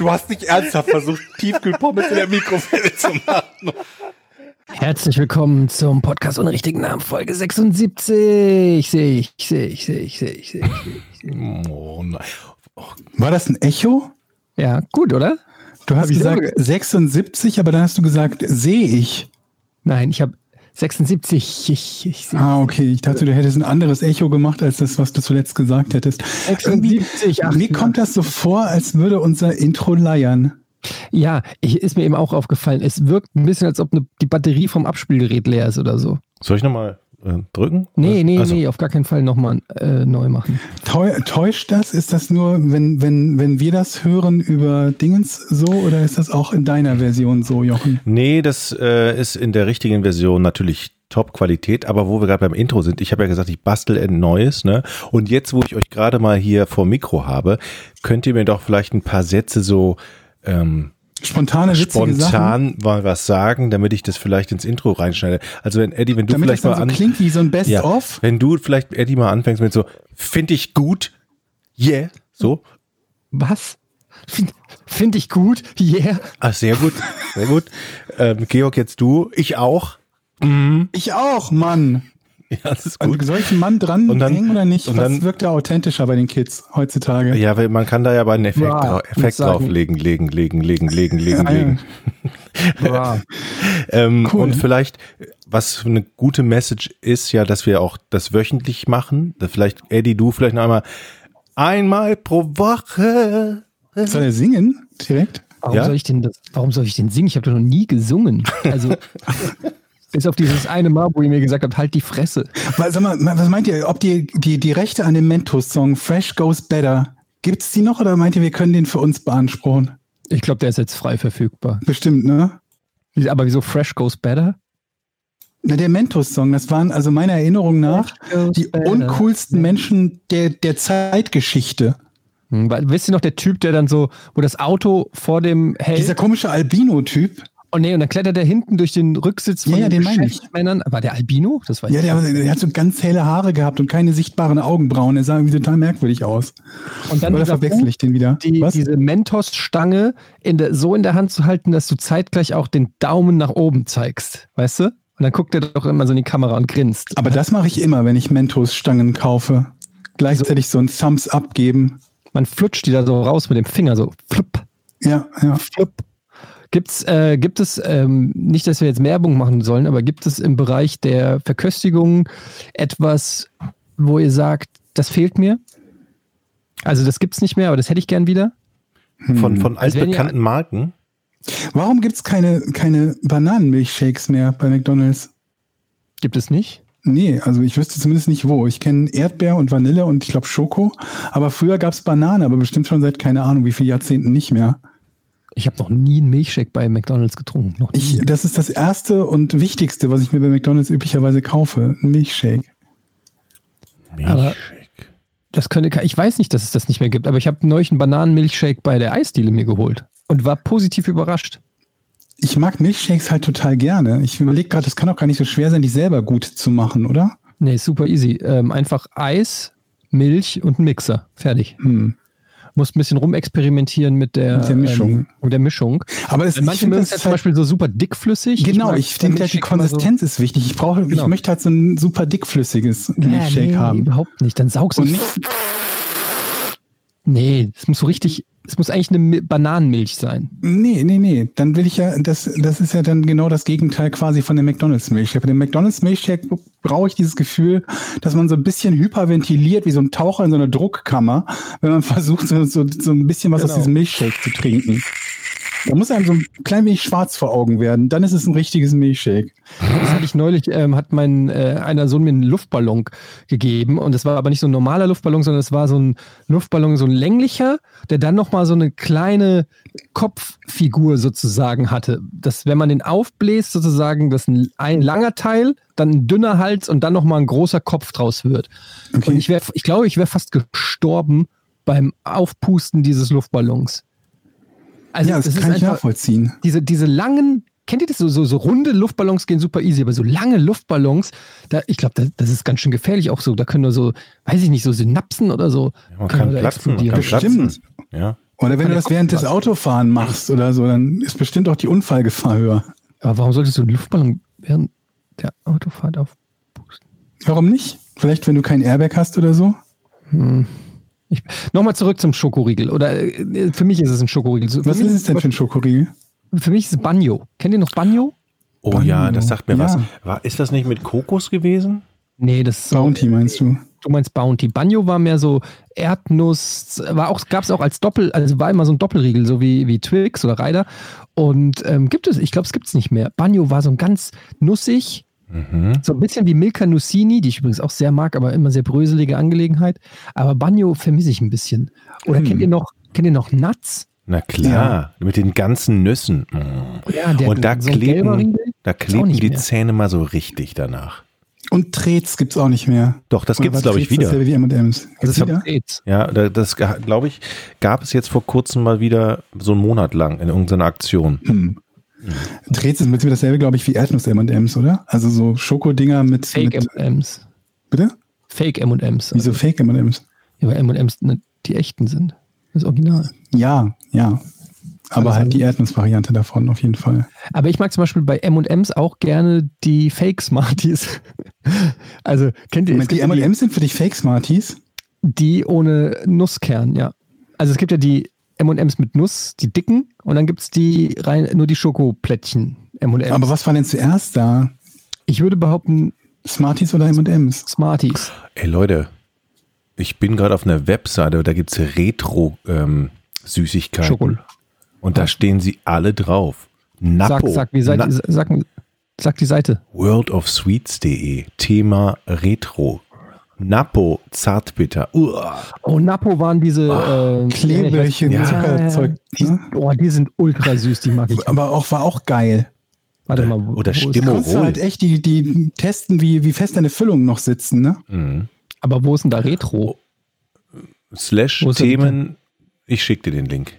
Du hast nicht ernsthaft versucht, Tiefkühlpommes in der Mikrowelle zu machen. Herzlich willkommen zum Podcast ohne richtigen Namen, Folge 76. Sehe ich, sehe ich, sehe ich, sehe ich, sehe ich. Oh nein. War das ein Echo? Ja, gut, oder? Du hast gesagt selber ge- 76, aber dann hast du gesagt, sehe ich. Nein, ich habe 76. Ich, ich sehe Ah, okay. Ich dachte, du hättest ein anderes Echo gemacht, als das, was du zuletzt gesagt hättest. 76. Ach, Mir kommt das so vor, als würde unser Intro leiern. Ja, ich, ist mir eben auch aufgefallen. Es wirkt ein bisschen, als ob ne, die Batterie vom Abspielgerät leer ist oder so. Soll ich nochmal äh, drücken? Nee, nee, Also, nee, auf gar keinen Fall nochmal äh, neu machen. Täu täuscht das? Ist das nur, wenn, wenn, wenn wir das hören über Dingens so oder ist das auch in deiner Version so, Jochen? Nee, das äh, ist in der richtigen Version natürlich Top-Qualität, aber wo wir gerade beim Intro sind, ich habe ja gesagt, ich bastel ein neues, ne? Und jetzt, wo ich euch gerade mal hier vor Mikro habe, könnt ihr mir doch vielleicht ein paar Sätze so ähm, Spontane, Sachen. spontan mal was sagen, damit ich das vielleicht ins Intro reinschneide. Also wenn Eddie, wenn du Damit das vielleicht dann mal so an, klingt wie so ein ja, Best-of. wenn du vielleicht Eddie mal anfängst mit so, finde ich gut, yeah, so, Was? Finde find ich gut. Yeah. ah, sehr gut, sehr gut. Ähm, Georg, jetzt du, ich auch. Ich auch, Mann. Ja, das ist Und gut. soll ich einen Mann dran Und dann- hängen oder nicht? und Was dann- wirkt da authentischer bei den Kids heutzutage? Ja, weil man kann da ja aber einen Effekt, Ja, drau- ich muss Effekt sagen- drauflegen, legen, legen, legen, legen, legen, ja. legen. Wow. Ähm, Cool. Und vielleicht, was eine gute Message ist ja, dass wir auch das wöchentlich machen. Vielleicht, Eddie, du vielleicht noch einmal einmal pro Woche. Soll er singen direkt? Warum Ja? soll ich denn das, warum soll ich denn singen? Ich habe doch noch nie gesungen. Also bis auf dieses eine Mal, wo ihr mir gesagt habt, halt die Fresse. Weil, sag mal, was meint ihr, ob die, die, die Rechte an dem Mentos-Song Fresh Goes Better, gibt's die noch oder meint ihr, wir können den für uns beanspruchen? Ich glaube, der ist jetzt frei verfügbar. Bestimmt, ne? Aber wieso Fresh Goes Better? Na, der Mentos-Song, das waren also meiner Erinnerung nach die better. uncoolsten Menschen der, der Zeitgeschichte. Hm, weil- wisst ihr noch, der Typ, der dann so, wo das Auto vor dem hält? Dieser komische Albino-Typ, oh nee, und dann klettert er hinten durch den Rücksitz von Ja, ja, den den meine ich. Geschäftsmännern. War der Albino? Das war ja, der, der hat so ganz helle Haare gehabt und keine sichtbaren Augenbrauen. Er sah irgendwie total merkwürdig aus. Und dann Oder verwechsel ich den wieder? die, diese Mentos-Stange in der, so in der Hand zu halten, dass du zeitgleich auch den Daumen nach oben zeigst, weißt du? Und dann guckt er doch immer so in die Kamera und grinst. Aber das mache ich immer, wenn ich Mentos-Stangen kaufe. Gleichzeitig so ein Thumbs up geben. Man flutscht die da so raus mit dem Finger, so flupp, Ja, ja. flupp. Gibt's, äh, gibt es, ähm, nicht, dass wir jetzt Werbung machen sollen, aber gibt es im Bereich der Verköstigung etwas, wo ihr sagt, das fehlt mir? Also das gibt's nicht mehr, aber das hätte ich gern wieder. Von, von Also wenn ihr- altbekannten Marken. Warum gibt's keine, keine Bananenmilchshakes mehr bei McDonalds? Gibt es nicht? Nee, also ich wüsste zumindest nicht wo. Ich kenne Erdbeer und Vanille und ich glaube Schoko. Aber früher gab's Banane, aber bestimmt schon seit keine Ahnung wie viele Jahrzehnten nicht mehr. Ich habe noch nie einen Milchshake bei McDonalds getrunken. Noch nie. Ich, das ist das erste und wichtigste, was ich mir bei McDonalds üblicherweise kaufe. Ein Milchshake. Aber- Milchshake. Das könnte, ich weiß nicht, dass es das nicht mehr gibt, aber ich habe neulich einen Bananenmilchshake bei der Eisdiele mir geholt und war positiv überrascht. Ich mag Milchshakes halt total gerne. Ich überlege gerade, das kann auch gar nicht so schwer sein, die selber gut zu machen, oder? Nee, super easy. Ähm, einfach Eis, Milch und ein Mixer. Fertig. Hm. Musst ein bisschen rumexperimentieren mit der, Mit der Mischung. Ähm, mit der Mischung. Aber es, manche ich mögen es ja zum halt, Beispiel so super dickflüssig. Genau, mag ich finde halt die immer so- Konsistenz ist wichtig. Ich brauche, Genau. ich möchte halt so ein super dickflüssiges Ja, Milchshake nee, haben. überhaupt nicht. Dann saugst du nicht, Nee, es muss so richtig, es muss eigentlich eine Mi- Bananenmilch sein. nee, nee, nee. Dann will ich ja, das, das ist ja dann genau das Gegenteil quasi von dem McDonalds Milchshake. Bei dem McDonalds Milchshake brauche ich dieses Gefühl, dass man so ein bisschen hyperventiliert, wie so ein Taucher in so einer Druckkammer, wenn man versucht, so, so, so ein bisschen was aus Genau. diesem Milchshake zu trinken. Da muss einem so ein klein wenig schwarz vor Augen werden. Dann ist es ein richtiges Milchshake. Das hatte ich neulich, ähm, hat mein äh, einer Sohn mir einen Luftballon gegeben und es war aber nicht so ein normaler Luftballon, sondern es war so ein Luftballon, so ein länglicher, der dann nochmal so eine kleine Kopffigur sozusagen hatte. Dass, wenn man den aufbläst, sozusagen, dass ein, ein langer Teil, dann ein dünner Hals und dann nochmal ein großer Kopf draus wird. Okay. Und ich, wär, ich glaube, ich wäre fast gestorben beim Aufpusten dieses Luftballons. Also ja, das, es ist kann ich nachvollziehen. diese, diese langen, kennt ihr das? So, so, so runde Luftballons gehen super easy, aber so lange Luftballons, da, ich glaube, das, das ist ganz schön gefährlich auch so. Da können nur so, weiß ich nicht, so Synapsen oder so. Man können kann da platzen, man kann. Bestimmt. Ja. Oder wenn Kann du das während des Autofahren machst oder so, dann ist bestimmt auch die Unfallgefahr höher. Aber warum solltest du einen Luftballon während der Autofahrt auf? Warum nicht? Vielleicht, wenn du kein Airbag hast oder so? Ich, Nochmal zurück zum Schokoriegel. Oder äh, für mich ist es ein Schokoriegel. Was für, mich ist es denn für ein Schokoriegel? für mich ist es Banjo. Kennt ihr noch Banjo? Oh Banjo. ja, das sagt mir Ja. was. War, ist das nicht mit Kokos gewesen? Nee, das ist so, Bounty meinst du? Du meinst Bounty. Banjo war mehr so Erdnuss, war auch, gab es auch als Doppel, also war immer so ein Doppelriegel, so wie, wie Twix oder Ryder. Und ähm, gibt es, ich glaube, es gibt es nicht mehr. Banjo war so ein ganz nussig, Mhm. so ein bisschen wie Milka Nussini, die ich übrigens auch sehr mag, aber immer sehr bröselige Angelegenheit. Aber Banjo vermisse ich ein bisschen. Oder Hm. kennt ihr noch, kennt ihr noch Nuts? Na klar, mit den ganzen Nüssen. Mm. Ja, der, Und da so kleben, da kleben die mehr. Zähne mal so richtig danach. Und Trets gibt's auch nicht mehr. Doch, das Oder gibt's war glaube ich wieder. dasselbe wie M&M's? Das ist wieder? Ja, da- das glaube ich, gab es jetzt vor kurzem mal wieder so einen Monat lang in irgendeiner Aktion. Hm. Trets ist mit dasselbe, glaube ich, wie Erdnuss M&M's, oder? Also so Schokodinger mit, Fake M&M's. bitte? Fake M&M's. Wieso Fake M&M's? Ja, weil M&M's ne, die echten sind. Das Original. Ja, ja. Aber Also- halt die Erdnuss-Variante davon auf jeden Fall. Aber ich mag zum Beispiel bei M&M's auch gerne die Fake Smarties. also kennt ihr es Moment, die M&M's sind für dich Fake Smarties? die ohne Nusskern, ja. Also es gibt ja die M&M's mit Nuss, die dicken, und dann gibt es die rein, nur die Schokoplättchen M&M's. Aber was war denn zuerst da? Ich würde behaupten, Smarties oder M&M's? Smarties. Ey Leute, ich bin gerade auf einer Webseite, da gibt's Retro-Süßigkeiten. Schokol. und da stehen sie alle drauf. Napo. Sag, sag, wie seid, Na- sag, sag die Seite. worldofsweets.de. Thema Retro. Napo Zartbitter. Uah. Oh, Napo waren diese äh, Kleebällchen, ja, Zuckerzeug. Die, oh, die sind ultra süß, die mag ich. Aber auch war auch geil. Warte mal, wo, Oder wo Stimmung. Kannst du halt echt die, die testen, wie, wie fest deine Füllungen noch sitzen, ne? Mhm. Aber wo ist denn da Retro? Slash ist der Themen. Ich schick dir den Link.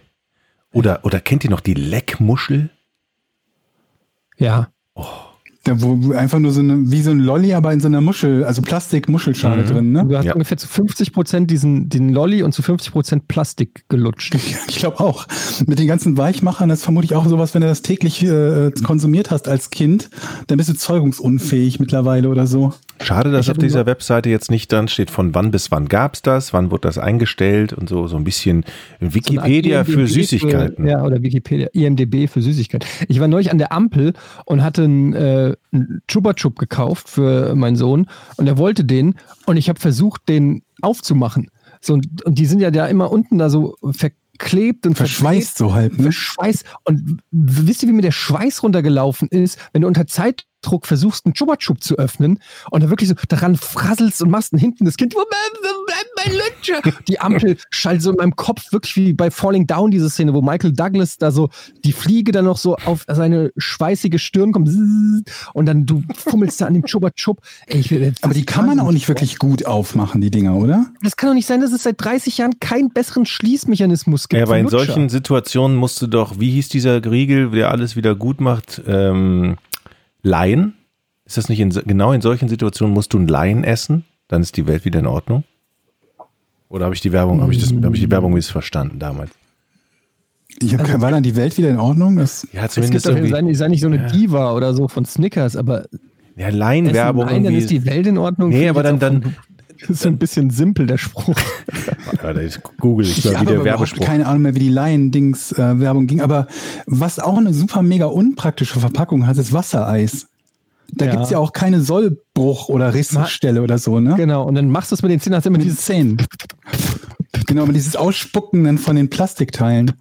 Oder, oder kennt ihr noch die Leckmuschel? Ja. Da, wo einfach nur so eine, wie so ein Lolli, aber in so einer Muschel, also Plastik-Muschelschale Mhm. drin, ne? Du hast Ja. ungefähr zu 50 Prozent diesen, den Lolli und zu 50 Prozent Plastik gelutscht. Ich glaube auch. Mit den ganzen Weichmachern, das ist vermutlich auch sowas, wenn du das täglich äh, konsumiert hast als Kind, dann bist du zeugungsunfähig mittlerweile oder so. Schade, dass Ich auf dieser Webseite jetzt nicht dran steht, von wann bis wann gab's das, wann wurde das eingestellt und so, so ein bisschen Wikipedia So für Süßigkeiten. ja, oder Wikipedia, IMDB für Süßigkeiten. Ich war neulich an der Ampel und hatte einen, äh, einen Chupa Chup gekauft für meinen Sohn und er wollte den und ich habe versucht, den aufzumachen. So, und, und die sind ja da immer unten da so verklebt und Verschweißt so halb, ne? Schweiß. Und wisst ihr, wie mir der Schweiß runtergelaufen ist, wenn du unter Zeitdruck versuchst, einen Chupa Chup zu öffnen und da wirklich so daran frasselst und machst und hinten das Kind, mein Lutscher? Die Ampel schaltet so in meinem Kopf wirklich wie bei Falling Down, diese Szene, wo Michael Douglas da so die Fliege dann noch so auf seine schweißige Stirn kommt und dann du fummelst da an dem Chupa Chup. Aber die kann man auch nicht wirklich gut aufmachen, die Dinger, oder? Das kann doch nicht sein, dass es seit 30 Jahren keinen besseren Schließmechanismus gibt. Ja, aber in solchen Situationen musst du doch, wie hieß dieser Riegel, der alles wieder gut macht, ähm, Laien? Ist das nicht in, genau in solchen Situationen musst du ein Laien essen? Dann ist die Welt wieder in Ordnung? Oder habe ich die Werbung, habe ich, das- habe ich die Werbung missverstanden damals? Ich hab, war dann die Welt wieder in Ordnung? Das, Ja, Es gibt zumindest doch, irgendwie. sei, sei nicht so eine Ja. Diva oder so von Snickers, aber Ja, Laienwerbung nein, dann ist die Welt in Ordnung. Nee, aber dann, dann, Das ist so ein bisschen simpel, der Spruch. Jetzt google ich ich mal, wie habe der Werbespruch. keine Ahnung mehr, wie die Laien-Dings-Werbung ging. Aber was auch eine super mega unpraktische Verpackung hat, ist Wassereis. Da Ja. gibt's ja auch keine Sollbruch- oder Rissstelle oder so, ne? Genau, und dann machst du es mit den Zähnen, hast immer Mit dieses Zähnen. Genau, mit dieses Ausspucken dann von den Plastikteilen.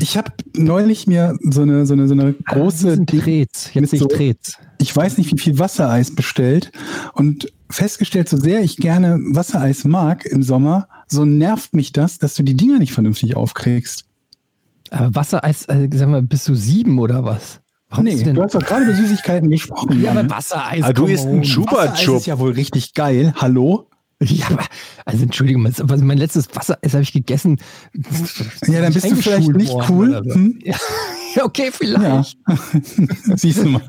ich habe neulich mir so eine, so eine, so eine große, Ding, Trets. Jetzt mit nicht so- Trets. ich weiß nicht, wie viel Wassereis bestellt und festgestellt, so sehr ich gerne Wassereis mag im Sommer, so nervt mich das, dass du die Dinger nicht vernünftig aufkriegst. Aber Wassereis, äh, sag mal, bist du sieben oder was? Warum nee, du denn? du hast doch gerade über Süßigkeiten gesprochen. ja, aber Wassereis. Ah, du isst einen Wassereis Chupa-Chup. ist ja wohl richtig geil. Hallo? Ja, aber, also Entschuldigung, mein letztes Wassereis habe ich gegessen. Ja, dann bist du vielleicht nicht worden cool. Hm? Ja, ja, okay, Ja. vielleicht. Siehst du mal.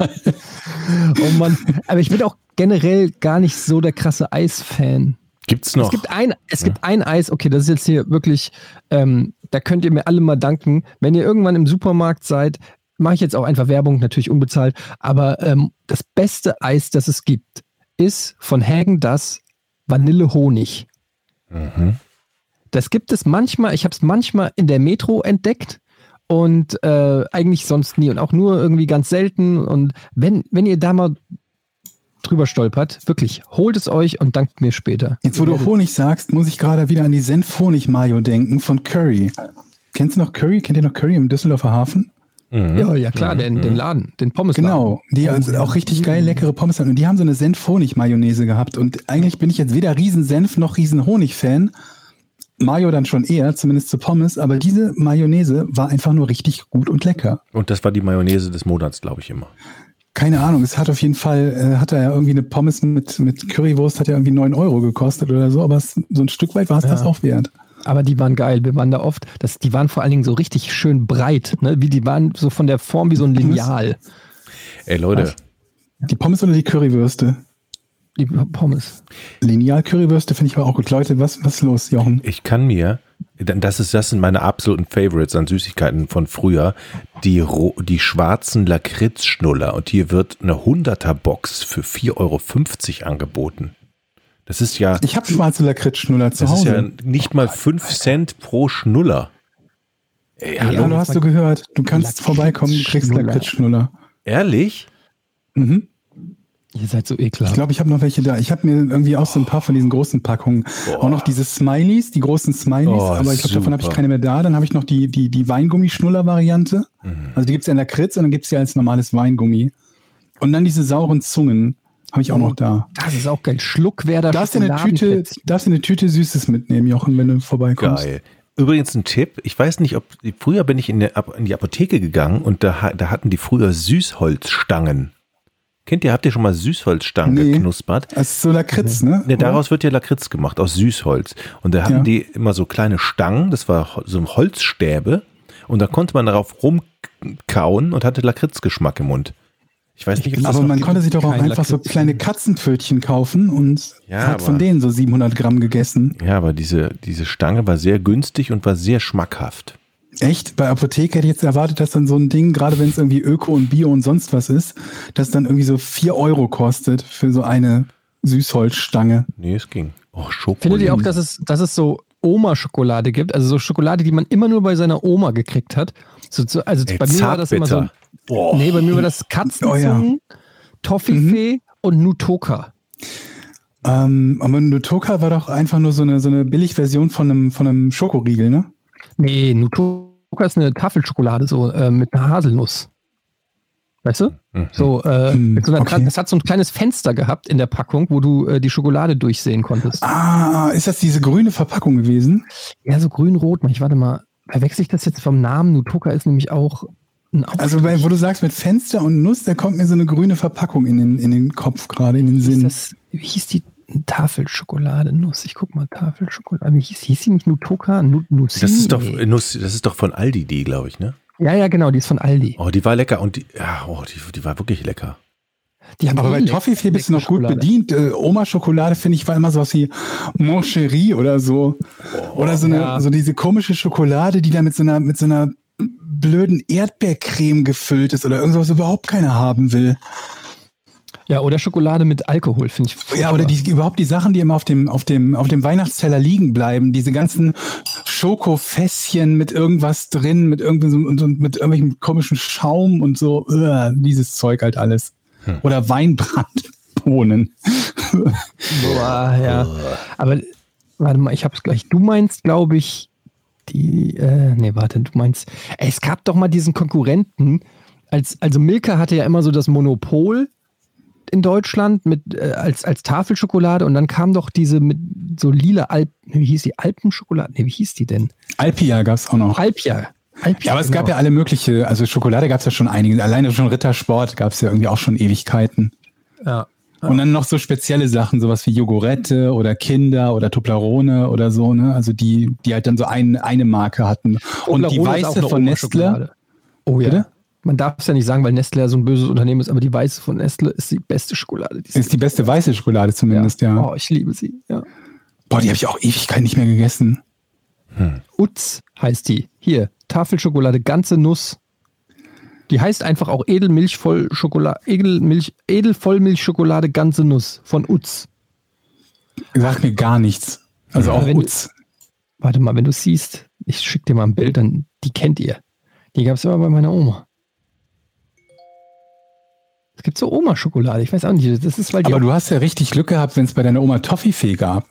Oh Mann. Aber ich bin auch generell gar nicht so der krasse Eis-Fan. Gibt's noch? Es gibt ein, es gibt ein Eis, okay, das ist jetzt hier wirklich, ähm, da könnt ihr mir alle mal danken. Wenn ihr irgendwann im Supermarkt seid, mache ich jetzt auch einfach Werbung, natürlich unbezahlt, aber ähm, das beste Eis, das es gibt, ist von Hagen das Vanille-Honig. Mhm. Das gibt es manchmal, ich habe es manchmal in der Metro entdeckt und äh, eigentlich sonst nie und auch nur irgendwie ganz selten. Und wenn, wenn ihr da mal drüber stolpert, wirklich, holt es euch und dankt mir später. Jetzt, wo du Honig sagst, muss ich gerade wieder an die Senf-Honig-Mayo denken von Curry. Kennst du noch Curry? Kennt ihr noch Curry im Düsseldorfer Hafen? Mhm. Ja, ja klar, den, den Laden, den Pommes. Genau, die also auch richtig geil leckere Pommes haben. Und die haben so eine Senf-Honig-Mayonnaise gehabt. Und eigentlich bin ich jetzt weder Riesen-Senf noch Riesen-Honig-Fan. Mayo dann schon eher, zumindest zu Pommes. Aber diese Mayonnaise war einfach nur richtig gut und lecker. Und das war die Mayonnaise des Monats, glaube ich immer. Keine Ahnung, es hat auf jeden Fall, äh, hat er ja irgendwie eine Pommes mit, mit Currywurst, hat ja irgendwie 9 Euro gekostet oder so. Aber es, so ein Stück weit war es das auch wert. Aber die waren geil. Wir waren da oft. Das, die waren vor allen Dingen so richtig schön breit. Ne? Wie die waren so von der Form wie so ein Lineal. Ey, Leute, Was? Die Pommes oder die Currywürste? Die Pommes. Lineal-Currywürste finde ich aber auch gut. Leute, was, was ist los, Jochen? ich kann mir, das ist, das sind meine absoluten Favorites an Süßigkeiten von früher, die, ro- die schwarzen Lakritzschnuller. Und hier wird eine 100er-Box für 4,50 Euro angeboten. Das ist ja, Ich habe schwarze Lakritzschnuller zu das ist Hause. ja nicht mal 5 Cent pro Schnuller. Ey, Ja, hallo, du hast du gehört. Du kannst vorbeikommen, du kriegst Lakritzschnuller. Lakritzschnuller. ehrlich? Mhm. Ihr seid so Ich ekelhaft. glaube, ich habe noch welche da. Ich habe mir irgendwie auch so ein paar von diesen großen Packungen. Auch noch diese Smileys, die großen Smileys. Oh, aber ich glaube, davon habe ich keine mehr da. Dann habe ich noch die, die, die Weingummischnuller-Variante. Mhm. Also die gibt's ja in Lakritz und dann gibt's ja als normales Weingummi. Und dann diese sauren Zungen habe ich auch noch da. Das ist auch geil. Schluckwerder Darfst du eine Tüte, darfst du eine Tüte Süßes mitnehmen, Jochen, wenn du vorbeikommst? Geil. Übrigens ein Tipp, ich weiß nicht, ob früher bin ich in, der, in die Apotheke gegangen und da, da hatten die früher Süßholzstangen. Kennt ihr, habt ihr schon mal Süßholzstangen Nee. geknuspert? Das ist so Lakritz, ne? Ne, daraus wird ja Lakritz gemacht, aus Süßholz. Und da hatten Ja. die immer so kleine Stangen, das war so Holzstäbe. Und da konnte man darauf rumkauen und hatte Lakritzgeschmack im Mund. Ich weiß nicht, ob das Aber man konnte sich doch auch einfach so Lakritz. kleine Katzenpfötchen kaufen und Ja, hat von denen so 700 Gramm gegessen. Ja, aber diese, diese Stange war sehr günstig und war sehr schmackhaft. Echt? Bei Apotheke hätte ich jetzt erwartet, dass dann so ein Ding, gerade wenn es irgendwie Öko und Bio und sonst was ist, das dann irgendwie so 4 Euro kostet für so eine Süßholzstange. Nee, es ging. Oh, Schokolade. Findet ihr auch, dass es, dass es so Oma-Schokolade gibt? Also so Schokolade, die man immer nur bei seiner Oma gekriegt hat. So, so, also Ey, bei mir war das immer so. Boah. Nee, bei mir war das Katzenzungen, Toffifee und Nutoka. Ähm, aber Nutoka war doch einfach nur so eine, so eine Billigversion von einem, von einem Schokoriegel, ne? Nee, Nutoka ist eine Tafelschokolade, so äh, mit einer Haselnuss. Weißt du? Mhm. So, äh, Hm, mit so einer, okay. Es hat so ein kleines Fenster gehabt in der Packung, wo du äh, die Schokolade durchsehen konntest. Ah, ist das diese grüne Verpackung gewesen? Ja, so grün-rot. Ich warte mal, verwechsel ich das jetzt vom Namen? Nutoka ist nämlich auch ein Aufstrich. Also, bei, wo du sagst mit Fenster und Nuss, da kommt mir so eine grüne Verpackung in den, in den Kopf gerade, in den Ist Sinn. das, wie hieß die Tafelschokolade? Nuss. Ich guck mal, Tafelschokolade. Wie hieß, hieß sie nicht Nutoka? Nu, Nussi? Das ist doch. Nuss, das ist doch von Aldi, die, glaube ich, ne? Ja, ja, genau, die ist von Aldi. Oh, die war lecker und die, ja, oh, die, die war wirklich lecker. Die haben Aber bei Toffifee bist du noch gut leckere bedient. Äh, Oma-Schokolade, finde ich, war immer sowas wie Mon Chéri oder so. Oder so, eine, Ja. so diese komische Schokolade, die da mit so einer, mit so einer blöden Erdbeercreme gefüllt ist oder irgendwas, was überhaupt keiner haben will. Ja, oder Schokolade mit Alkohol, finde ich. Ja, oder die, überhaupt die Sachen, die immer auf dem, auf dem, auf dem Weihnachtsteller liegen bleiben. Diese ganzen Schokofässchen mit irgendwas drin, mit irgendwie so, und, und mit irgendwelchem komischen Schaum und so. Uah, dieses Zeug halt alles. Oder Weinbrandbohnen. Boah, ja. Aber warte mal, ich hab's gleich. Du meinst, glaube ich, die, äh, nee, warte, du meinst, es gab doch mal diesen Konkurrenten, als, also Milka hatte ja immer so das Monopol in Deutschland mit, äh, als, als Tafelschokolade und dann kam doch diese mit so lila Alp, wie hieß die, Alpenschokolade? Nee, wie hieß die denn? Alpia gab es auch noch. Alpia. Alpia Ja, aber es genau. gab ja alle mögliche, also Schokolade gab es ja schon einige. Alleine schon Rittersport gab es ja irgendwie auch schon Ewigkeiten. ja. Und dann noch so spezielle Sachen, sowas wie Jogurette oder Kinder oder Toblerone oder so, ne? Also die, die halt dann so ein, eine Marke hatten. Und die Toblerone weiße von Nestle. Oh ja. Bitte? Man darf es ja nicht sagen, weil Nestle ja so ein böses Unternehmen ist, aber die weiße von Nestle ist die beste Schokolade. Die ist die beste weiße Schokolade zumindest, ja. Oh, ich liebe sie. Ja. Boah, die habe ich auch Ewigkeit nicht mehr gegessen. Utz heißt die. Hier, Tafelschokolade, ganze Nuss. Die heißt einfach auch Edelmilchvollschokolade, Edelmilch, Edelvollmilchschokolade, ganze Nuss von Utz. Sagt mir gar nichts. Also auch Wenn- Utz. Warte mal, wenn du siehst, ich schicke dir mal ein Bild, dann die kennt ihr. Die gab es immer bei meiner Oma. Es gibt so Oma-Schokolade, ich weiß auch nicht, das ist, weil die Aber du hast ja richtig Glück gehabt, wenn es bei deiner Oma Toffifee gab.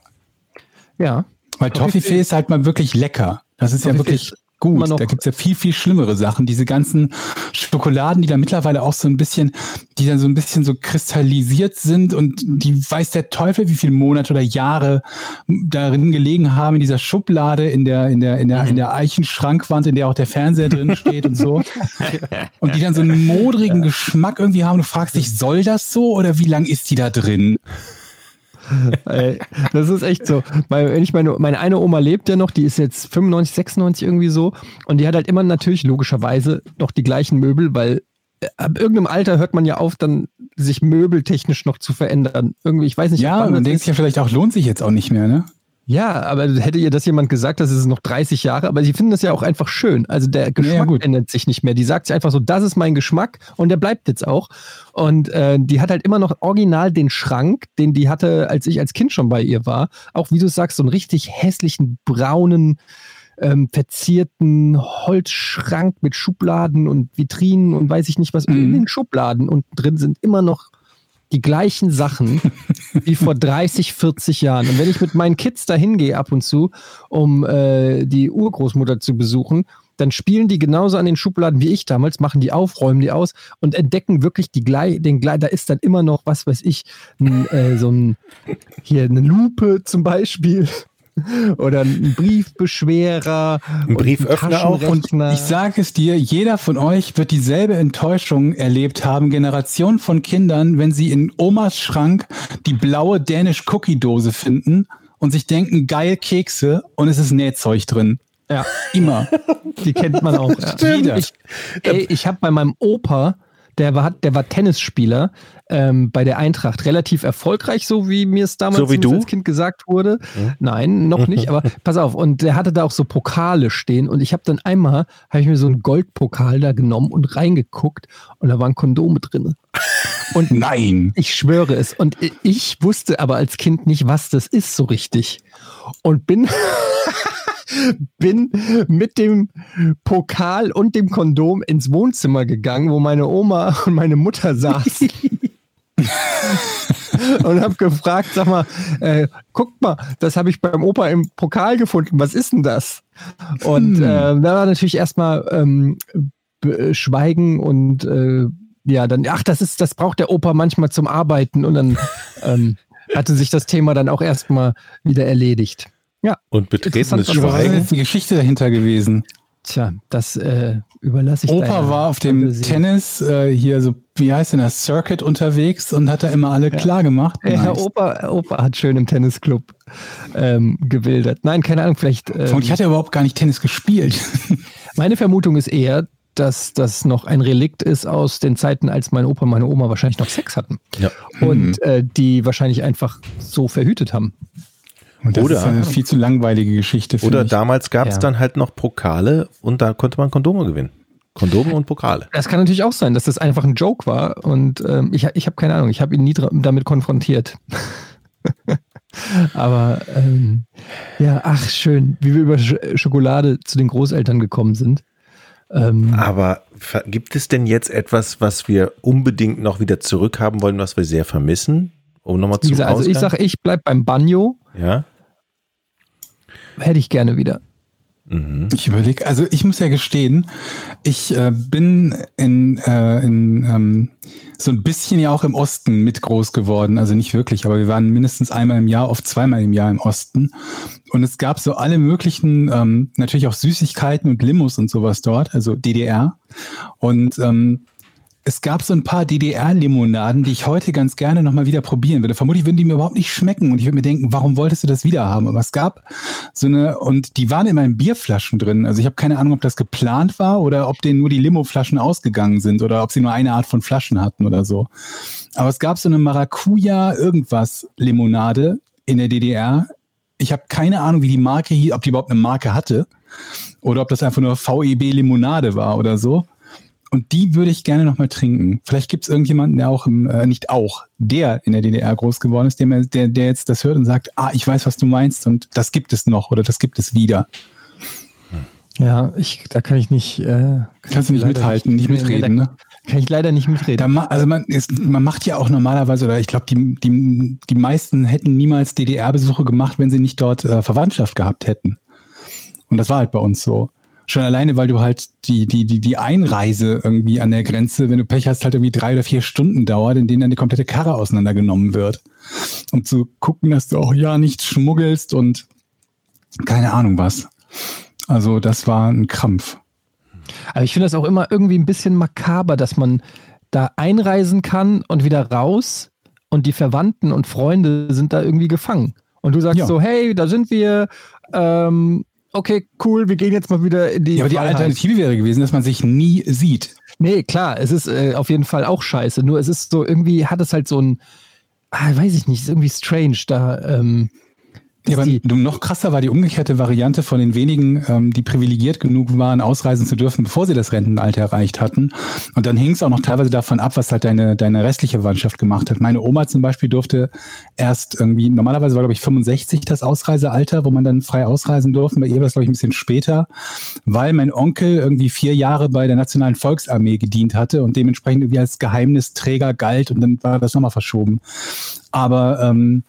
ja, Weil Toffifee- ist halt mal wirklich lecker. Das ist ja Toffifee wirklich ist immer gut. noch- Da gibt's ja viel, viel schlimmere Sachen. Diese ganzen Schokoladen, die da mittlerweile auch so ein bisschen, die dann so ein bisschen so kristallisiert sind und die weiß der Teufel, wie viele Monate oder Jahre darin gelegen haben, in dieser Schublade, in der, in der, in der, in der Eichenschrankwand, in der auch der Fernseher drin steht und so. Und die dann so einen modrigen Geschmack irgendwie haben. Du fragst dich, soll das so oder wie lang ist die da drin? Ey, das ist echt so. Weil wenn ich meine, meine eine Oma lebt ja noch, die ist jetzt 95, 96 irgendwie so. Und die hat halt immer natürlich logischerweise noch die gleichen Möbel, weil äh, ab irgendeinem Alter hört man ja auf, dann sich möbeltechnisch noch zu verändern. Irgendwie, ich weiß nicht, Ja, und man denkt sich ja vielleicht auch, lohnt sich jetzt auch nicht mehr, ne? Ja, aber hätte ihr das jemand gesagt, das ist noch 30 Jahre, aber sie finden das ja auch einfach schön. Also der Geschmack gut. ändert sich nicht mehr. Die sagt sich einfach so, das ist mein Geschmack und der bleibt jetzt auch. Und äh, die hat halt immer noch original den Schrank, den die hatte, als ich als Kind schon bei ihr war. Auch wie du sagst, so einen richtig hässlichen, braunen, ähm, verzierten Holzschrank mit Schubladen und Vitrinen und weiß ich nicht was. Und in Mhm. den Schubladen und drin sind immer noch die gleichen Sachen wie vor 30, 40 Jahren. Und wenn ich mit meinen Kids da hingehe ab und zu, um äh, die Urgroßmutter zu besuchen, dann spielen die genauso an den Schubladen wie ich damals, machen die auf, räumen die aus und entdecken wirklich die gleich, den gleich, da ist dann immer noch, was weiß ich, ein, äh, so ein, hier eine Lupe zum Beispiel oder ein Briefbeschwerer, Ein Brieföffner auch? Und Taschenrechner. ich sage es dir, jeder von euch wird dieselbe Enttäuschung erlebt haben, Generation von Kindern, wenn sie in Omas Schrank die blaue Danish Cookie Dose finden und sich denken, geil Kekse und es ist Nähzeug drin. ja. Immer. Die kennt man auch. Ja. Jeder. Ich, ey, ich habe bei meinem Opa, der war, der war Tennisspieler ähm, bei der Eintracht, relativ erfolgreich, so wie mir es damals So als Kind gesagt wurde. Nein, noch nicht, aber pass auf. Und der hatte da auch so Pokale stehen und ich habe dann einmal, habe ich mir so einen Goldpokal da genommen und reingeguckt und da waren Kondome drin. Und Nein. ich schwöre es. Und ich wusste aber als Kind nicht, was das ist so richtig. Und bin, bin mit dem Pokal und dem Kondom ins Wohnzimmer gegangen, wo meine Oma und meine Mutter saßen. und habe gefragt, sag mal, äh, guckt mal, das habe ich beim Opa im Pokal gefunden. Was ist denn das? Und äh, da war natürlich erstmal ähm, B- Schweigen und äh, ja, dann, ach, das ist, das braucht der Opa manchmal zum Arbeiten und dann ähm, hatte sich das Thema dann auch erstmal wieder erledigt. Ja, Und betretenes ist Schweigen. jetzt die Geschichte dahinter gewesen? tja, das äh, überlasse ich Opa war auf dem. Tennis, äh, hier so, wie heißt denn das, Circuit unterwegs und hat da immer alle klar gemacht. Ja, Nice. Opa, Opa hat schön im Tennisclub ähm, gewildert. Nein, keine Ahnung, vielleicht. Ähm, Und ich hatte überhaupt gar nicht Tennis gespielt. meine Vermutung ist eher, dass das noch ein Relikt ist aus den Zeiten, als mein Opa und meine Oma wahrscheinlich noch Sex hatten. Ja. Und äh, die wahrscheinlich einfach so verhütet haben. Und das Oder- ist eine viel zu langweilige Geschichte. Oder ich. damals gab es Ja. dann halt noch Pokale und da konnte man Kondome gewinnen. Kondome und Pokale. Das kann natürlich auch sein, dass das einfach ein Joke war und ähm, ich, ich habe keine Ahnung, ich habe ihn nie damit konfrontiert. Aber ähm, ja, ach schön, wie wir über Sch Schokolade zu den Großeltern gekommen sind. Ähm, Aber gibt es denn jetzt etwas, was wir unbedingt noch wieder zurückhaben wollen, was wir sehr vermissen? Um nochmal zu also ich sage, ich bleib beim Banjo, ja. hätte ich gerne wieder. Ich überlege, also ich muss ja gestehen, ich äh, bin in, äh, in ähm, so ein bisschen ja auch im Osten mit groß geworden. Also nicht wirklich, aber wir waren mindestens einmal im Jahr, oft zweimal im Jahr im Osten. Und es gab so alle möglichen, ähm, natürlich auch Süßigkeiten und Limos und sowas dort, also DDR. Und ähm, es gab so ein paar DDR-Limonaden, die ich heute ganz gerne nochmal wieder probieren würde. Vermutlich würden die mir überhaupt nicht schmecken und ich würde mir denken, warum wolltest du das wieder haben? Aber es gab so eine, und die waren in Bierflaschen drin. Also ich habe keine Ahnung, ob das geplant war oder ob denen nur die Limo-Flaschen ausgegangen sind oder ob sie nur eine Art von Flaschen hatten oder so. Aber es gab so eine Maracuja-Irgendwas-Limonade in der DDR. Ich habe keine Ahnung, wie die Marke hieß, ob die überhaupt eine Marke hatte oder ob das einfach nur VEB Limonade war oder so. Und die würde ich gerne nochmal trinken. Vielleicht gibt es irgendjemanden, der auch, im, äh, nicht auch, der in der DDR groß geworden ist, der, mir- der, der jetzt das hört und sagt, ah, ich weiß, was du meinst und das gibt es noch oder das gibt es wieder. Ja, ich, da kann ich nicht. Äh, Kannst du nicht mithalten, nicht nee, mitreden, da ne? Kann ich leider nicht mitreden. Da also man, ist, man macht ja auch normalerweise, oder ich glaube, die, die, die meisten hätten niemals DDR-Besuche gemacht, wenn sie nicht dort äh, Verwandtschaft gehabt hätten. Und das war halt bei uns so. Schon alleine, weil du halt die, die, die, die Einreise irgendwie an der Grenze, wenn du Pech hast, halt irgendwie drei oder vier Stunden dauert, in denen dann die komplette Karre auseinandergenommen wird. Um zu gucken, dass du auch ja nichts schmuggelst und keine Ahnung was. Also das war ein Krampf. Aber ich finde das auch immer irgendwie ein bisschen makaber, dass man da einreisen kann und wieder raus und die Verwandten und Freunde sind da irgendwie gefangen. Und du sagst Ja. so, hey, da sind wir, ähm, okay, cool, wir gehen jetzt mal wieder in die Ja, aber die Freiheit. Alternative wäre gewesen, dass man sich nie sieht. Nee, klar, es ist äh, auf jeden Fall auch scheiße. Nur es ist so, irgendwie hat es halt so ein, ah, weiß ich nicht, ist irgendwie strange da. Ähm, Ja, aber die- noch krasser war die umgekehrte Variante von den wenigen, ähm, die privilegiert genug waren, ausreisen zu dürfen, bevor sie das Rentenalter erreicht hatten. Und dann hing es auch noch teilweise davon ab, was halt deine, deine restliche Verwandtschaft gemacht hat. Meine Oma zum Beispiel durfte erst irgendwie, normalerweise war, glaube ich, 65 das Ausreisealter, wo man dann frei ausreisen durfte. Bei ihr war es, glaube ich, ein bisschen später, weil mein Onkel irgendwie vier Jahre bei der Nationalen Volksarmee gedient hatte und dementsprechend irgendwie als Geheimnisträger galt und dann war das nochmal verschoben. Aber ähm,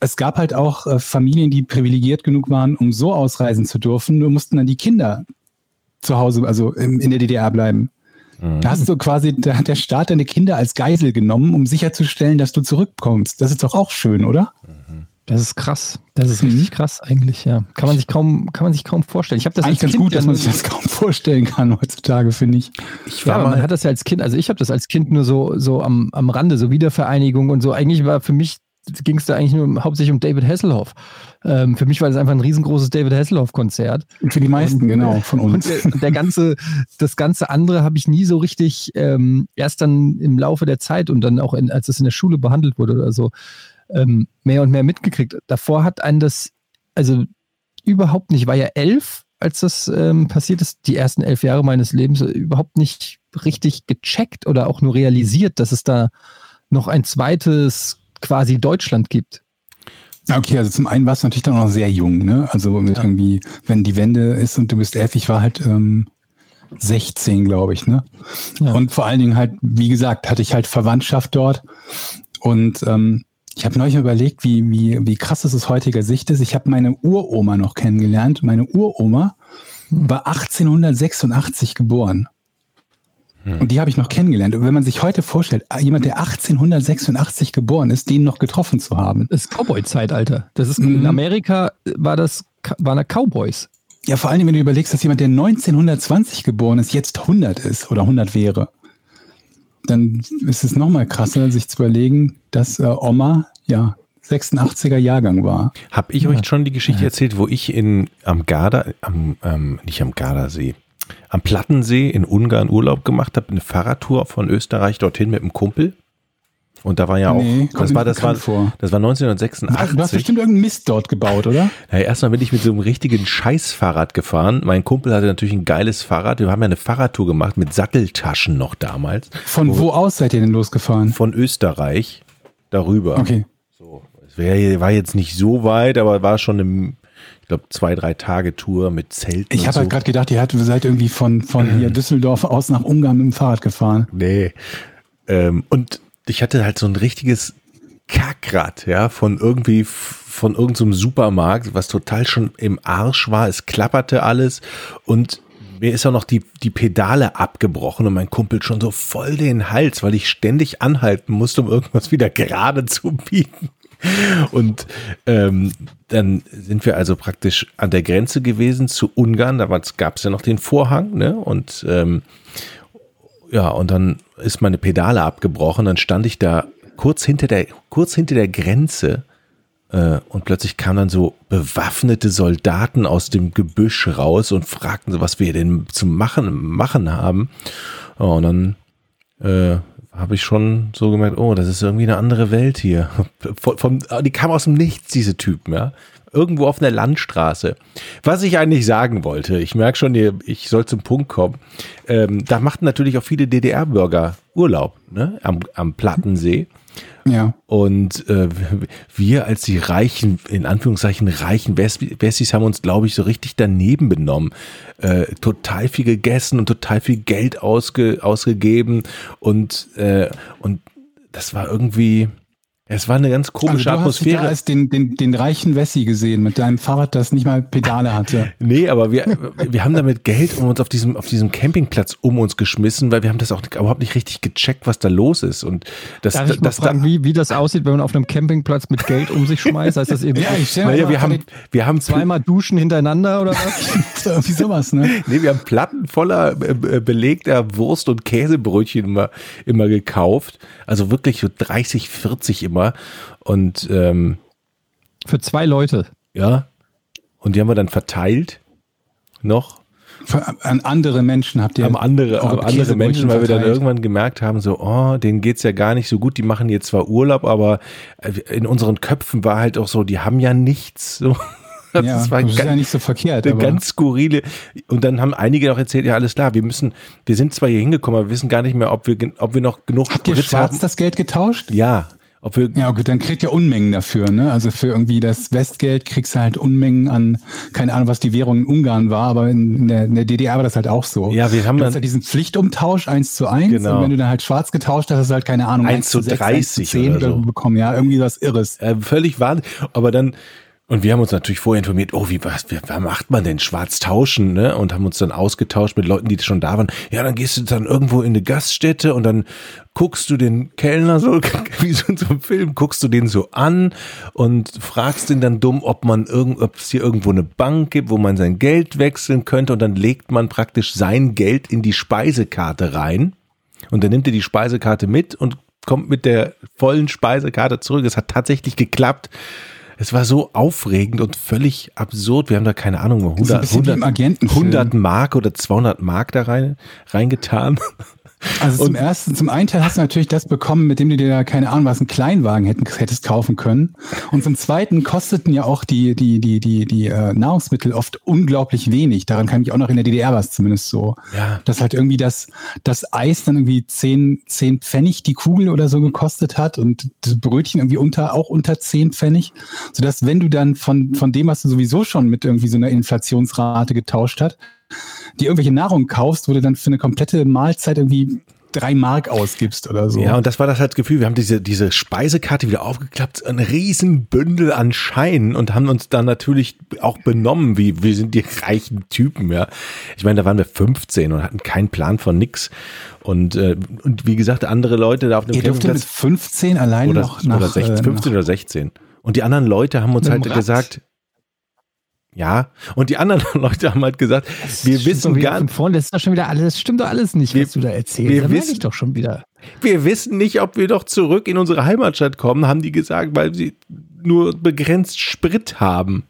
es gab halt auch äh, Familien, die privilegiert genug waren, um so ausreisen zu dürfen, nur mussten dann die Kinder zu Hause, also im, in der DDR bleiben. Da hast du quasi, da hat der Staat deine Kinder als Geisel genommen, um sicherzustellen, dass du zurückkommst. Das ist doch auch schön, oder? das ist krass. Das ist Mhm. richtig krass eigentlich, ja. Kann man sich kaum, kann man sich kaum vorstellen. Ich habe das Eigentlich als ganz Kind gut, dass man sich das kaum vorstellen kann heutzutage, finde ich. Ich Ja, man hat das ja als Kind, also ich habe das als Kind nur so, so am, am Rande, so Wiedervereinigung und so. Eigentlich war für mich, ging es da eigentlich nur hauptsächlich um David Hasselhoff. Ähm, für mich war das einfach ein riesengroßes David Hasselhoff-Konzert. Und für die meisten, Und- genau, von uns. der, und der ganze, das ganze andere habe ich nie so richtig, ähm, erst dann im Laufe der Zeit und dann auch, in, als es in der Schule behandelt wurde oder so, ähm, mehr und mehr mitgekriegt. Davor hat einen das, also überhaupt nicht, ich war ja elf, als das ähm, passiert ist, die ersten elf Jahre meines Lebens, äh, überhaupt nicht richtig gecheckt oder auch nur realisiert, dass es da noch ein zweites quasi Deutschland gibt. Ja, Okay, also zum einen warst du natürlich dann noch sehr jung, ne? Also mit irgendwie, wenn die Wende ist und du bist elf, ich war halt ähm, 16, glaube ich, ne? Ja. Und vor allen Dingen halt, wie gesagt, hatte ich halt Verwandtschaft dort. Und ähm, ich habe neulich überlegt, wie, wie, wie krass es aus heutiger Sicht ist. Ich habe meine Uroma noch kennengelernt. Meine Uroma war 1886 geboren. Und die habe ich noch kennengelernt. Und wenn man sich heute vorstellt, jemand, der 1886 geboren ist, den noch getroffen zu haben, Das ist Cowboy-Zeitalter. Das ist Mhm. in Amerika war das waren da Cowboys. Ja, vor allem, wenn du überlegst, dass jemand, der 1920 geboren ist, jetzt 100 ist oder 100 wäre, dann ist es nochmal krasser, sich zu überlegen, dass äh, Oma ja 86er Jahrgang war. Habe ich euch schon die Geschichte erzählt, wo ich in am Garda, am, ähm, nicht am Gardasee, am Plattensee in Ungarn Urlaub gemacht habe, eine Fahrradtour von Österreich dorthin mit einem Kumpel. Und da war ja auch, Nee, das war, das war, vor. das war Du hast 1986. bestimmt irgendeinen Mist dort gebaut, oder? Ja, erstmal bin ich mit so einem richtigen Scheißfahrrad gefahren. Mein Kumpel hatte natürlich ein geiles Fahrrad. Wir haben ja eine Fahrradtour gemacht mit Satteltaschen noch damals. Von wo aus seid ihr denn losgefahren? Von Österreich darüber. Okay. So, es wär, war jetzt nicht so weit, aber war schon eine, ich glaube, zwei, drei Tage Tour mit Zelten. Ich habe so. halt gerade gedacht, ihr habt- seid irgendwie von, von hier Düsseldorf aus nach Ungarn mit dem Fahrrad gefahren. Nee. Ähm, und ich hatte halt so ein richtiges Kackrad, ja, von irgendwie, von irgendeinem Supermarkt, was total schon im Arsch war. Es klapperte alles und mir ist auch noch die, die Pedale abgebrochen und mein Kumpel schon so voll den Hals, weil ich ständig anhalten musste, um irgendwas wieder gerade zu biegen. Und ähm, dann sind wir also praktisch an der Grenze gewesen zu Ungarn. Da gab es ja noch den Vorhang, ne? Und ähm, ja, und dann ist meine Pedale abgebrochen. Dann stand ich da kurz hinter der, kurz hinter der Grenze äh, und plötzlich kamen dann so bewaffnete Soldaten aus dem Gebüsch raus und fragten was wir denn zu machen, machen haben. Und dann äh, habe ich schon so gemerkt, oh, das ist irgendwie eine andere Welt hier. Von, von, die kam aus dem Nichts, diese Typen, ja. Irgendwo auf einer Landstraße. Was ich eigentlich sagen wollte, ich merke schon, ich soll zum Punkt kommen. Ähm, da machten natürlich auch viele DDR-Bürger Urlaub, ne, am, am Plattensee. Ja. Und äh, wir als die reichen, in Anführungszeichen reichen Wessis haben uns, glaube ich, so richtig daneben benommen. Äh, total viel gegessen und total viel Geld ausge, ausgegeben und, äh, und das war irgendwie, es war eine ganz komische also du Atmosphäre. Hast da als den, den, den reichen Wessi gesehen mit deinem Fahrrad, das nicht mal Pedale hatte. nee, aber wir, wir haben damit Geld um uns auf diesem, auf diesem Campingplatz um uns geschmissen, weil wir haben das auch überhaupt nicht richtig gecheckt, was da los ist. Und das, Darf ich das, fragen, da, wie, wie das aussieht, wenn man auf einem Campingplatz mit Geld um sich schmeißt? Heißt das eben Ja, ich naja, mal wir haben, wir haben zweimal duschen hintereinander oder was? Irgendwie sowas, ne? Nee, wir haben Platten voller äh, äh, belegter Wurst- und Käsebrötchen immer, immer gekauft. Also wirklich so 30, 40 immer. Und ähm, Für zwei Leute. ja, und die haben wir dann verteilt noch An andere Menschen habt ihr. am andere, am andere Menschen, weil wir dann irgendwann gemerkt haben, so, oh, denen geht's ja gar nicht so gut, die machen jetzt zwar Urlaub, aber äh, in unseren Köpfen war halt auch so, die haben ja nichts. So. Das Ja, war das ist ganz- ja nicht so verkehrt. eine Aber ganz skurrile. Und dann haben einige auch erzählt, ja, alles klar, wir müssen, wir sind zwar hier hingekommen, aber wir wissen gar nicht mehr, ob wir, ob wir noch genug habt ihr Sprit schwarz haben. das Geld getauscht? Ja, ob wir, Ja, gut, dann kriegt ihr Unmengen dafür, ne? Also für irgendwie das Westgeld kriegst du halt Unmengen an, keine Ahnung, was die Währung in Ungarn war, aber in, der, in der DDR war das halt auch so. Ja, wir haben du dann- hast ja diesen Pflichtumtausch 1 zu 1 Genau. und wenn du dann halt schwarz getauscht hast, hast du halt keine Ahnung, 1 zu 6, 30 10 oder so. bekommen, ja, irgendwie was Irres. äh, völlig wahnsinnig. Aber dann, und wir haben uns natürlich vorher informiert, oh, wie, was, wie, was macht man denn? Schwarz tauschen, ne? Und haben uns dann ausgetauscht mit Leuten, die schon da waren. Ja, dann gehst du dann irgendwo in eine Gaststätte und dann guckst du den Kellner so, wie so in so einem Film, guckst du den so an und fragst ihn dann dumm, ob man irgend, ob es hier irgendwo eine Bank gibt, wo man sein Geld wechseln könnte und dann legt man praktisch sein Geld in die Speisekarte rein und dann nimmt er die Speisekarte mit und kommt mit der vollen Speisekarte zurück. Es hat tatsächlich geklappt. Es war so aufregend und völlig absurd. Wir haben da keine Ahnung, So ein 100, bisschen wie im 100, Agentenfilm. 100 Mark oder 200 Mark da rein, reingetan. Also zum ersten, zum einen Teil hast du natürlich das bekommen, mit dem du dir da keine Ahnung was, einen Kleinwagen hätten, hättest kaufen können. Und zum zweiten kosteten ja auch die, die, die, die, die äh, Nahrungsmittel oft unglaublich wenig. Daran kann ich auch noch in der DDR was zumindest so. Ja. Dass halt irgendwie das, das Eis dann irgendwie zehn, zehn Pfennig die Kugel oder so gekostet hat und das Brötchen irgendwie unter, auch unter zehn Pfennig. Sodass wenn du dann von, von dem, was du sowieso schon mit irgendwie so einer Inflationsrate getauscht hast, die irgendwelche Nahrung kaufst, wo du dann für eine komplette Mahlzeit irgendwie drei Mark ausgibst oder so. Ja, und das war das halt das Gefühl. Wir haben diese, diese Speisekarte wieder aufgeklappt, ein riesen Bündel an Scheinen und haben uns dann natürlich auch benommen, wie wir sind die reichen Typen, ja. Ich meine, da waren wir 15 und hatten keinen Plan von nix. Und, äh, und wie gesagt, andere Leute da auf dem Ihr dürftet mit 15 alleine oder, noch nach, oder 16, äh, 15 oder 16. Und die anderen Leute haben uns halt Rad? gesagt, ja, und die anderen Leute haben halt gesagt, wir Stimmt doch wissen gar vorne, das ist doch schon wieder alles, das stimmt doch alles nicht, Wir- was du da erzählst. wir das wissen- ich doch schon wieder. wir wissen nicht, ob wir doch zurück in unsere Heimatstadt kommen, haben die gesagt, weil sie nur begrenzt Sprit haben.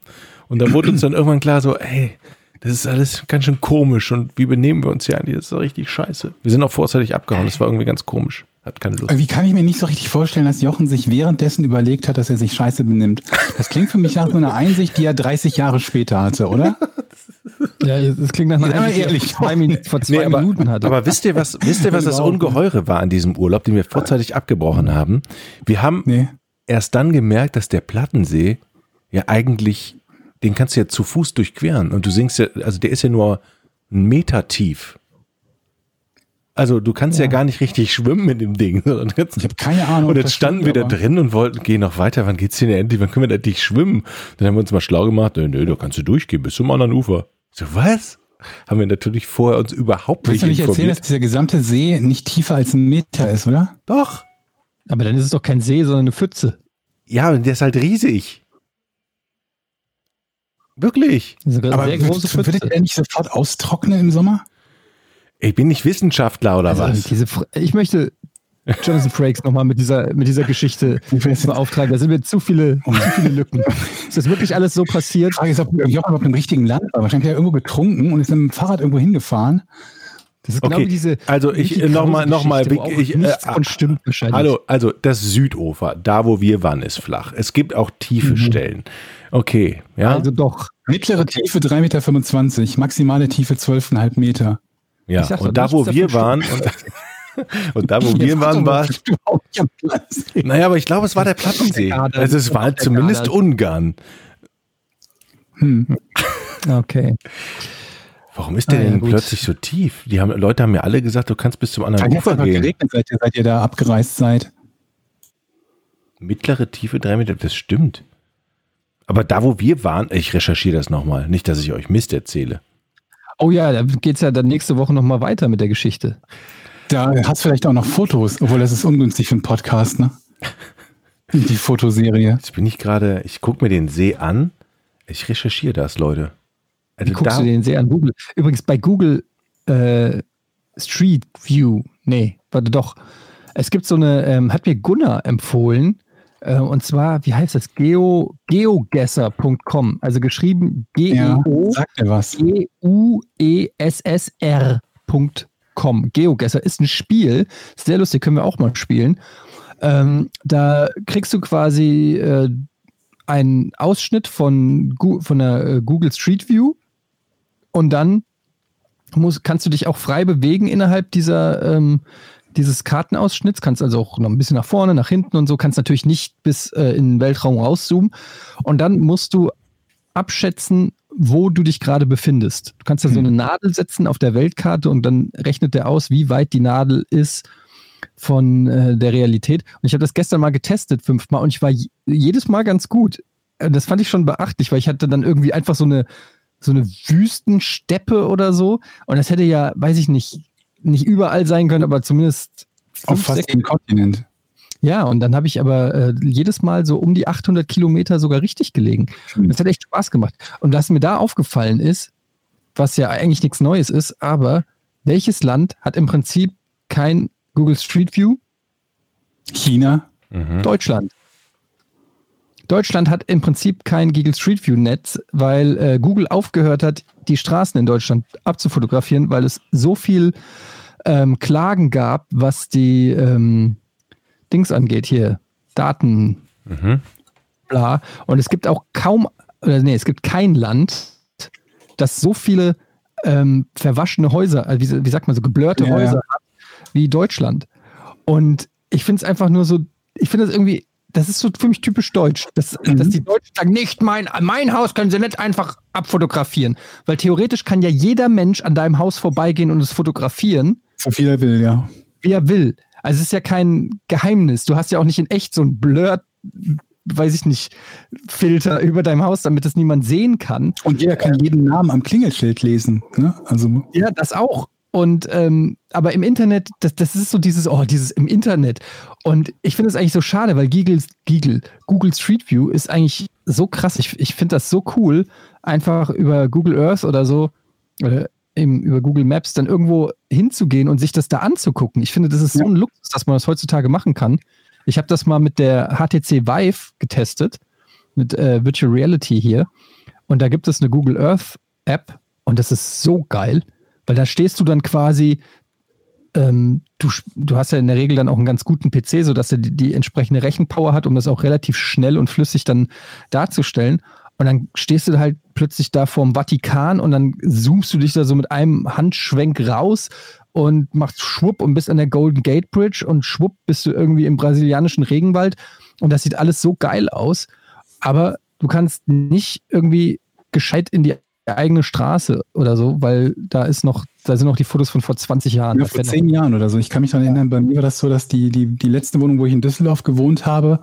Und dann wurde uns dann irgendwann klar so, ey, das ist alles ganz schön komisch und wie benehmen wir uns hier eigentlich? Das ist doch richtig scheiße. Wir sind auch vorzeitig abgehauen, das war irgendwie ganz komisch. Hat keine Lust. Wie kann ich mir nicht so richtig vorstellen, dass Jochen sich währenddessen überlegt hat, dass er sich scheiße benimmt? Das klingt für mich nach so einer Einsicht, die er 30 Jahre später hatte, oder? Ja, das klingt nach einer Ja, Einsicht, die er ehrlich. vor zwei, Min vor zwei Nee, aber, Minuten hatte. aber wisst ihr, was, wisst ihr, was das. Ungeheure war an diesem Urlaub, den wir vorzeitig abgebrochen haben? Wir haben Nee. erst dann gemerkt, dass der Plattensee ja eigentlich, den kannst du ja zu Fuß durchqueren. Und du sinkst ja, also der ist ja nur einen Meter tief. Also du kannst ja, Ja. gar nicht richtig schwimmen mit dem Ding. kannst- Ich habe keine Ahnung. Und jetzt standen wir da drin und wollten gehen noch weiter. Wann geht's denn endlich? Wann können wir denn endlich schwimmen? Dann haben wir uns mal schlau gemacht. Nö, nö, da kannst du durchgehen bis zum anderen Ufer. Ich So, was? Haben wir natürlich vorher uns überhaupt Willst nicht du nicht erzählen, dass informiert. dieser gesamte See nicht tiefer als ein Meter ist, oder? Doch. Aber dann ist es doch kein See, sondern eine Pfütze. Ja, und der ist halt riesig. Wirklich. Das ist eine Aber sehr große würdet Pfütze. er nicht sofort austrocknen im Sommer? Ich bin nicht Wissenschaftler oder Also, was? diese, ich möchte Jonathan Frakes nochmal mit dieser, mit dieser Geschichte beauftragen. Da sind mir zu viele, zu viele Lücken. Ist das wirklich alles so passiert? Frage ist, ob Jochen überhaupt im richtigen Land war. Wahrscheinlich hat er irgendwo getrunken und ist mit dem Fahrrad irgendwo hingefahren. Das ist genau Okay, wie diese. also ich, Mickey noch mal- Krause noch mal, Geschichte, wo auch ich, äh, stimmt wahrscheinlich. Hallo, also das Südufer, da wo wir waren, ist flach. Es gibt auch tiefe Stellen. Okay, ja. Also doch. Mittlere Tiefe 3,25 Meter, maximale Tiefe 12,5 Meter. Ja. sag doch, Und da wo wir waren, und, und da wo wir waren, war es. überhaupt nicht am Platz. Naja, aber ich glaube, es war der Plattensee. Also es war halt zumindest Garde. Ungarn. Okay. Warum ist der Ah, ja, denn gut. plötzlich so tief? Die haben, Leute haben mir alle gesagt, du kannst bis zum anderen Ufer gehen. geregnet, seit ihr, seit ihr da abgereist seid. Mittlere Tiefe drei Meter, das stimmt. Aber da, wo wir waren, ich recherchiere das nochmal. Nicht, dass ich euch Mist erzähle. Oh ja, da geht's ja dann nächste Woche nochmal weiter mit der Geschichte. Da hast du vielleicht auch noch Fotos, obwohl das ist ungünstig für einen Podcast, ne? Die Fotoserie. Jetzt bin ich gerade, ich gucke mir den See an. Ich recherchiere das, Leute. Wie Also guckst da, du den sehr an Google? Übrigens bei Google äh, Street View, nee, warte doch. Es gibt so eine, ähm, hat mir Gunnar empfohlen, äh, und zwar, wie heißt das? Geo, geogesser.com, also geschrieben Ja, G-E-O. sagt was. E. GeoGuessr ist ein Spiel, sehr lustig, können wir auch mal spielen. Ähm, da kriegst du quasi äh, einen Ausschnitt von, von der äh, Google Street View und dann muss, kannst du dich auch frei bewegen innerhalb dieser, ähm, dieses Kartenausschnitts, kannst also auch noch ein bisschen nach vorne, nach hinten und so, kannst natürlich nicht bis äh, in den Weltraum rauszoomen. Und dann musst du abschätzen, wo du dich gerade befindest. Du kannst da so eine Nadel setzen auf der Weltkarte und dann rechnet der aus, wie weit die Nadel ist von äh, der Realität. Und ich habe das gestern mal getestet, fünfmal, und ich war je- jedes Mal ganz gut. Äh, Das fand ich schon beachtlich, weil ich hatte dann irgendwie einfach so eine, so eine Wüstensteppe oder so. Und das hätte ja, weiß ich nicht, nicht überall sein können, aber zumindest Auf fast jedem Kontinent. ja, und dann habe ich aber äh, jedes Mal so um die 800 Kilometer sogar richtig gelegen. Hm. Das hat echt Spaß gemacht. Und was mir da aufgefallen ist, was ja eigentlich nichts Neues ist, aber welches Land hat im Prinzip kein Google Street View? China. Mhm. Deutschland. Deutschland hat im Prinzip kein Google Street View Netz, weil äh, Google aufgehört hat, die Straßen in Deutschland abzufotografieren, weil es so viel ähm, Klagen gab, was die ähm, Dings angeht hier, Daten, Mhm. bla. Und es gibt auch kaum, oder nee, es gibt kein Land, das so viele ähm, verwaschene Häuser, also wie, wie sagt man so, geblurrte Ja, ja. Häuser hat, wie Deutschland. Und ich finde es einfach nur so, ich finde das irgendwie, das ist so für mich typisch deutsch, dass, Mhm. dass die Deutschen sagen, nicht mein, mein Haus können sie nicht einfach abfotografieren. Weil theoretisch kann ja jeder Mensch an deinem Haus vorbeigehen und es fotografieren, So viel er will, ja. wie er will. Also es ist ja kein Geheimnis. Du hast ja auch nicht in echt so ein Blur, weiß ich nicht, Filter über deinem Haus, damit es niemand sehen kann. Und jeder kann jeden Namen am Klingelschild lesen. Ne? Also Ja, das auch. Und ähm, aber im Internet, das, das ist so dieses, oh, dieses im Internet. Und ich finde es eigentlich so schade, weil Google, Google, Google Street View ist eigentlich so krass. Ich, ich finde das so cool, einfach über Google Earth oder so, oder eben über Google Maps dann irgendwo hinzugehen und sich das da anzugucken. Ich finde, das ist so ein Luxus, dass man das heutzutage machen kann. Ich habe das mal mit der HTC Vive getestet, mit äh, Virtual Reality hier. Und da gibt es eine Google Earth App und das ist so geil, weil da stehst du dann quasi, ähm, du, du hast ja in der Regel dann auch einen ganz guten PC, sodass er die, die entsprechende Rechenpower hat, um das auch relativ schnell und flüssig dann darzustellen. Und dann stehst du halt plötzlich da vorm Vatikan und dann zoomst du dich da so mit einem Handschwenk raus und machst schwupp und bist an der Golden Gate Bridge und schwupp bist du irgendwie im brasilianischen Regenwald. Und das sieht alles so geil aus. Aber du kannst nicht irgendwie gescheit in die eigene Straße oder so, weil da ist noch da sind noch die Fotos von vor 20 Jahren. Ja, vor zehn Jahren oder so. Ich kann mich daran erinnern, bei mir war das so, dass die, die, die letzte Wohnung, wo ich in Düsseldorf gewohnt habe,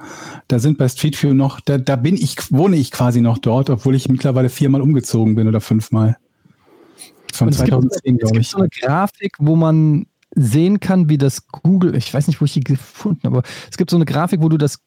da sind bei Street View noch, da, da bin ich, wohne ich quasi noch dort, obwohl ich mittlerweile viermal umgezogen bin oder fünfmal. Von Und es gibt- 2010, Es glaube gibt ich. so eine Grafik, wo man sehen kann, wie das Google, ich weiß nicht, wo ich die gefunden habe, aber es gibt so eine Grafik, wo du das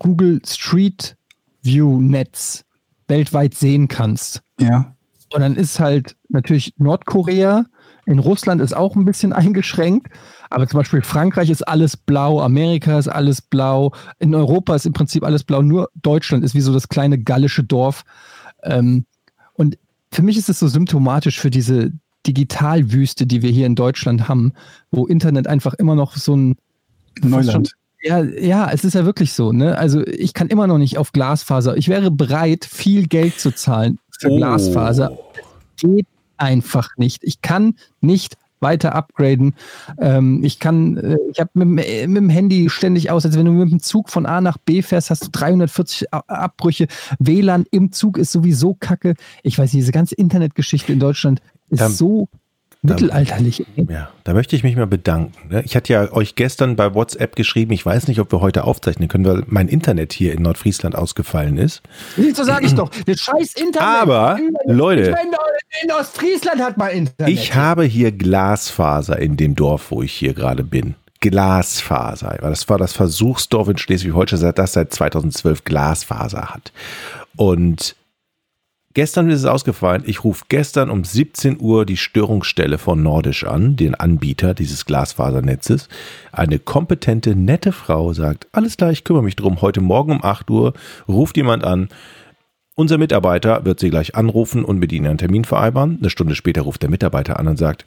Google Street View Netz weltweit sehen kannst. Ja. Und dann ist halt natürlich Nordkorea, in Russland ist auch ein bisschen eingeschränkt, aber zum Beispiel Frankreich ist alles blau, Amerika ist alles blau, in Europa ist im Prinzip alles blau, nur Deutschland ist wie so das kleine gallische Dorf. Ähm, und für mich ist es so symptomatisch für diese Digitalwüste, die wir hier in Deutschland haben, wo Internet einfach immer noch so ein Neuland. ja, ja, es ist ja wirklich so, ne? Also ich kann immer noch nicht auf Glasfaser. Ich wäre bereit, viel Geld zu zahlen für Oh. Glasfaser. Es geht einfach nicht. Ich kann nicht weiter upgraden. Ähm, ich kann, äh, ich habe mit, dem- mit dem Handy ständig aus, als wenn du mit dem Zug von A nach B fährst, hast du 340 A- Abbrüche. WLAN im Zug ist sowieso kacke. Ich weiß nicht, diese ganze Internetgeschichte in Deutschland ist Da- so mittelalterlich. Ja, da möchte ich mich mal bedanken. ne? Ich hatte ja euch gestern bei WhatsApp geschrieben, ich weiß nicht, ob wir heute aufzeichnen können, weil mein Internet hier in Nordfriesland ausgefallen ist. So sage ich doch. Das scheiß Internet. Aber, Leute, in Ostfriesland hat man Internet. ich habe hier Glasfaser in dem Dorf, wo ich hier gerade bin. Glasfaser. Das war das Versuchsdorf in Schleswig-Holstein, das seit 2012 Glasfaser hat. Und gestern ist es ausgefallen. Ich rufe gestern um 17 Uhr die Störungsstelle von Nordisch an, den Anbieter dieses Glasfasernetzes. Eine kompetente, nette Frau sagt, alles klar, ich kümmere mich drum. Heute Morgen um 8 Uhr ruft jemand an. Unser Mitarbeiter wird Sie gleich anrufen und mit Ihnen einen Termin vereinbaren. Eine Stunde später ruft der Mitarbeiter an und sagt,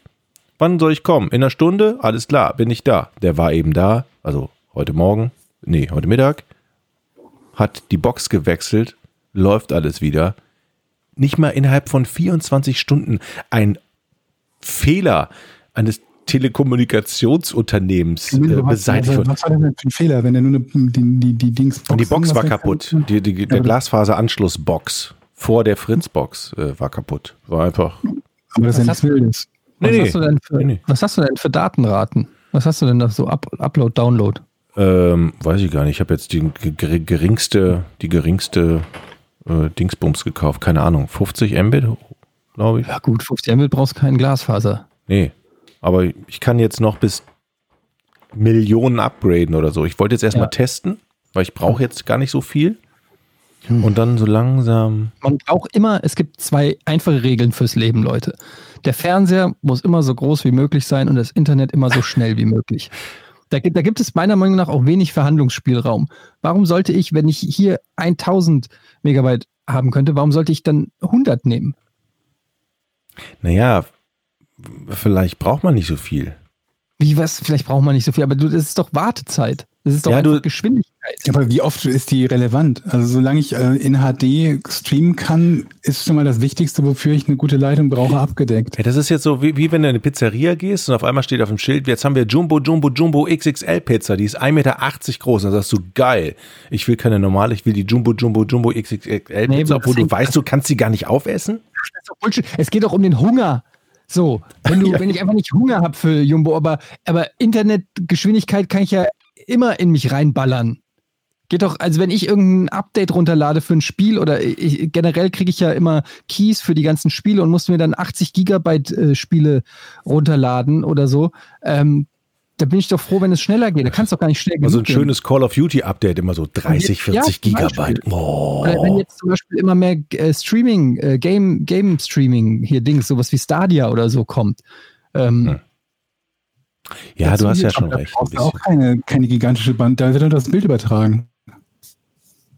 wann soll ich kommen? In einer Stunde? Alles klar, bin ich da. Der war eben da, also heute Morgen, nee, heute Mittag, hat die Box gewechselt, läuft alles wieder. Nicht mal innerhalb von 24 Stunden ein Fehler eines Telekommunikationsunternehmens äh, beseitigt also, wurde. was war denn für ein Fehler, wenn er nur eine, die, die, die Dings Und die Box war kaputt. Die, die, der Glasfaseranschlussbox vor der Fritz-Box äh, war kaputt. War einfach. Aber das ist ja nichts Wildes. was, Nee, hast du denn für, nee, nee. was hast du denn für Datenraten? Was hast du denn da so Up Upload, Download? Ähm, weiß ich gar nicht. Ich habe jetzt die ge- geringste, die geringste äh, Dingsbums gekauft. Keine Ahnung. 50 Mbit, glaube ich. Ja gut, 50 Mbit brauchst keinen Glasfaser. Nee. Aber ich kann jetzt noch bis Millionen upgraden oder so. Ich wollte jetzt erstmal Ja. testen, weil ich brauche jetzt gar nicht so viel. Und dann so langsam. Man braucht immer, es gibt zwei einfache Regeln fürs Leben, Leute. Der Fernseher muss immer so groß wie möglich sein und das Internet immer so schnell wie möglich. Da, gibt- da gibt es meiner Meinung nach auch wenig Verhandlungsspielraum. Warum sollte ich, wenn ich hier 1000 Megabyte haben könnte, warum sollte ich dann 100 nehmen? Naja, vielleicht braucht man nicht so viel. Wie was? Vielleicht braucht man nicht so viel, aber du, das ist doch Wartezeit. Das ist doch Ja, einfach du- Geschwindigkeit. Aber wie oft ist die relevant? Also solange ich äh, in HD streamen kann, ist schon mal das Wichtigste, wofür ich eine gute Leitung brauche, abgedeckt. Ja, das ist jetzt so, wie, wie wenn du in eine Pizzeria gehst und auf einmal steht auf dem Schild, jetzt haben wir Jumbo, Jumbo, Jumbo XXL Pizza, die ist 1,80 Meter groß. Dann sagst du, geil, ich will keine normale, ich will die Jumbo, Jumbo, Jumbo XXL Nee, Pizza, aber obwohl du weißt, du kannst sie gar nicht aufessen. Es geht doch um den Hunger. So, wenn, du, wenn ich einfach nicht Hunger habe für Jumbo, aber, aber Internetgeschwindigkeit kann ich ja immer in mich reinballern. Geht doch, also wenn ich irgendein Update runterlade für ein Spiel oder ich, generell kriege ich ja immer Keys für die ganzen Spiele und muss mir dann 80 Gigabyte äh, Spiele runterladen oder so. Ähm, da bin ich doch froh, wenn es schneller geht. Da kann es doch gar nicht schnell Also ein gehen. schönes Call of Duty Update, immer so 30, Ja, 40 zum Gigabyte. Oh. Oder wenn jetzt zum Beispiel immer mehr äh, Streaming, äh, Game, Game Streaming, hier Dings, sowas wie Stadia oder so kommt. Ähm, Hm. Ja, du hast ja schon Da recht. Ein brauchst du auch keine, keine gigantische Band, da wird nur das Bild übertragen.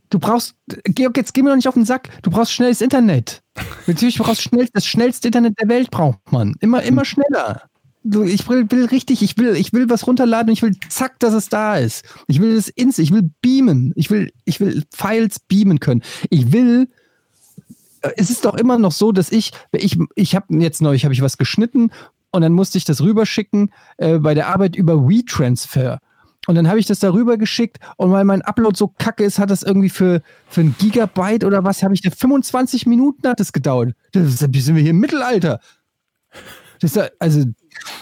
Du brauchst, Georg, jetzt geh mir doch nicht auf den Sack. Du brauchst schnelles Internet. Natürlich brauchst du schnell, das schnellste Internet der Welt braucht man. Immer, immer schneller. Du, ich will, will richtig, ich will, ich will was runterladen, ich will zack, dass es da ist. Ich will es ins, ich will beamen. Ich will, ich will Files beamen können. Ich will, äh, es ist doch immer noch so, dass ich, ich, ich habe jetzt neulich, habe ich was geschnitten und dann musste ich das rüberschicken äh, bei der Arbeit über WeTransfer. Und dann habe ich das darüber geschickt und weil mein Upload so kacke ist, hat das irgendwie für, für ein Gigabyte oder was, habe ich da 25 Minuten hat es gedauert. Da sind wir hier im Mittelalter. Das ist also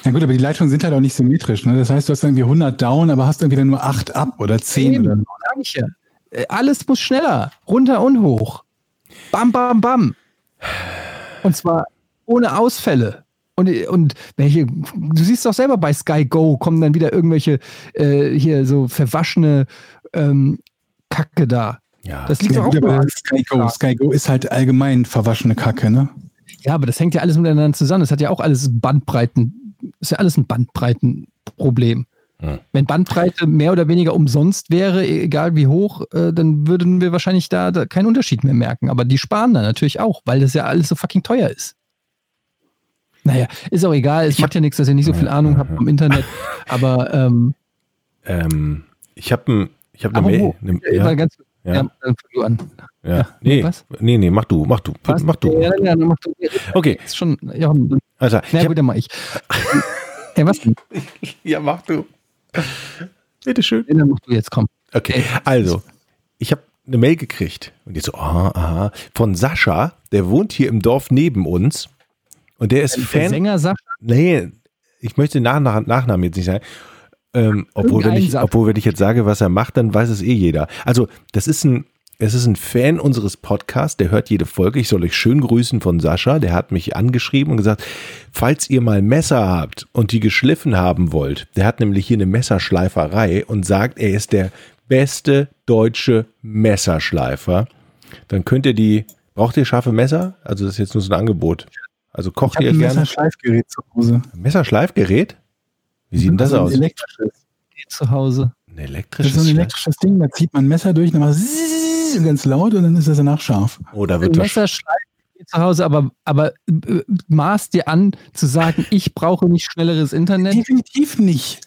Ja gut, aber die Leitungen sind halt auch nicht symmetrisch. Ne? Das heißt, du hast irgendwie 100 down, aber hast irgendwie dann nur 8 up oder 10 Eben, oder so. sag ich ja. Äh, Alles muss schneller, runter und hoch. Bam, bam, bam. Und zwar ohne Ausfälle. Und, und welche, du siehst doch selber bei Sky Go kommen dann wieder irgendwelche äh, hier so verwaschene ähm, Kacke da. Ja. Das liegt Ja, doch auch aber nur- Sky Go, Sky Go ist halt allgemein verwaschene Kacke, ne? Ja, aber das hängt ja alles miteinander zusammen. Das hat ja auch alles Bandbreiten, ist ja alles ein Bandbreitenproblem. Hm. Wenn Bandbreite mehr oder weniger umsonst wäre, egal wie hoch, äh, dann würden wir wahrscheinlich da, da keinen Unterschied mehr merken. Aber die sparen da natürlich auch, weil das ja alles so fucking teuer ist. Naja, ist auch egal. Es macht ja nichts, dass ihr nicht so viel Ahnung habt vom Internet. Aber ähm, Ähm, ich habe ich hab eine Mail. Eine, ja, ganz, Ja. ja. dann fang du an. ja. ja, Nee, was? nee, nee, mach du, mach du, Was? mach du. Ja, ja, dann mach du. Okay, Ist schon, ja, also, na ich gut, dann mach ich. Ey, was denn? ja, mach du. Bitteschön. Dann mach du jetzt, komm. Okay, also, ich habe eine Mail gekriegt und jetzt so, aha, aha, von Sascha, der wohnt hier im Dorf neben uns und der ist Der Fan. Sänger sagt, Nee, ich möchte den Nach Nach Nachnamen jetzt nicht sagen. Ähm, obwohl, wenn ich, obwohl, wenn ich jetzt sage, was er macht, dann weiß es eh jeder. Also, das ist ein, es ist ein Fan unseres Podcasts, der hört jede Folge. Ich soll euch schön grüßen von Sascha. Der hat mich angeschrieben und gesagt, falls ihr mal Messer habt und die geschliffen haben wollt, der hat nämlich hier eine Messerschleiferei und sagt, er ist der beste deutsche Messerschleifer. Dann könnt ihr die, braucht ihr scharfe Messer? Also, das ist jetzt nur so ein Angebot. Also kocht ihr ein gerne? Messerschleifgerät zu Hause. Messerschleifgerät? Wie sieht denn das ein aus? elektrisches. zu Hause. Ein Das elektrisches ist so ein elektrisches Ding, da zieht man ein Messer durch, dann macht es ganz laut und dann ist es danach scharf. Oder Ein wird das Messer schleifen geht zu Hause, aber, aber äh, maß dir an zu sagen, ich brauche nicht schnelleres Internet. Definitiv nicht.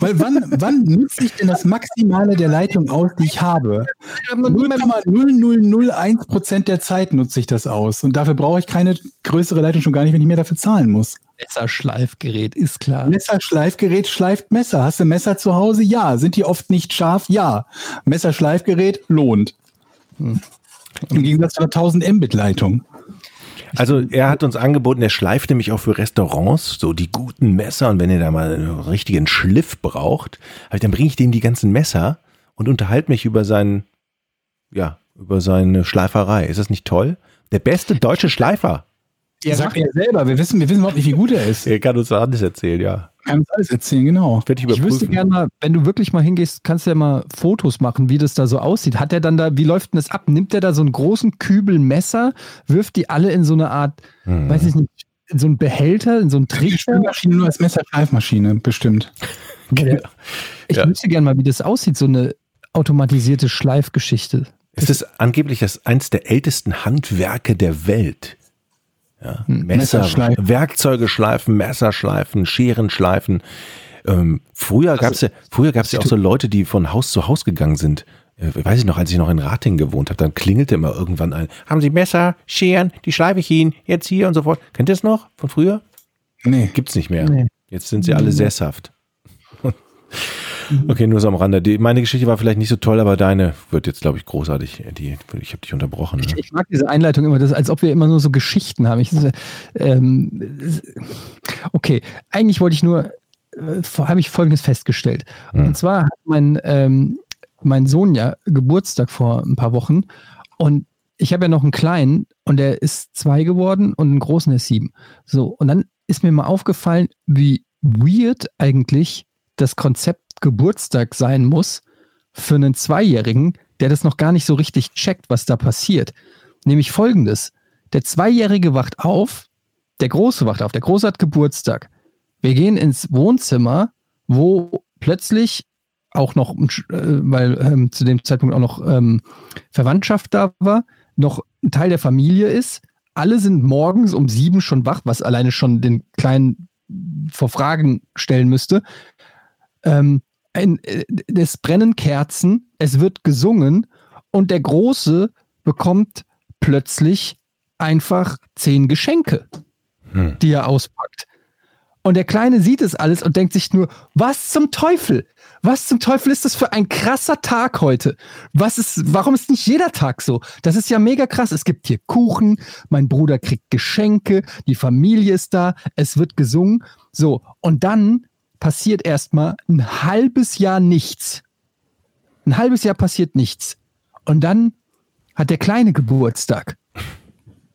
Weil wann, wann nutze ich denn das Maximale der Leitung aus, die ich habe? 0,0001 Prozent der Zeit nutze ich das aus. Und dafür brauche ich keine größere Leitung schon gar nicht, wenn ich mehr dafür zahlen muss. Messerschleifgerät, ist klar. Messerschleifgerät schleift Messer. Hast du Messer zu Hause? Ja. Sind die oft nicht scharf? Ja. Messerschleifgerät lohnt. Im Gegensatz zu einer 1000 Mbit Leitung. Also er hat uns angeboten, er schleift nämlich auch für Restaurants so die guten Messer und wenn ihr da mal einen richtigen Schliff braucht, halt, dann bringe ich dem die ganzen Messer und unterhalte mich über seinen, ja, über seine Schleiferei. Ist das nicht toll? Der beste deutsche Schleifer. Ja, Sagt er selber. Wir wissen, wir wissen überhaupt nicht, wie gut er ist. Er kann uns alles erzählen, ja. Kann uns alles erzählen, genau. Werde ich Ich wüsste gerne mal, wenn du wirklich mal hingehst, kannst du ja mal Fotos machen, wie das da so aussieht. Hat er dann da, wie läuft denn das ab? Nimmt er da so einen großen Kübel Messer, wirft die alle in so eine Art, Hm. weiß ich nicht, in so einen Behälter, in so einen Die Trichter? Spülmaschine nur als Messerschleifmaschine, bestimmt. Ich Ja. wüsste gerne mal, wie das aussieht, so eine automatisierte Schleifgeschichte. Es ist angeblich das eins der ältesten Handwerke der Welt. Ja, Hm, Messer, Messerschleifen. Werkzeuge schleifen, Messer schleifen, Scheren schleifen. Ähm, früher gab es ja, früher gab's ja auch so Leute, die von Haus zu Haus gegangen sind. Äh, weiß ich noch, als ich noch in Rating gewohnt habe, dann klingelte immer irgendwann ein. Haben Sie Messer, Scheren, die schleife ich Ihnen, jetzt hier und so fort. Kennt ihr das noch von früher? Nee. Gibt's nicht mehr. Nee. Jetzt sind sie alle sesshaft. Okay, nur so am Rande. Die, meine Geschichte war vielleicht nicht so toll, aber deine wird jetzt, glaube ich, großartig. Die, ich habe dich unterbrochen. Ich, Ne? ich mag diese Einleitung immer, das, als ob wir immer nur so Geschichten haben. Ich, ähm, okay, eigentlich wollte ich nur, äh, habe ich Folgendes festgestellt. Hm. Und zwar hat mein, ähm, mein Sohn ja Geburtstag vor ein paar Wochen und ich habe ja noch einen kleinen und der ist zwei geworden und einen großen ist sieben. So, und dann ist mir mal aufgefallen, wie weird eigentlich das Konzept Geburtstag sein muss für einen Zweijährigen, der das noch gar nicht so richtig checkt, was da passiert. Nämlich folgendes. Der Zweijährige wacht auf, der Große wacht auf, der Große hat Geburtstag. Wir gehen ins Wohnzimmer, wo plötzlich auch noch, äh, weil ähm, zu dem Zeitpunkt auch noch ähm, Verwandtschaft da war, noch ein Teil der Familie ist. Alle sind morgens um sieben schon wach, was alleine schon den Kleinen vor Fragen stellen müsste. Ähm, ein, äh, es brennen Kerzen, es wird gesungen und der Große bekommt plötzlich einfach zehn Geschenke, Hm. die er auspackt. Und der Kleine sieht es alles und denkt sich nur, was zum Teufel? Was zum Teufel ist das für ein krasser Tag heute? Was ist, warum ist nicht jeder Tag so? Das ist ja mega krass. Es gibt hier Kuchen, mein Bruder kriegt Geschenke, die Familie ist da, es wird gesungen. So, und dann passiert erstmal ein halbes Jahr nichts. Ein halbes Jahr passiert nichts. Und dann hat der Kleine Geburtstag.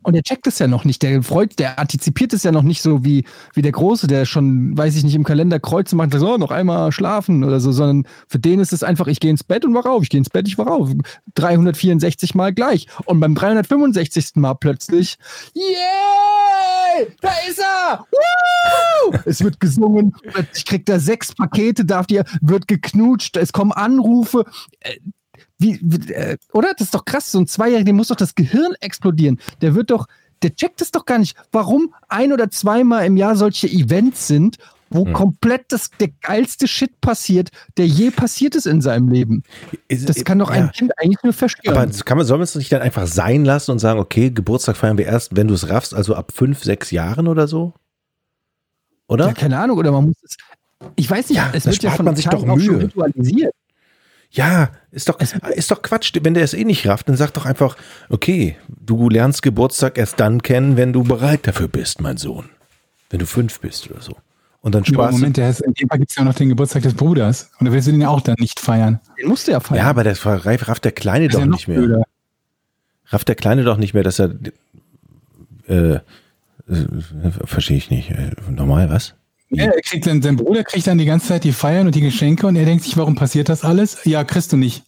Und er checkt es ja noch nicht. Der freut, der antizipiert es ja noch nicht so wie, wie der Große, der schon, weiß ich nicht, im Kalender Kreuze macht oh, noch einmal schlafen oder so, sondern für den ist es einfach, ich gehe ins Bett und wach auf, ich gehe ins Bett, ich wach auf. 364 Mal gleich. Und beim 365. Mal plötzlich, yeah! Da ist er! Woo! Es wird gesungen, plötzlich kriegt er sechs Pakete, darf dir, wird geknutscht, es kommen Anrufe. Wie, äh, oder? Das ist doch krass. So ein Zweijähriger, dem muss doch das Gehirn explodieren. Der wird doch, der checkt es doch gar nicht, warum ein oder zweimal im Jahr solche Events sind, wo Hm. komplett das, der geilste Shit passiert, der je passiert ist in seinem Leben. Das kann doch ein ja. Kind eigentlich nur verstören. Aber kann man, soll man es nicht dann einfach sein lassen und sagen, okay, Geburtstag feiern wir erst, wenn du es raffst, also ab fünf, sechs Jahren oder so? Oder? ja, keine Ahnung, oder man muss es. Ich weiß nicht, Ja, es wird ja von man sich doch Mühe. ritualisiert. Ja, ist doch, ist doch Quatsch. Wenn der es eh nicht rafft, dann sag doch einfach, okay, du lernst Geburtstag erst dann kennen, wenn du bereit dafür bist, mein Sohn. Wenn du fünf bist oder so. Und dann Ja, aber Spaß. Moment, der ist, in dem Fall gibt es ja noch den Geburtstag des Bruders. Und da willst du den ja auch dann nicht feiern. Den musst du ja feiern. Ja, aber das rafft der Kleine doch ja nicht mehr. blöder. Rafft der Kleine doch nicht mehr, dass er, äh, äh, verstehe ich nicht. Äh, normal, was? Ja, er kriegt dann, sein Bruder kriegt dann die ganze Zeit die Feiern und die Geschenke und er denkt sich, warum passiert das alles? Ja, kriegst du nicht.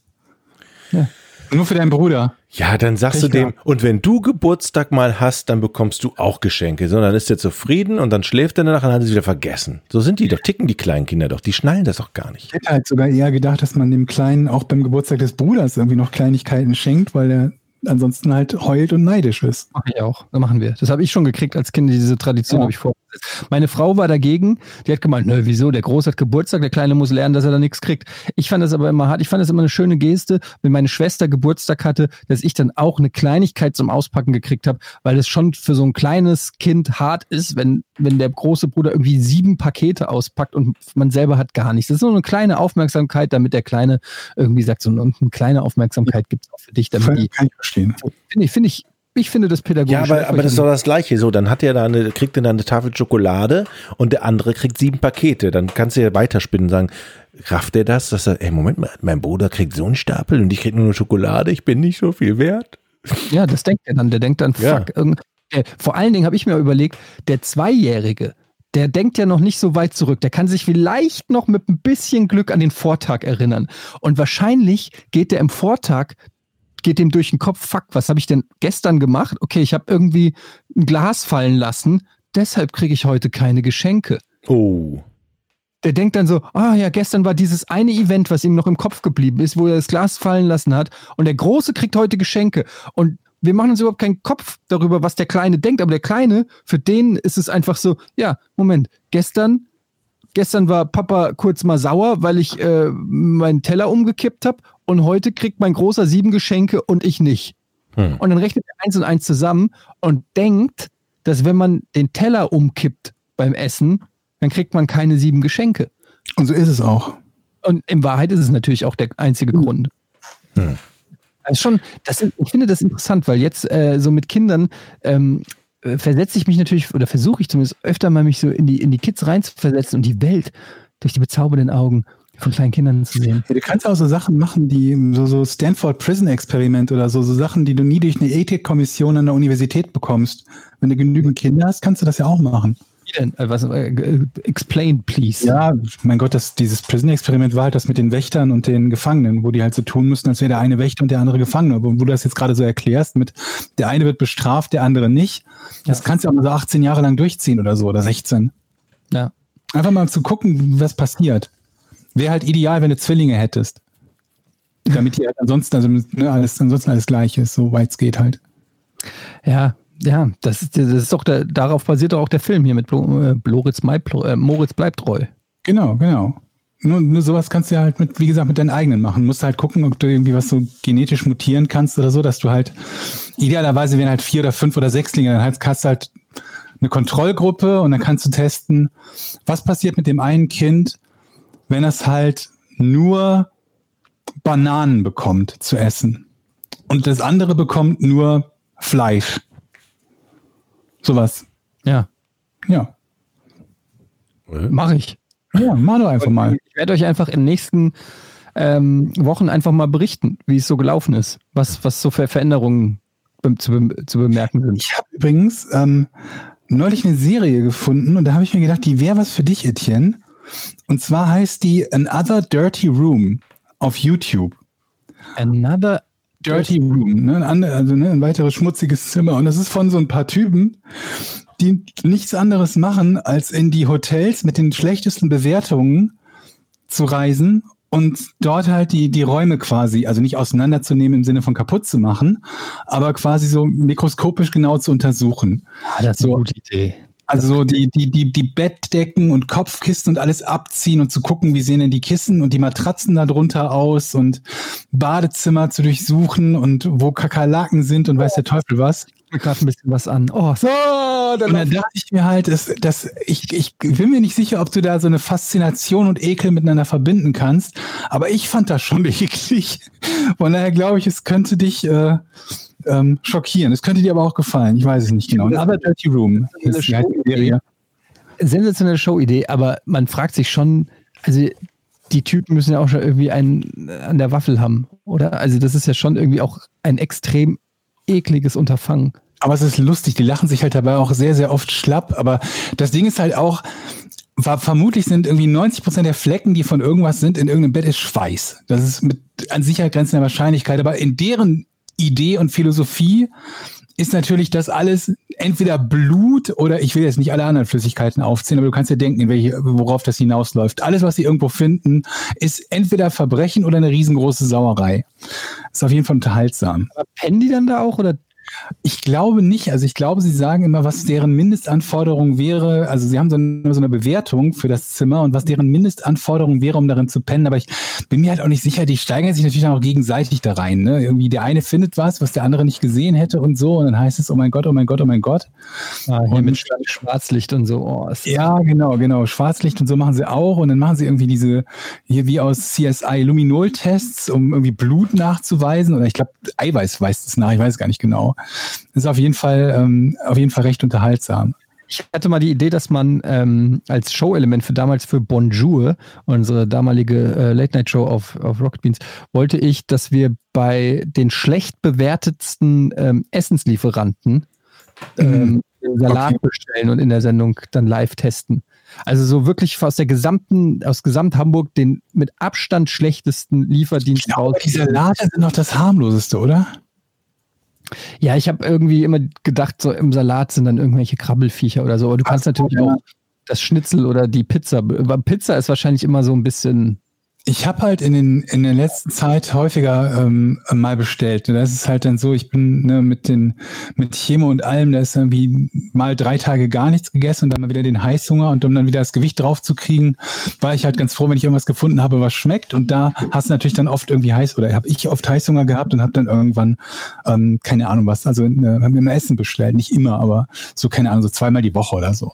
Ja. Nur für deinen Bruder. Ja, dann sagst du Pech dem, und wenn du Geburtstag mal hast, dann bekommst du auch Geschenke. So, dann ist er zufrieden und dann schläft er danach und hat es wieder vergessen. So sind die doch, ticken die kleinen Kinder doch. Die schnallen das doch gar nicht. Ich hätte halt sogar eher gedacht, dass man dem Kleinen auch beim Geburtstag des Bruders irgendwie noch Kleinigkeiten schenkt, weil er ansonsten halt heult und neidisch ist. Mach ich auch. Das machen wir. Das habe ich schon gekriegt als Kind. Diese Tradition Ja. habe ich Meine Frau war dagegen. Die hat gemeint, nö, wieso? Der Große hat Geburtstag, der Kleine muss lernen, dass er da nichts kriegt. Ich fand das aber immer hart. Ich fand das immer eine schöne Geste, wenn meine Schwester Geburtstag hatte, dass ich dann auch eine Kleinigkeit zum Auspacken gekriegt habe, weil es schon für so ein kleines Kind hart ist, wenn, wenn der große Bruder irgendwie sieben Pakete auspackt und man selber hat gar nichts. Das ist nur eine kleine Aufmerksamkeit, damit der Kleine irgendwie sagt, so eine kleine Aufmerksamkeit gibt es auch für dich, damit die, Kann ich verstehen. finde ich, finde ich, ich finde das pädagogisch. Ja, aber, aber das ist doch das Gleiche. So, dann hat er da eine, kriegt er da eine Tafel Schokolade und der andere kriegt sieben Pakete. Dann kannst du ja weiterspinnen und sagen, rafft er das? Dass er, ey, Moment mal, mein Bruder kriegt so einen Stapel und ich krieg nur eine Schokolade, ich bin nicht so viel wert. Ja, das denkt er dann. Der denkt dann, Ja. fuck. Irgend, der, vor allen Dingen habe ich mir überlegt, der Zweijährige, der denkt ja noch nicht so weit zurück. Der kann sich vielleicht noch mit ein bisschen Glück an den Vortag erinnern. Und wahrscheinlich geht der im Vortag, geht dem durch den Kopf, fuck, was habe ich denn gestern gemacht? Okay, ich habe irgendwie ein Glas fallen lassen, deshalb kriege ich heute keine Geschenke. Oh. Der denkt dann so, ah ja, gestern war dieses eine Event, was ihm noch im Kopf geblieben ist, wo er das Glas fallen lassen hat. Und der Große kriegt heute Geschenke. Und wir machen uns überhaupt keinen Kopf darüber, was der Kleine denkt. Aber der Kleine, für den ist es einfach so, ja, Moment, gestern, gestern war Papa kurz mal sauer, weil ich äh, meinen Teller umgekippt habe. Und heute kriegt mein Großer sieben Geschenke und ich nicht. Hm. Und dann rechnet er eins und eins zusammen und denkt, dass wenn man den Teller umkippt beim Essen, dann kriegt man keine sieben Geschenke. Und so ist es auch. Und in Wahrheit ist es natürlich auch der einzige Grund. Hm. Also schon, das ist, ich finde das interessant, weil jetzt äh, so mit Kindern ähm, äh, versetze ich mich natürlich, oder versuche ich zumindest öfter mal mich so in die, in die Kids reinzuversetzen und die Welt durch die bezaubernden Augen von kleinen Kindern zu sehen. Ja, du kannst auch so Sachen machen, die so, so Stanford Prison Experiment oder so, so Sachen, die du nie durch eine Ethikkommission an der Universität bekommst. Wenn du genügend Kinder hast, kannst du das ja auch machen. Wie denn? Äh, Was, äh, äh, explain, please. Ja, mein Gott, das, dieses Prison-Experiment war halt das mit den Wächtern und den Gefangenen, wo die halt so tun müssen, als wäre der eine Wächter und der andere Gefangene. Wo, wo du das jetzt gerade so erklärst, mit der eine wird bestraft, der andere nicht. Das kannst du auch mal so 18 Jahre lang durchziehen oder so, oder 16. Ja. Einfach mal zu gucken, was passiert. Wäre halt ideal, wenn du Zwillinge hättest. Damit die halt ansonsten, also ne, alles, ansonsten alles gleich ist, so weit es geht halt. Ja, ja, das ist, das ist doch der, darauf basiert doch auch der Film hier mit Blo, äh, Moritz, äh, Moritz bleibt treu. Genau, genau. Nur, nur sowas kannst du ja halt mit, wie gesagt, mit deinen eigenen machen. Du musst halt gucken, ob du irgendwie was so genetisch mutieren kannst oder so, dass du halt, idealerweise wären halt vier oder fünf oder Sechslinge, dann halt kannst du halt eine Kontrollgruppe und dann kannst du testen, was passiert mit dem einen Kind, wenn es halt nur Bananen bekommt zu essen. Und das andere bekommt nur Fleisch. Sowas. Ja, Ja. mache ich. Ja, mach doch einfach mal. Ich werde euch einfach in den nächsten ähm, Wochen einfach mal berichten, wie es so gelaufen ist, was, was so für Veränderungen zu, be zu bemerken sind. Ich habe übrigens ähm, neulich eine Serie gefunden und da habe ich mir gedacht, die wäre was für dich, Etienne. Und zwar heißt die Another Dirty Room auf YouTube. Another Dirty Room, ne? also ne, ein weiteres schmutziges Zimmer. Und das ist von so ein paar Typen, die nichts anderes machen, als in die Hotels mit den schlechtesten Bewertungen zu reisen und dort halt die, die Räume quasi, also nicht auseinanderzunehmen im Sinne von kaputt zu machen, aber quasi so mikroskopisch genau zu untersuchen. Ah, das ist eine gute Idee. Also so die, die, die, die Bettdecken und Kopfkissen und alles abziehen und zu gucken, wie sehen denn die Kissen und die Matratzen da drunter aus und Badezimmer zu durchsuchen und wo Kakerlaken sind und weiß der Teufel was. Mir gerade ein bisschen was an. Oh, so, dann Und dann dachte ich mir halt, dass, dass ich, ich bin mir nicht sicher, ob du da so eine Faszination und Ekel miteinander verbinden kannst, aber ich fand das schon eklig. Von daher glaube ich, es könnte dich äh, ähm, schockieren. Es könnte dir aber auch gefallen. Ich weiß es nicht genau. Another Dirty Room sensationelle Showidee, aber man fragt sich schon, also die Typen müssen ja auch schon irgendwie einen an der Waffel haben, oder? Also das ist ja schon irgendwie auch ein extrem ekliges Unterfangen. Aber es ist lustig, die lachen sich halt dabei auch sehr, sehr oft schlapp. Aber das Ding ist halt auch, war, vermutlich sind irgendwie 90 Prozent der Flecken, die von irgendwas sind, in irgendeinem Bett ist Schweiß. Das ist mit an Sicherheit grenzender Wahrscheinlichkeit. Aber in deren Idee und Philosophie ist natürlich das alles entweder Blut oder ich will jetzt nicht alle anderen Flüssigkeiten aufzählen, aber du kannst ja denken, in welche, worauf das hinausläuft. Alles, was sie irgendwo finden, ist entweder Verbrechen oder eine riesengroße Sauerei. Ist auf jeden Fall unterhaltsam. Aber pennen die dann da auch oder Ich glaube nicht. Also ich glaube, sie sagen immer, was deren Mindestanforderung wäre. Also sie haben so eine, so eine Bewertung für das Zimmer und was deren Mindestanforderung wäre, um darin zu pennen. Aber ich bin mir halt auch nicht sicher. Die steigern sich natürlich auch gegenseitig da rein. Ne? Irgendwie der eine findet was, was der andere nicht gesehen hätte und so. Und dann heißt es, oh mein Gott, oh mein Gott, oh mein Gott. ah, hier Und- mit Schwarzlicht und so? Oh, Ja, genau, genau. Schwarzlicht und so machen sie auch. Und dann machen sie irgendwie diese, hier wie aus CSI Luminol-Tests, um irgendwie Blut nachzuweisen. Oder ich glaube, Eiweiß weist es nach, ich weiß es gar nicht genau. Ist auf jeden Fall, ähm, auf jeden Fall recht unterhaltsam. Ich hatte mal die Idee, dass man ähm, als Show-Element für damals für Bonjour, unsere damalige äh, Late-Night-Show auf, auf Rocket Beans, wollte ich, dass wir bei den schlecht bewertetsten ähm, Essenslieferanten ähm, den Salat Okay. bestellen und in der Sendung dann live testen. Also so wirklich aus der gesamten, aus gesamt Hamburg den mit Abstand schlechtesten Lieferdienst raus. die Salate sind noch das harmloseste, oder? Ja, ich habe irgendwie immer gedacht, so im Salat sind dann irgendwelche Krabbelfiecher oder so. Aber du kannst natürlich ja. auch das Schnitzel oder die Pizza. Pizza ist wahrscheinlich immer so ein bisschen. Ich habe halt in, den, in der letzten Zeit häufiger ähm, mal bestellt. Das ist halt dann so, ich bin ne, mit den mit Chemo und allem, da ist irgendwie mal drei Tage gar nichts gegessen und dann mal wieder den Heißhunger und um dann wieder das Gewicht drauf zu kriegen, war ich halt ganz froh, wenn ich irgendwas gefunden habe, was schmeckt. Und da hast du natürlich dann oft irgendwie heiß oder habe ich oft Heißhunger gehabt und habe dann irgendwann ähm, keine Ahnung was, also äh, haben wir mal Essen bestellt, nicht immer, aber so keine Ahnung, so zweimal die Woche oder so.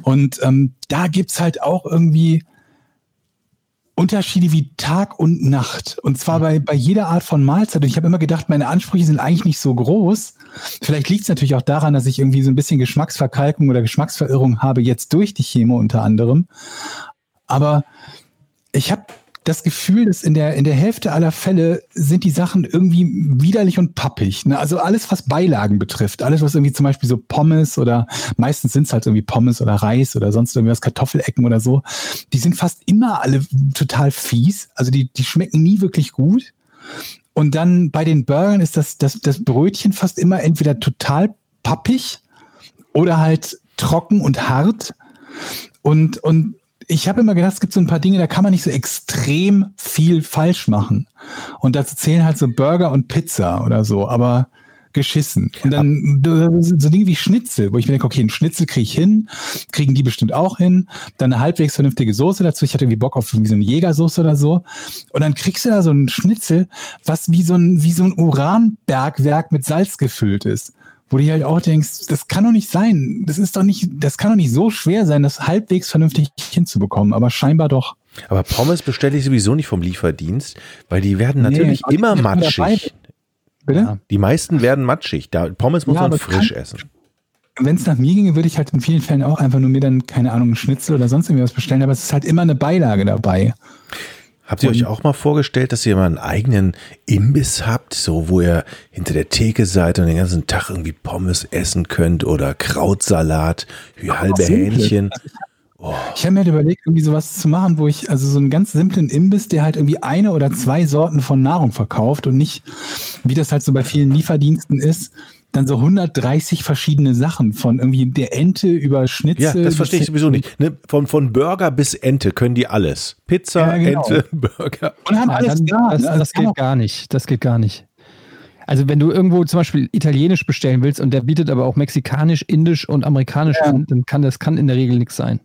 Und ähm, da gibt's halt auch irgendwie Unterschiede wie Tag und Nacht. Und zwar bei, bei jeder Art von Mahlzeit. Und ich habe immer gedacht, meine Ansprüche sind eigentlich nicht so groß. Vielleicht liegt es natürlich auch daran, dass ich irgendwie so ein bisschen Geschmacksverkalkung oder Geschmacksverirrung habe, jetzt durch die Chemo unter anderem. Aber ich habe das Gefühl, dass in der, in der Hälfte aller Fälle sind die Sachen irgendwie widerlich und pappig. Ne? Also alles, was Beilagen betrifft, alles, was irgendwie zum Beispiel so Pommes oder meistens sind es halt irgendwie Pommes oder Reis oder sonst irgendwas, Kartoffelecken oder so, die sind fast immer alle total fies. Also die, die schmecken nie wirklich gut. Und dann bei den Burgern ist das, das, das Brötchen fast immer entweder total pappig oder halt trocken und hart. Und, und ich habe immer gedacht, es gibt so ein paar Dinge, da kann man nicht so extrem viel falsch machen. Und dazu zählen halt so Burger und Pizza oder so, aber geschissen. Und dann so Dinge wie Schnitzel, wo ich mir denke, okay, ein Schnitzel kriege ich hin, kriegen die bestimmt auch hin. Dann eine halbwegs vernünftige Soße dazu. Ich hatte irgendwie Bock auf irgendwie so eine Jägersoße oder so. Und dann kriegst du da so ein Schnitzel, was wie so ein, wie so ein Uranbergwerk mit Salz gefüllt ist. Wo du dir halt auch denkst, das kann doch nicht sein. Das ist doch nicht, das kann doch nicht so schwer sein, das halbwegs vernünftig hinzubekommen, aber scheinbar doch. Aber Pommes bestelle ich sowieso nicht vom Lieferdienst, weil die werden natürlich Nee, immer matschig. Bitte? Ja. Die meisten werden matschig. Da, Pommes muss Ja, man frisch kann- essen. Wenn es nach mir ginge, würde ich halt in vielen Fällen auch einfach nur mir dann, keine Ahnung, einen Schnitzel oder sonst irgendwas bestellen, aber es ist halt immer eine Beilage dabei. Habt ihr euch auch mal vorgestellt, dass ihr mal einen eigenen Imbiss habt, so wo ihr hinter der Theke seid und den ganzen Tag irgendwie Pommes essen könnt oder Krautsalat, halbe simple. Hähnchen? Ich habe mir halt überlegt, irgendwie sowas zu machen, wo ich, also so einen ganz simplen Imbiss, der halt irgendwie eine oder zwei Sorten von Nahrung verkauft und nicht, wie das halt so bei vielen Lieferdiensten ist, dann so 130 verschiedene Sachen von irgendwie der Ente über Schnitzel. Ja, das verstehe ich sowieso nicht. Ne? Von, von Burger bis Ente können die alles. Pizza, Ja, genau. Ente, Burger. Und haben Ah, alles dann, da. das, ne? Also das kann geht auch- gar nicht. Das geht gar nicht. Also wenn du irgendwo zum Beispiel italienisch bestellen willst und der bietet aber auch mexikanisch, indisch und amerikanisch Ja. an, dann kann das kann in der Regel nichts sein.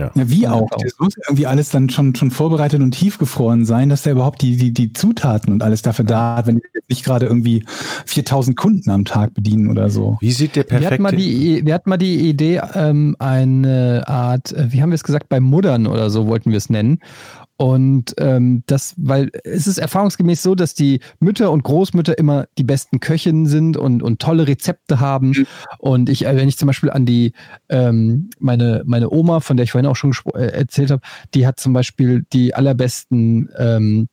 Ja, wie Ja, auch. auch. Das muss irgendwie alles dann schon, schon vorbereitet und tiefgefroren sein, dass der überhaupt die, die, die Zutaten und alles dafür da hat, wenn die jetzt nicht gerade irgendwie 4000 Kunden am Tag bedienen oder so. Wie sieht der Wir hatten, perfekte... mal die, wir hatten mal die Idee, ähm, eine Art, äh, wie haben wir es gesagt, bei Muddern oder so wollten wir es nennen. Und ähm, das, weil es ist erfahrungsgemäß so, dass die Mütter und Großmütter immer die besten Köchinnen sind und, und tolle Rezepte haben. Und ich, wenn ich zum Beispiel an die ähm, meine, meine Oma, von der ich vorhin auch schon äh, erzählt habe, die hat zum Beispiel die allerbesten ähm,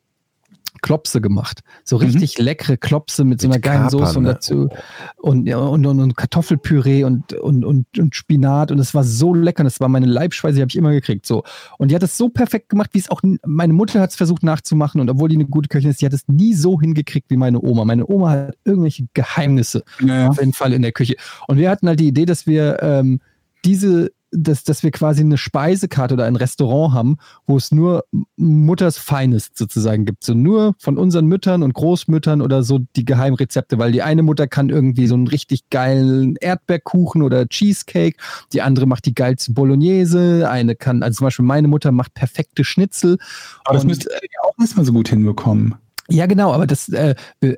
Klopse gemacht. So richtig leckere Klopse mit so einer geilen Kapern, Soße und ne? dazu und, ja, und, und, und Kartoffelpüree und, und, und, und Spinat und es war so lecker. Und Das war meine Leibspeise, die habe ich immer gekriegt. So. Und die hat es so perfekt gemacht, wie es auch meine Mutter hat es versucht nachzumachen. Und obwohl die eine gute Köchin ist, die hat es nie so hingekriegt wie meine Oma. Meine Oma hat irgendwelche Geheimnisse Ja, auf jeden Fall in der Küche. Und wir hatten halt die Idee, dass wir ähm, diese, dass, dass wir quasi eine Speisekarte oder ein Restaurant haben, wo es nur Mutters Finest sozusagen gibt. So nur von unseren Müttern und Großmüttern oder so die Geheimrezepte, weil die eine Mutter kann irgendwie so einen richtig geilen Erdbeerkuchen oder Cheesecake, die andere macht die geilste Bolognese, eine kann, also zum Beispiel meine Mutter macht perfekte Schnitzel. aber das müsste ihr ja auch erstmal so gut hinbekommen. Ja, genau, aber das äh,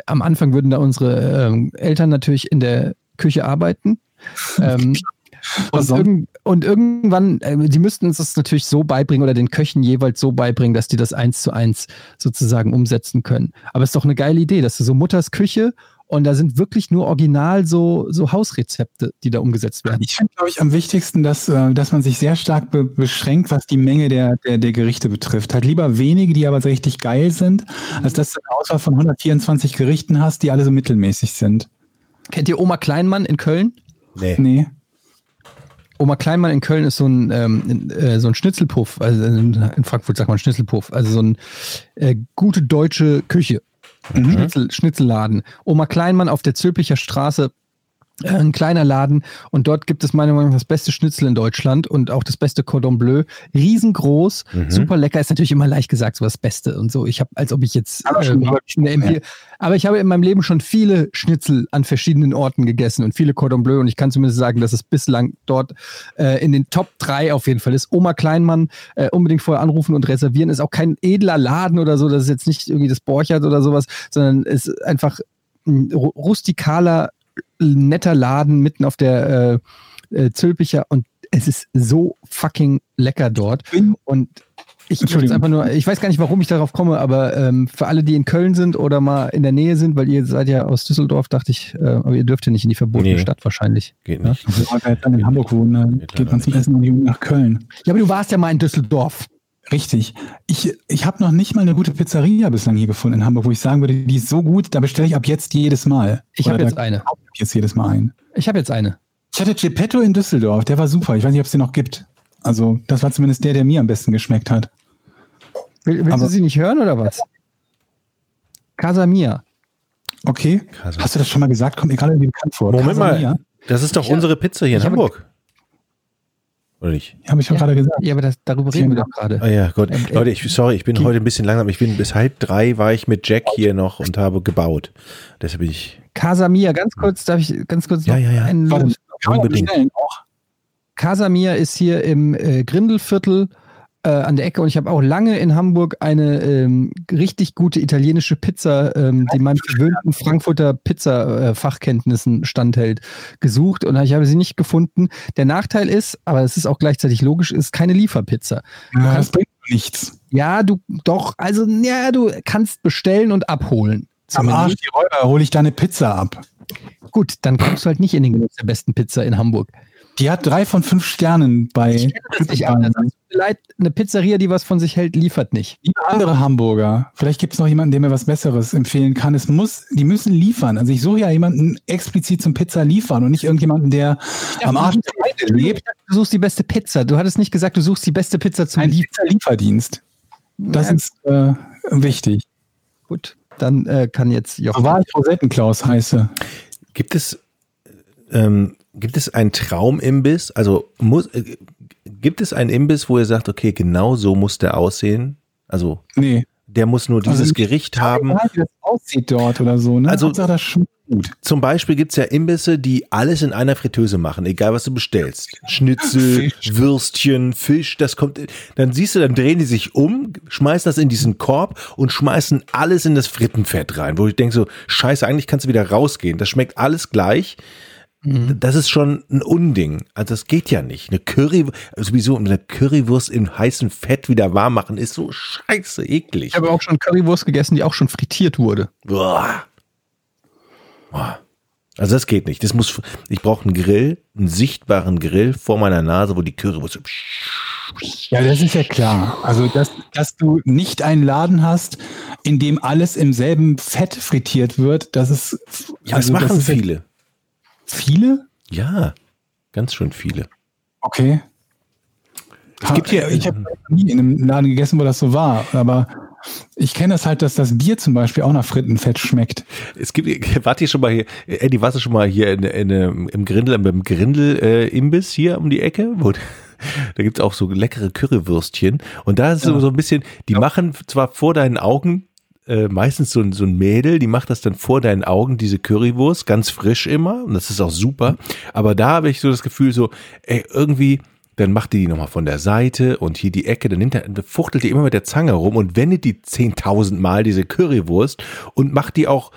am Anfang würden da unsere ähm, Eltern natürlich in der Küche arbeiten. ähm, und, irgend, und irgendwann, äh, die müssten uns das natürlich so beibringen oder den Köchen jeweils so beibringen, dass die das eins zu eins sozusagen umsetzen können. Aber es ist doch eine geile Idee, dass du so Mutters Küche und da sind wirklich nur original so, so Hausrezepte, die da umgesetzt werden. Ich finde, glaube ich, am wichtigsten, dass, äh, dass man sich sehr stark be beschränkt, was die Menge der, der, der Gerichte betrifft. Halt lieber wenige, die aber so richtig geil sind, als dass du eine Auswahl von 124 Gerichten hast, die alle so mittelmäßig sind. Kennt ihr Oma Kleinmann in Köln? Nee. Nee. Oma Kleinmann in Köln ist so ein, ähm, äh, so ein Schnitzelpuff, also in, Frankfurt sagt man Schnitzelpuff, also so ein äh, gute deutsche Küche. Schnitzel, Schnitzelladen. Oma Kleinmann auf der Zülpicher Straße, ein kleiner Laden und dort gibt es meiner Meinung nach das beste Schnitzel in Deutschland und auch das beste Cordon Bleu. Riesengroß, super lecker, ist natürlich immer leicht gesagt, so das Beste und so. Ich habe, als ob ich jetzt Aber der Empir aber ich habe in meinem Leben schon viele Schnitzel an verschiedenen Orten gegessen und viele Cordon Bleu und ich kann zumindest sagen, dass es bislang dort äh, in den Top 3 auf jeden Fall ist. Oma Kleinmann äh, unbedingt vorher anrufen und reservieren. Ist auch kein edler Laden oder so, das ist jetzt nicht irgendwie das Borchert oder sowas, sondern ist einfach ein ru- rustikaler, netter Laden mitten auf der äh, äh, Zülpicher und es ist so fucking lecker dort. Und ich, ich, einfach nur, ich weiß gar nicht, warum ich darauf komme, aber ähm, für alle, die in Köln sind oder mal in der Nähe sind, weil ihr seid ja aus Düsseldorf, dachte ich, äh, aber ihr dürft ja nicht in die verbotene Nee. Stadt wahrscheinlich. Geht Ja. nicht. Also, wenn wir dann in Hamburg wohnen, dann Geht geht man zum Essen und nach Köln. Ja, aber du warst ja mal in Düsseldorf. Richtig. Ich, ich habe noch nicht mal eine gute Pizzeria bislang hier gefunden in Hamburg, wo ich sagen würde, die ist so gut, da bestelle ich ab jetzt jedes Mal. Ich habe jetzt eine. ich jetzt jedes Mal ein. Ich habe jetzt eine. Ich hatte Geppetto in Düsseldorf, der war super. Ich weiß nicht, ob es den noch gibt. Also, das war zumindest der, der mir am besten geschmeckt hat. Will, willst Aber- du sie nicht hören oder was? Casa Mia. Okay. Krass. Hast du das schon mal gesagt? Kommt mir gerade irgendwie bekannt vor. Moment Casamia? mal, das ist doch Ich unsere Pizza hier in Hamburg. Oder nicht? Habe ich schon Ja. gerade gesagt. Ja, aber das, darüber reden wir doch gerade. Ah ja, Gott. Ähm, äh, Leute, ich, sorry, ich bin heute ein bisschen langsam. Ich bin bis halb drei war ich mit Jack hier noch und habe gebaut. Deshalb bin ich. Casa Mia, ganz kurz, darf ich ganz kurz Ja, noch ja, ja. einen man Unbedingt. bestellen auch. Casa Mia ist hier im äh, Grindelviertel äh, an der Ecke und ich habe auch lange in Hamburg eine ähm, richtig gute italienische Pizza, ähm, die meinen gewöhnten Frankfurter Pizza-Fachkenntnissen standhält, gesucht und ich habe sie nicht gefunden. Der Nachteil ist, aber es ist auch gleichzeitig logisch, ist keine Lieferpizza. Ja, das bringt nichts. Ja, du doch, also ja, du kannst bestellen und abholen. Am Arsch die Räuber hole ich da eine Pizza ab. Gut, dann kommst du halt nicht in den Genuss der besten Pizza in Hamburg. Die hat drei von fünf Sternen bei Ich kenne das nicht anders. Leid, eine Pizzeria, die was von sich hält, liefert nicht. Liebe andere Hamburger, vielleicht gibt es noch jemanden, der mir was Besseres empfehlen kann. Es muss, die müssen liefern. Also ich suche ja jemanden explizit zum Pizza liefern und nicht irgendjemanden, der am Arsch der lebt. Du suchst die beste Pizza. Du hattest nicht gesagt, du suchst die beste Pizza zum Ein Liefern. Pizza-Lieferdienst. Das Ja. ist äh, wichtig. Gut, dann äh, kann jetzt Jochen. War ich Rosettenklaus heiße. Gibt es, ähm, gibt es einen Traumimbiss? Also muss, äh, gibt es einen Imbiss, wo ihr sagt, okay, genau so muss der aussehen? Also Nee. der muss nur dieses Also, Gericht haben. Egal, wie das aussieht dort oder so. Ne? Also- Hauptsache, das schmeckt gut. Zum Beispiel gibt's ja Imbisse, die alles in einer Fritteuse machen, egal was du bestellst. Schnitzel, Fisch. Würstchen, Fisch, das kommt, dann siehst du, dann drehen die sich um, schmeißen das in diesen Korb und schmeißen alles in das Frittenfett rein, wo ich denke so, scheiße, eigentlich kannst du wieder rausgehen. Das schmeckt alles gleich. Das ist schon ein Unding. Also das geht ja nicht. Eine Curry, sowieso eine Currywurst in heißem Fett wieder warm machen, ist so scheiße eklig. Ich habe auch schon Currywurst gegessen, die auch schon frittiert wurde. Boah. Boah. Also das geht nicht. Das muss, ich brauche einen Grill, einen sichtbaren Grill vor meiner Nase, wo die Currywurst. Ja, das ist ja klar. Also, dass, dass du nicht einen Laden hast, in dem alles im selben Fett frittiert wird, das ist. Ja, also, das machen ist ja- viele. Viele? Ja, ganz schön viele. Okay. Es gibt hier- ich habe nie in einem Laden gegessen, wo das so war, aber ich kenne das halt, dass das Bier zum Beispiel auch nach Frittenfett schmeckt. Es gibt, wart ihr schon mal hier, Eddie, warst du schon mal hier in, in, im Grindel, beim Grindel-Imbiss hier um die Ecke? Wo, da gibt's auch so leckere Currywürstchen. Und da ist so, so ein bisschen, die machen zwar vor deinen Augen äh, meistens so, ein- so ein Mädel, die macht das dann vor deinen Augen, diese Currywurst, ganz frisch immer. Und das ist auch super. Aber da habe ich so das Gefühl, so, ey, irgendwie, dann macht die die nochmal von der Seite und hier die Ecke, dann nimmt er, dann fuchtelt die immer mit der Zange rum und wendet die 10.000 Mal, diese Currywurst, und macht die auch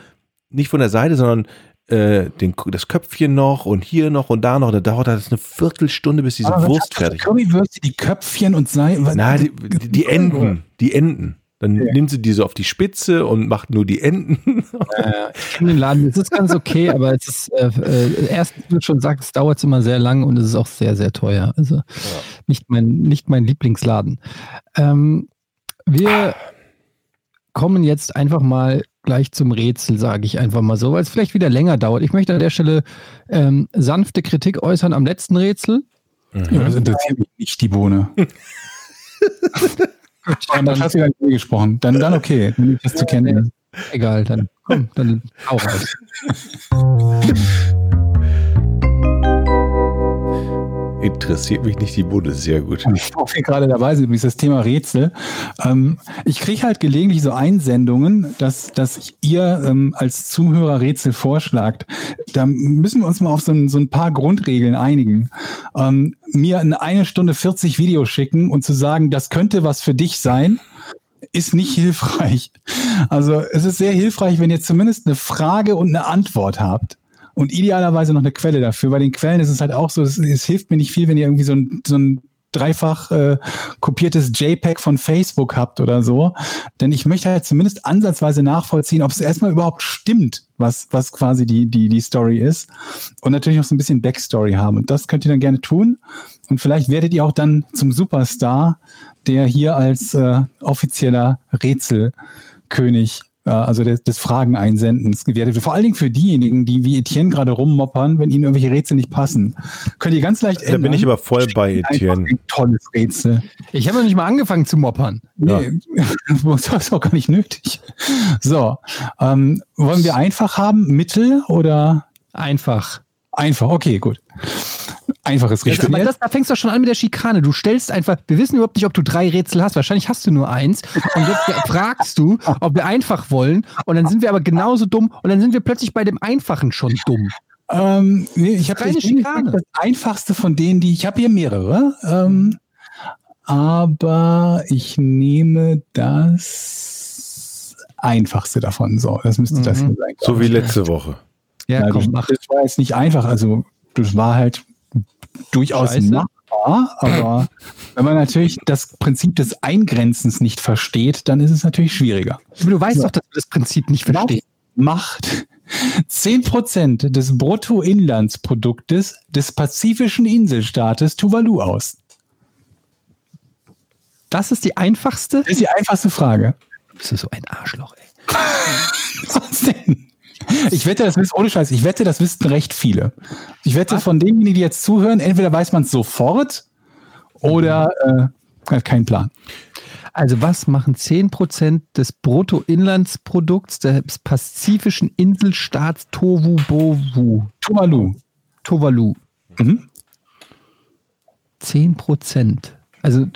nicht von der Seite, sondern äh, den, das Köpfchen noch und hier noch und da noch. Da dauert das eine Viertelstunde, bis diese Wurst fertig ist. Currywürste, die Köpfchen und Sei. was- Na, die, die, die Enden, die Enden. Dann nimmt sie die so auf die Spitze und macht nur die Enden. Ich kenne den Laden, es ist ganz okay, aber es ist äh, äh, erstens, wie du schon sagst, es dauert immer sehr lang und es ist auch sehr, sehr teuer. Also nicht, mein, nicht mein Lieblingsladen. Ähm, wir kommen jetzt einfach mal gleich zum Rätsel, sage ich einfach mal so, weil es vielleicht wieder länger dauert. Ich möchte an der Stelle ähm, sanfte Kritik äußern am letzten Rätsel. Ja, das interessiert mich nicht, die Bohne. Aber das hast du ja nicht gesprochen. Dann, dann okay, dann ich das zu kennen. Egal, dann komm, dann hau raus. Interessiert mich nicht die Bude, sehr gut. wo wir gerade dabei sind, übrigens das Thema Rätsel. Ähm, ich kriege halt gelegentlich so Einsendungen, dass, dass ihr ähm, als Zuhörer Rätsel vorschlagt. Da müssen wir uns mal auf so ein, so ein paar Grundregeln einigen. Ähm, mir eine, eine Stunde 40 Videos schicken und zu sagen, das könnte was für dich sein, ist nicht hilfreich. Also es ist sehr hilfreich, wenn ihr zumindest eine Frage und eine Antwort habt. Und idealerweise noch eine Quelle dafür. Bei den Quellen ist es halt auch so, es, es hilft mir nicht viel, wenn ihr irgendwie so ein, so ein dreifach äh, kopiertes JPEG von Facebook habt oder so. Denn ich möchte halt zumindest ansatzweise nachvollziehen, ob es erstmal überhaupt stimmt, was, was quasi die, die, die Story ist. Und natürlich noch so ein bisschen Backstory haben. Und das könnt ihr dann gerne tun. Und vielleicht werdet ihr auch dann zum Superstar, der hier als äh, offizieller Rätselkönig also des, des Fragen einsendens gewertet wird. Vor allen Dingen für diejenigen, die wie Etienne gerade rummoppern, wenn ihnen irgendwelche Rätsel nicht passen. Könnt ihr ganz leicht Da bin ich aber voll bei Etienne. Ein tolles Rätsel. Ich habe noch nicht mal angefangen zu moppern. Nee, das ist auch gar nicht nötig. So, ähm, wollen wir einfach haben, mittel oder Einfach. einfach? Okay, gut. Einfach ist Das, richtig. aber das, da fängst du schon an mit der Schikane. Du stellst einfach, wir wissen überhaupt nicht, ob du drei Rätsel hast. Wahrscheinlich hast du nur eins. Und jetzt fragst du, ob wir einfach wollen. Und dann sind wir aber genauso dumm. Und dann sind wir plötzlich bei dem Einfachen schon dumm. Ähm, nee, ich habe das einfachste von denen, die ich habe hier mehrere. Ähm, aber ich nehme das einfachste davon. So, das müsste das Mhm. hier sein. So wie letzte Woche. Ja, Ja, komm, das, mach. das war jetzt nicht einfach. Also, das war halt durchaus Scheiße. machbar, aber wenn man natürlich das Prinzip des Eingrenzens nicht versteht, dann ist es natürlich schwieriger. Du weißt doch, dass du das Prinzip nicht verstehst. Macht 10% des Bruttoinlandsproduktes des pazifischen Inselstaates Tuvalu aus? Das ist die einfachste. Das ist die einfachste Frage. Bist du so ein Arschloch, ey. Was denn? Ich wette, das wissen, ohne Scheiß, ich wette, das wissen recht viele. Ich wette, von denen, die jetzt zuhören, entweder weiß man es sofort oder äh, hat keinen Plan. Also was machen 10% des Bruttoinlandsprodukts des pazifischen Inselstaats Tovu Bovu? Tuvalu. Tuvalu. Mhm. 10%. Also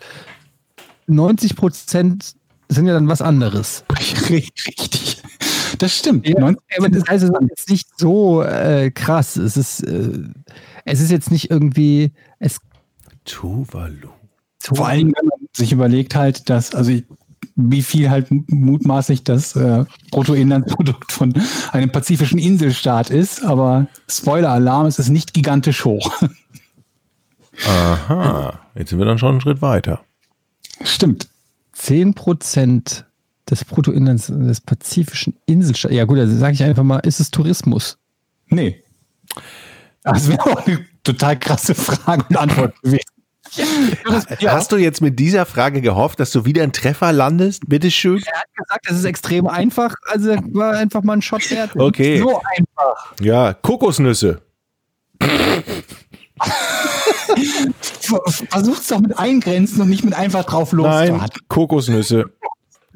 90% sind ja dann was anderes. Richtig. Das stimmt. Ja, 90 aber das heißt, es ist jetzt nicht so äh, krass. Es ist, äh, es ist jetzt nicht irgendwie, es Tuvalu. Vor allem, wenn man sich überlegt halt, dass, also ich, wie viel halt mutmaßlich das äh, Bruttoinlandsprodukt von einem pazifischen Inselstaat ist, aber Spoiler-Alarm, es ist nicht gigantisch hoch. Aha, jetzt sind wir dann schon einen Schritt weiter. Stimmt. 10% des Bruttoinlands des pazifischen Inselstaates. Ja gut, also sage ich einfach mal, ist es Tourismus? Nee. Das wäre auch eine total krasse Frage und Antwort gewesen. Hast du jetzt mit dieser Frage gehofft, dass du wieder einen Treffer landest? Bitteschön. Er hat gesagt, es ist extrem einfach, also war einfach mal ein Shot wert. Okay. So einfach. Ja, Kokosnüsse. Versuch's doch mit Eingrenzen und nicht mit einfach drauf los. Nein, Kokosnüsse.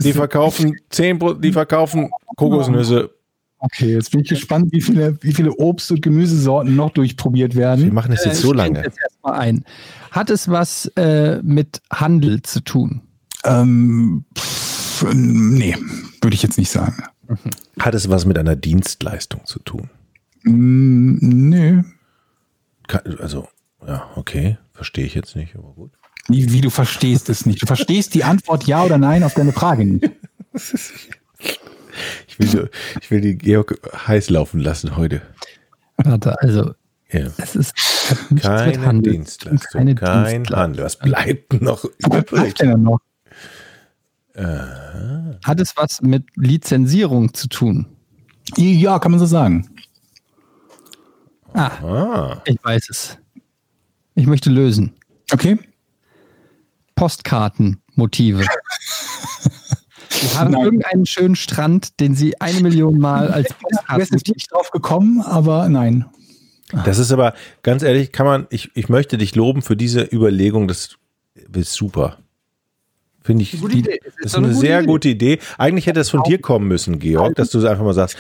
Die verkaufen 10 Pro die verkaufen Kokosnüsse. Okay, jetzt bin ich gespannt, wie viele, wie viele Obst- und Gemüsesorten noch durchprobiert Wir werden. machen das Äh, jetzt so schenke lange. Jetzt erstmal ein. Hat es was äh, mit Handel zu tun? Ähm, pff, nee, würde ich jetzt nicht sagen. Hat es was mit einer Dienstleistung zu tun? Mm, nö. Kann- Also, ja, okay, verstehe ich jetzt nicht, aber gut. Wie, wie du verstehst es nicht. Du verstehst die Antwort ja oder nein auf deine Frage nicht. Ich will, ich will die Georg heiß laufen lassen heute. Warte, also Ja. es ist Keine Handel. Dienstleistung, Keine kein Dienstleistung. Handel. Was bleibt noch Was übrig? bleibt denn dann noch? Hat es was mit Lizenzierung zu tun? Ja, kann man so sagen. Ah, Ah, ich weiß es. Ich möchte lösen. Okay. Postkartenmotive. Sie haben Nein. irgendeinen schönen Strand, den Sie eine Million Mal als Du bist jetzt Postkartenmotiv nicht drauf gekommen, aber nein. das ist aber, ganz ehrlich, kann man, ich, ich möchte dich loben für diese Überlegung, das ist super. Finde ich, Idee. das ist eine sehr gute Idee. Eigentlich hätte es von dir kommen müssen, Georg, dass du einfach mal sagst,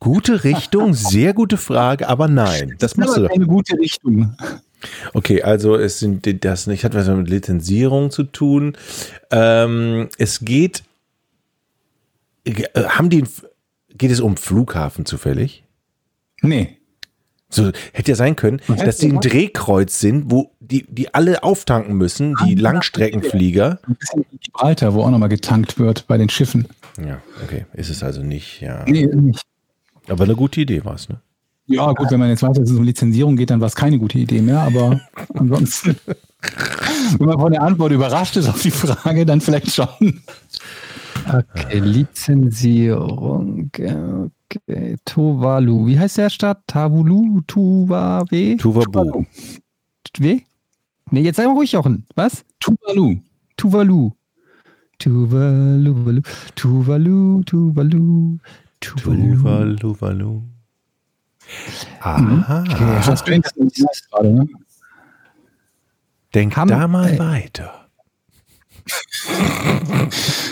gute Richtung, sehr gute Frage, aber nein, das machst du doch. eine gute Richtung. Okay, also es sind das nicht hat was mit Lizenzierung zu tun. Ähm, es geht, äh, haben die, geht es um Flughafen zufällig? Nee. So hätte ja sein können, dass die ein Drehkreuz sind, wo die, die alle auftanken müssen, die Langstreckenflieger. Ein bisschen Gibraltar, wo auch nochmal getankt wird bei den Schiffen. Ja, okay, ist es also nicht, ja. Nee, nicht. Aber eine gute Idee war es, ne? Ja, gut, wenn man jetzt weiß, dass es um Lizenzierung geht, dann war es keine gute Idee mehr, aber ansonsten, wenn man von der Antwort überrascht ist auf die Frage, dann vielleicht schon. Okay, Lizenzierung. Okay, Tuvalu. Wie heißt der Stadt? Tavulu? Tuvawe? Tuvabu. Wie? Nee, jetzt sei mal ruhig, Jochen. Was? Tuvalu. Tuvalu. Tuvalu, Tuvalu, Tuvalu, Tuvalu. Tuvalu, Tuvalu. Aha. Irgendwas gerade, ne? Denk Haben- da mal äh, weiter.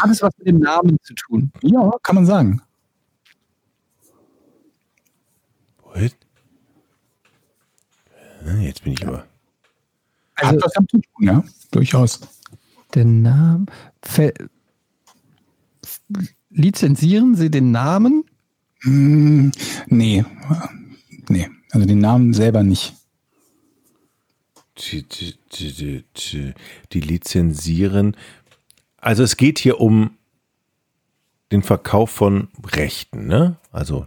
Hat es was mit dem Namen zu tun? Ja, kann man sagen. What? Äh, Jetzt bin ich aber. Hat Also was damit zu tun, ja? Durchaus. der Name. Ver Lizenzieren Sie den Namen? Hm, nee. Nee, also den Namen selber nicht. die, die, die, die, lizenzieren. Also es geht hier um den Verkauf von Rechten, ne? Also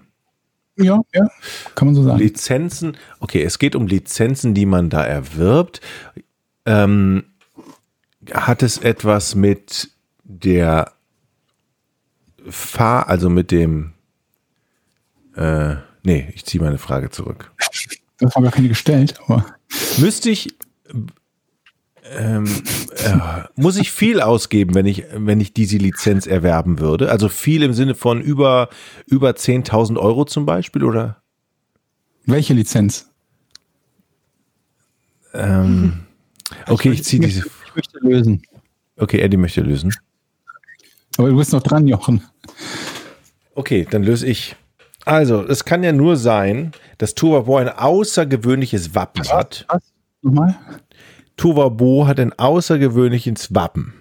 Ja, ja, kann man so sagen. Lizenzen. Okay, es geht um Lizenzen, die man da erwirbt. Ähm, hat es etwas mit der Fahr, also mit dem äh, nee, ich ziehe meine Frage zurück. Das war gar keine gestellt, aber Müsste ich ähm, äh, muss ich viel ausgeben, wenn ich wenn ich diese Lizenz erwerben würde? Also viel im Sinne von über über 10.000 Euro zum Beispiel oder? welche Lizenz? Ähm, okay, ich ziehe diese. Ich möchte lösen. Okay, Eddie möchte lösen. Aber du bist noch dran, Jochen. Okay, dann löse ich. Also, es kann ja nur sein, dass Tuvabo ein außergewöhnliches Wappen hat. Was? Nochmal? Tuvabo hat ein außergewöhnliches Wappen.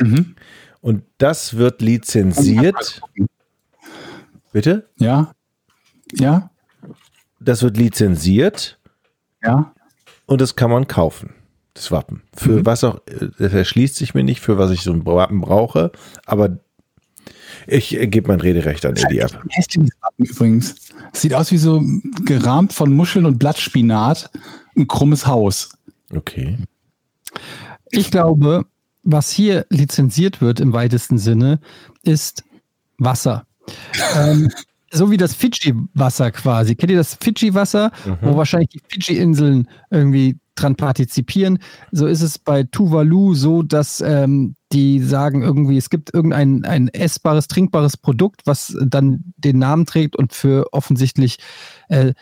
Mhm. Und das wird lizenziert. Bitte? Ja. Ja. Das wird lizenziert Ja. und das kann man kaufen. Das Wappen. Für was auch, äh, das erschließt sich mir nicht, für was ich so ein Wappen brauche, aber ich äh, gebe mein Rederecht an Eddie ab. Ein hässliches Wappen übrigens. Sieht aus wie so gerahmt von Muscheln und Blattspinat. Ein krummes Haus. Okay. Ich glaube, was hier lizenziert wird im weitesten Sinne, ist Wasser. ähm, so wie das Fidschi-Wasser quasi. Kennt ihr das Fidschi-Wasser, wo wahrscheinlich die Fidschi-Inseln irgendwie dran partizipieren? So ist es bei Tuvalu so, dass ähm, die sagen irgendwie, es gibt irgendein ein essbares, trinkbares Produkt, was dann den Namen trägt und für offensichtlich äh,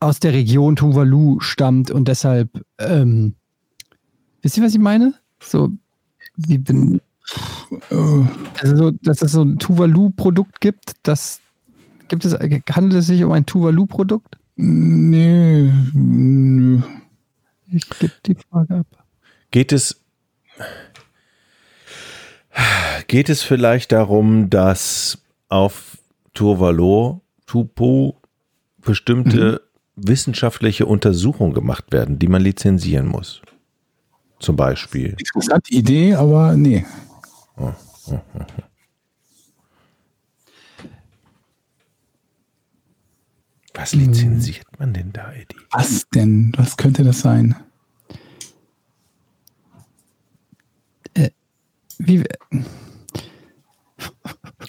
aus der Region Tuvalu stammt und deshalb, ähm, wisst ihr, was ich meine? So, wie bin, also so, dass es so ein Tuvalu-Produkt gibt, das gibt es, handelt es sich um ein Tuvalu-Produkt? nee. Nö. Ich gebe die Frage ab. Geht es, geht es vielleicht darum, dass auf Tuvalu, Tupu bestimmte wissenschaftliche Untersuchungen gemacht werden, die man lizenzieren muss? Zum Beispiel. Interessante Idee, aber nee. Was lizenziert man denn da, Eddie? Was denn? Was könnte das sein? Wie,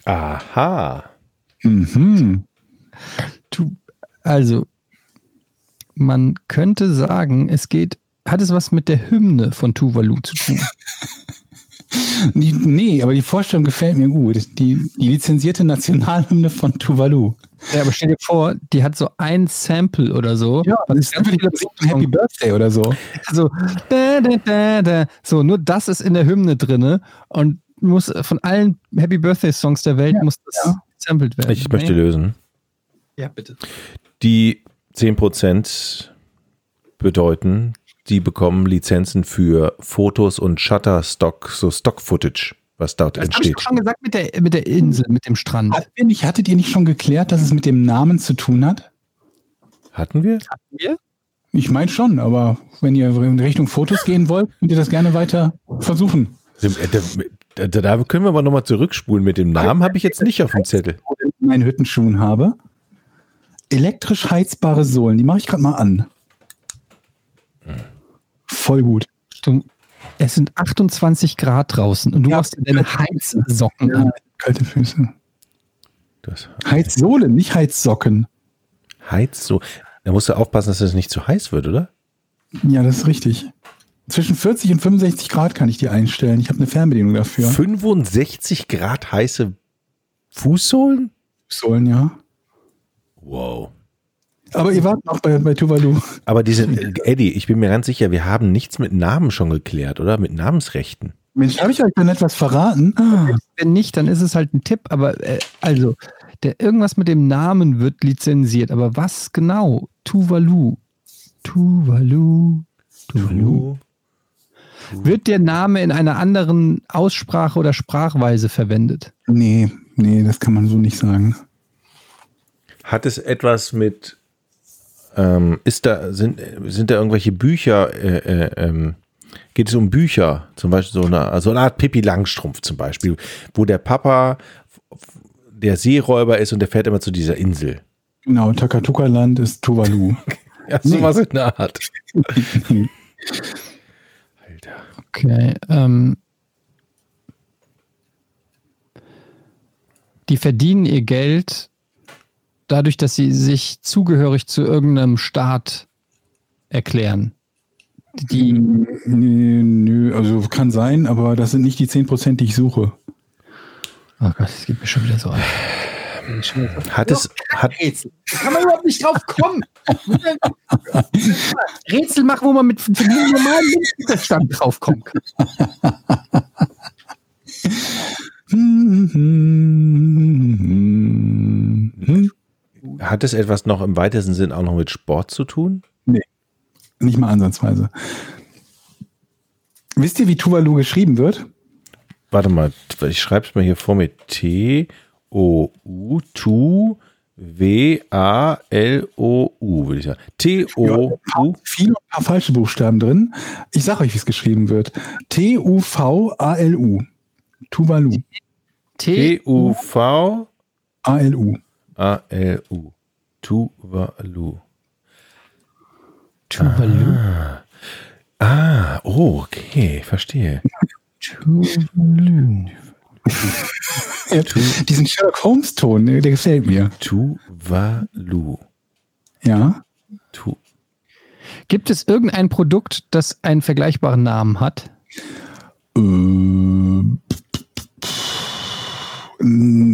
Aha. Mhm. tu, also, man könnte sagen, es geht, hat es was mit der Hymne von Tuvalu zu tun? Die, nee, aber die Vorstellung gefällt mir gut. Die, die lizenzierte Nationalhymne von Tuvalu. Ja, aber stell dir vor, die hat so ein Sample oder so. das was ist natürlich viele Happy Birthday oder so. So, da, da, da, da. so, nur das ist in der Hymne drinne und muss von allen Happy Birthday Songs der Welt muss das ja. sampled werden. Ich möchte lösen. Ja, bitte. Die 10% bedeuten, die bekommen Lizenzen für Fotos und Shutterstock, so Stock-Footage, was dort Das habe ich entsteht. doch schon gesagt mit der, mit der Insel, mit dem Strand. Hattet ihr, nicht, hattet ihr nicht schon geklärt, dass es mit dem Namen zu tun hat? Hatten wir? Wir? Ich meine schon, aber wenn ihr in Richtung Fotos gehen wollt, könnt ihr das gerne weiter versuchen. Da, da, können wir aber nochmal zurückspulen. Mit dem Namen habe ich jetzt nicht auf dem Zettel. In meinen Hüttenschuhen habe. Elektrisch heizbare Sohlen, die mache ich gerade mal an. Voll gut. Du, es sind 28 Grad draußen und du Ja. machst dir deine Heizsocken Ja, an. kalte Füße. Das Heizsohlen, nicht Heizsocken. heizt so. Da musst du aufpassen, dass es nicht zu heiß wird, oder? Ja, das ist richtig. Zwischen 40 und 65 Grad kann ich die einstellen. Ich habe eine Fernbedienung dafür. 65 Grad heiße Fußsohlen? Sohlen, ja. Wow. Aber ihr wart noch bei, bei Tuvalu. Aber diese, Eddie, ich bin mir ganz sicher, wir haben nichts mit Namen schon geklärt, oder? Mit Namensrechten. Mensch, habe ich euch dann etwas verraten? Wenn nicht, dann ist es halt ein Tipp, aber äh, also, der, irgendwas mit dem Namen wird lizenziert, aber was genau? Tuvalu. Tuvalu. Tuvalu. Wird der Name in einer anderen Aussprache oder Sprachweise verwendet? Nee, nee, das kann man so nicht sagen. Hat es etwas mit ähm, ist da, sind, sind da irgendwelche Bücher, äh, äh, ähm, geht es um Bücher, zum Beispiel so eine, so eine Art Pippi Langstrumpf zum Beispiel, wo der Papa der Seeräuber ist und der fährt immer zu dieser Insel. Genau, Takatuka-Land ist Tuvalu. Ja, sowas in der Art. Alter. Okay. Ähm, die verdienen ihr Geld dadurch, dass sie sich zugehörig zu irgendeinem Staat erklären. Die, Nö, nö, also kann sein, aber das sind nicht die 10%, die ich suche. oh Gott, es geht mir schon wieder so an. Hat es, hat, Rätsel. Kann man überhaupt nicht drauf kommen. Rätsel machen, wo man mit mit einem normalen Menschenverstand drauf kommen kann. hat es etwas noch im weitesten Sinn auch noch mit Sport zu tun? Nicht mal ansatzweise. Wisst ihr, wie Tuvalu geschrieben wird? Warte mal, ich schreibe es mal hier vor mir. T-O-U, Tu, W-A-L-O-U, würde ich sagen. T-O-U. Viele ein paar falsche Buchstaben drin. Ich sag euch, wie es geschrieben wird. T-U-V-A-L-U. Tuvalu. T. T-U-V. A-L-U. A-L-U. Tuvalu. Tuvalu. Ah, oh, okay, verstehe. Tuvalu. Diesen Sherlock Holmes-Ton, der der gefällt mir. Tuvalu. Ja. Tu Gibt es irgendein Produkt, das einen vergleichbaren Namen hat? Ähm,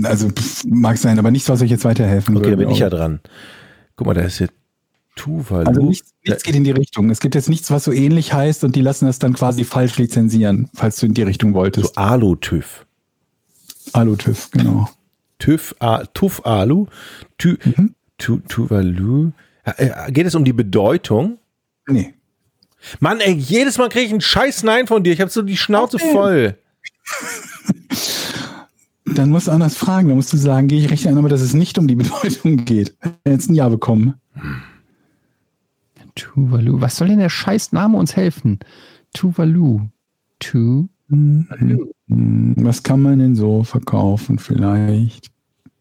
Also pff, mag sein, aber nichts, was euch jetzt weiterhelfen okay, da würde. bin ich ja dran. Guck mal, da ist hier Tuvalu. Also nichts, nichts geht in die Richtung. Es gibt jetzt nichts, was so ähnlich heißt und die lassen das dann quasi falsch lizenzieren, falls du in die Richtung so wolltest. Alu-TÜV. Alu-TÜV, genau. TÜV, A, TÜV Alu, Tü, Mhm. tu, Tuvalu. Äh, Geht es um die Bedeutung? Nee. Mann, ey, jedes Mal kriege ich einen scheiß Nein von dir. Ich habe so die Schnauze voll. Dann musst du anders fragen. Dann musst du sagen, gehe ich recht ein, aber dass es nicht um die Bedeutung geht. Jetzt ein Ja bekommen. Tuvalu. Was soll denn der scheiß Name uns helfen? Tuvalu. Tu. Hm, Was kann man denn so verkaufen vielleicht?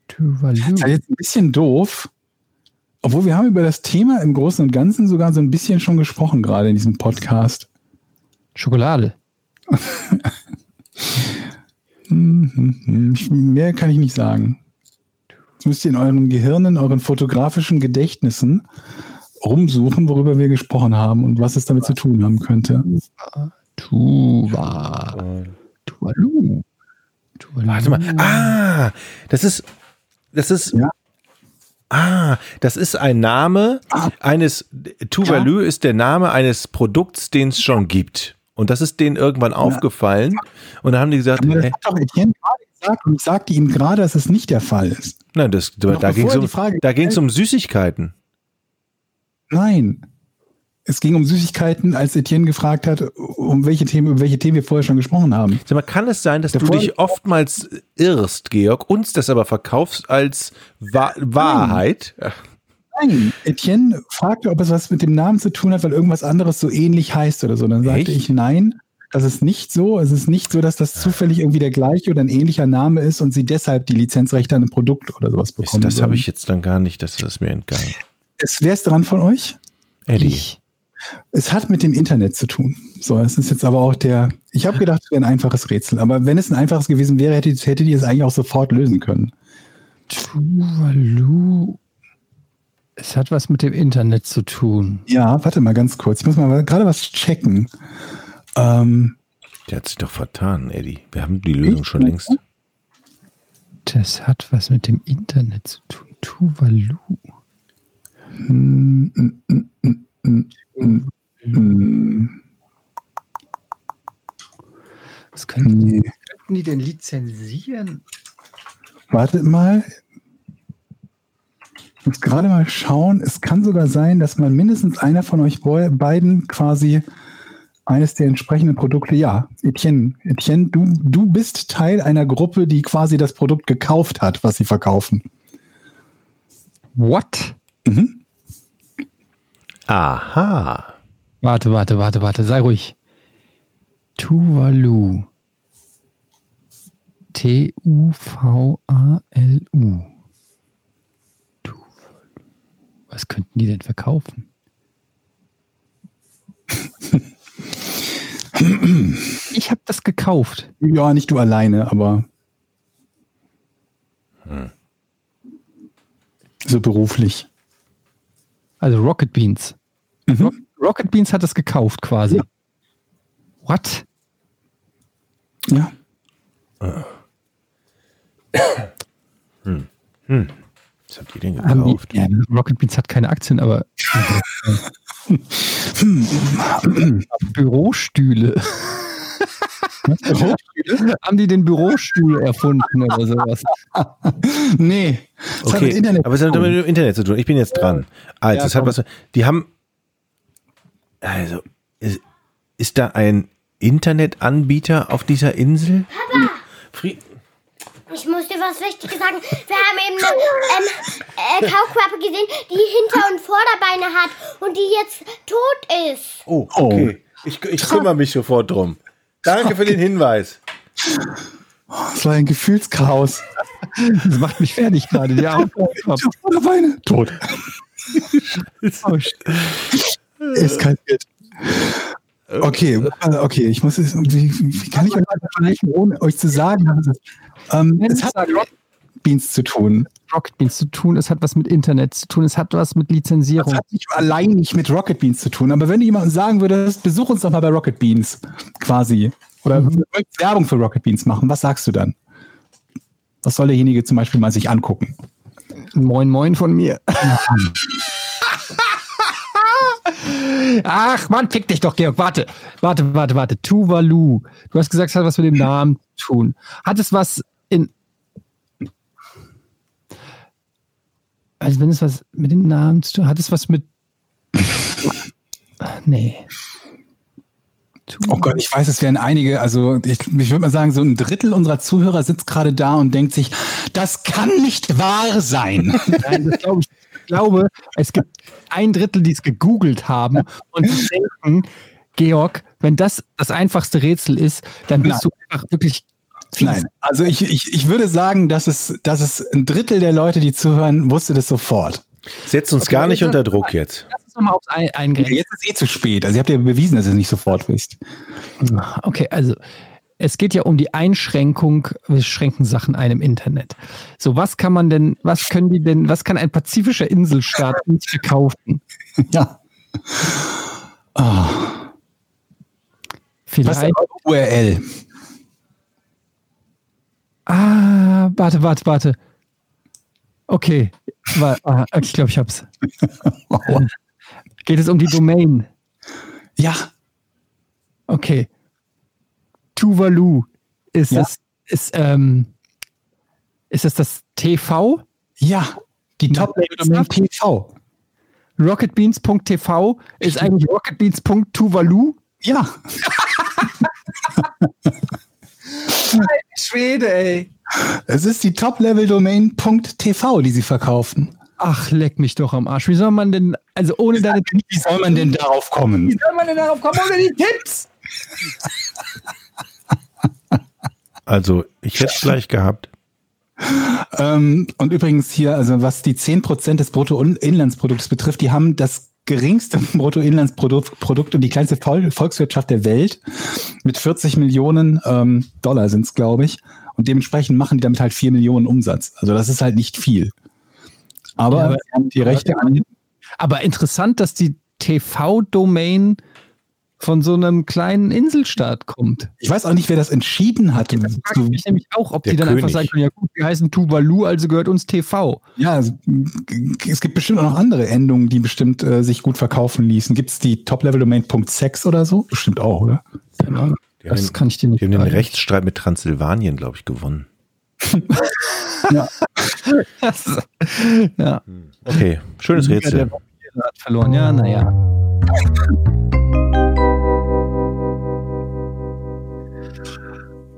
Tuvalu. Das ist ja jetzt ein bisschen doof. Obwohl wir haben über das Thema im Großen und Ganzen sogar so ein bisschen schon gesprochen, gerade in diesem Podcast. Schokolade. Mhm. Mehr kann ich nicht sagen. Jetzt müsst ihr in euren Gehirnen, euren fotografischen Gedächtnissen rumsuchen, worüber wir gesprochen haben und was es damit zu tun haben könnte. Tuva. Tuvalu. Tuvalu. Warte mal. Ah, das ist, das ist, Ja. ah, das ist ein Name Ah. eines, Tuvalu ist der Name eines Produkts, den es schon gibt. Und das ist denen irgendwann aufgefallen. Und da haben die gesagt, Aber das hey, hat doch Etienne gerade gesagt und ich sagte ihm gerade, dass es nicht der Fall ist. nein, das, da ging es um, da ging's um Süßigkeiten. Nein. Es ging um Süßigkeiten, als Etienne gefragt hat, um welche Themen, über welche Themen wir vorher schon gesprochen haben. Sag mal, kann es sein, dass du Davor- dich oftmals irrst, Georg, uns das aber verkaufst als Wa Wahrheit? Nein, Etienne fragte, ob es was mit dem Namen zu tun hat, weil irgendwas anderes so ähnlich heißt oder so. Dann sagte Echt? ich nein, das ist nicht so. Es ist nicht so, dass das zufällig irgendwie der gleiche oder ein ähnlicher Name ist und sie deshalb die Lizenzrechte an einem Produkt oder sowas bekommen. das habe ich jetzt dann gar nicht, das ist mir entgangen. Es wär's dran von euch? Eddie. Ich. Es hat mit dem Internet zu tun. So, es ist jetzt aber auch der. Ich habe gedacht, es wäre ein einfaches Rätsel. Aber wenn es ein einfaches gewesen wäre, hättet, hättet ihr es eigentlich auch sofort lösen können. Tuvalu. Es hat was mit dem Internet zu tun. Ja, warte mal ganz kurz. Ich muss mal gerade was checken. Ähm, Der hat sich doch vertan, Eddie. Wir haben die Lösung schon längst. Das hat was mit dem Internet zu tun. Tuvalu. mm, mm, mm, Was könnten, nee. könnten die denn lizenzieren? Wartet mal. Ich muss gerade mal schauen. Es kann sogar sein, dass man mindestens einer von euch beiden quasi eines der entsprechenden Produkte, ja, Etienne, Etienne, du, du bist Teil einer Gruppe, die quasi das Produkt gekauft hat, was sie verkaufen. What? Mhm. Aha. Warte, warte, warte, warte, sei ruhig. Tuvalu. T-U-V-A-L-U. Tuvalu. Was könnten die denn verkaufen? ich habe das gekauft. Ja, nicht du alleine, aber so beruflich. Also Rocket Beans. Ro Rocket Beans hat das gekauft quasi. What? Ja. Was habt ihr denn gekauft? die, ja, Rocket Beans hat keine Aktien, aber Bürostühle. Haben die den Bürostuhl erfunden oder sowas? Nee. Das hat Okay, Internet aber es hat mit dem Internet zu tun. Ich bin jetzt dran. Also, Ja, es hat was. Die haben. Also, ist, ist da ein Internetanbieter auf dieser Insel? Papa! Fri Ich muss dir was Wichtiges sagen. Wir haben eben eine ähm, äh, Kaulquappe gesehen, die Hinter- und Vorderbeine hat und die jetzt tot ist. oh, okay. Ich, ich kümmere mich sofort drum. Danke für den Hinweis. Das war ein Gefühlschaos. Das macht mich fertig gerade. Die Arme Beine. Tot. Eskaliert. Okay, äh, okay, ich muss es, wie, wie kann ich euch das vergleichen, ohne euch zu sagen, was es? Ähm, es hat mit Rocket Beans zu tun. Rocket Beans zu tun, es hat was mit Internet zu tun, es hat was mit Das Lizenzierung. hat nicht allein nicht mit Rocket Beans zu tun, aber wenn du jemandem sagen würdest, besuch uns doch mal bei Rocket Beans, quasi, oder Mhm. Werbung für Rocket Beans machen, was sagst du dann? Was soll derjenige zum Beispiel mal sich angucken? Moin, moin von mir. Ach, Mann, fick dich doch, Georg. Warte, warte, warte, warte. Tuvalu. Du hast gesagt, es hat was mit dem Namen zu tun. Hat es was in. Also, wenn es was mit dem Namen zu tun hat, es was mit. Nee. Oh Gott, ich weiß, es werden einige, also ich, ich würde mal sagen, so ein Drittel unserer Zuhörer sitzt gerade da und denkt sich, das kann nicht wahr sein. Nein, das glaube ich. Ich glaube, es gibt ein Drittel, die es gegoogelt haben und denken, Georg, wenn das das einfachste Rätsel ist, dann bist Nein. du einfach wirklich fies. Nein, also ich, ich, ich würde sagen, dass es, dass es ein Drittel der Leute, die zuhören, wusste das sofort. Setzt uns gar nicht unter Druck jetzt. Lass uns nochmal aufs Ein- eingrenzen. Jetzt ist eh zu spät. Also ihr habt ja bewiesen, dass ihr es nicht sofort wisst. Okay, also es geht ja um die Einschränkung, wir schränken Sachen ein im Internet. So, was kann man denn, was können die denn, was kann ein pazifischer Inselstaat uns verkaufen? Ja. Oh, was ist Vielleicht. URL? Ah, warte, warte, warte. Okay, Wa- ah, ich glaube, ich hab's. Geht es um die Domain? Ja, Okay. Tuvalu. Ist Ja. es, ist, ähm, ist es das TV? ja. Die top domain TV. Rocketbeans.tv ist eigentlich rocketbeans.tuvalu? Ja. Schwede, ey. Es ist die Top-Level-Domain.tv, die sie verkaufen. Ach, leck mich doch am Arsch. Wie soll man denn, also ohne deine Wie soll man denn darauf kommen? Wie soll man denn darauf kommen, ohne die Tipps? Also, ich hätte es gleich gehabt. Ähm, und übrigens hier, also was die 10% des Bruttoinlandsprodukts betrifft, die haben das geringste Bruttoinlandsprodukt Produkt und die kleinste Vol Volkswirtschaft der Welt mit 40 Millionen ähm, Dollar sind es, glaube ich. Und dementsprechend machen die damit halt 4 Millionen Umsatz. Also das ist halt nicht viel. Aber, Ja, die Rechte an. Aber interessant, dass die TV-Domain von so einem kleinen Inselstaat kommt. Ich weiß auch nicht, wer das entschieden hat. Das frage ich mich nämlich auch, ob Der die dann einfach König. sagen können, ja gut, wir heißen Tuvalu, also gehört uns TV. Ja, also, es gibt bestimmt auch noch andere Endungen, die bestimmt äh, sich gut verkaufen ließen. Gibt es die Top-Level-Domain.sex oder so? Bestimmt auch, oder? Keine Ahnung. Das den- kann ich dir nicht Die haben den. Rechtsstreit mit Transsilvanien, glaube ich, gewonnen. Das- ja. Okay, schönes Der Rätsel. Vampir hat verloren. Ja, naja.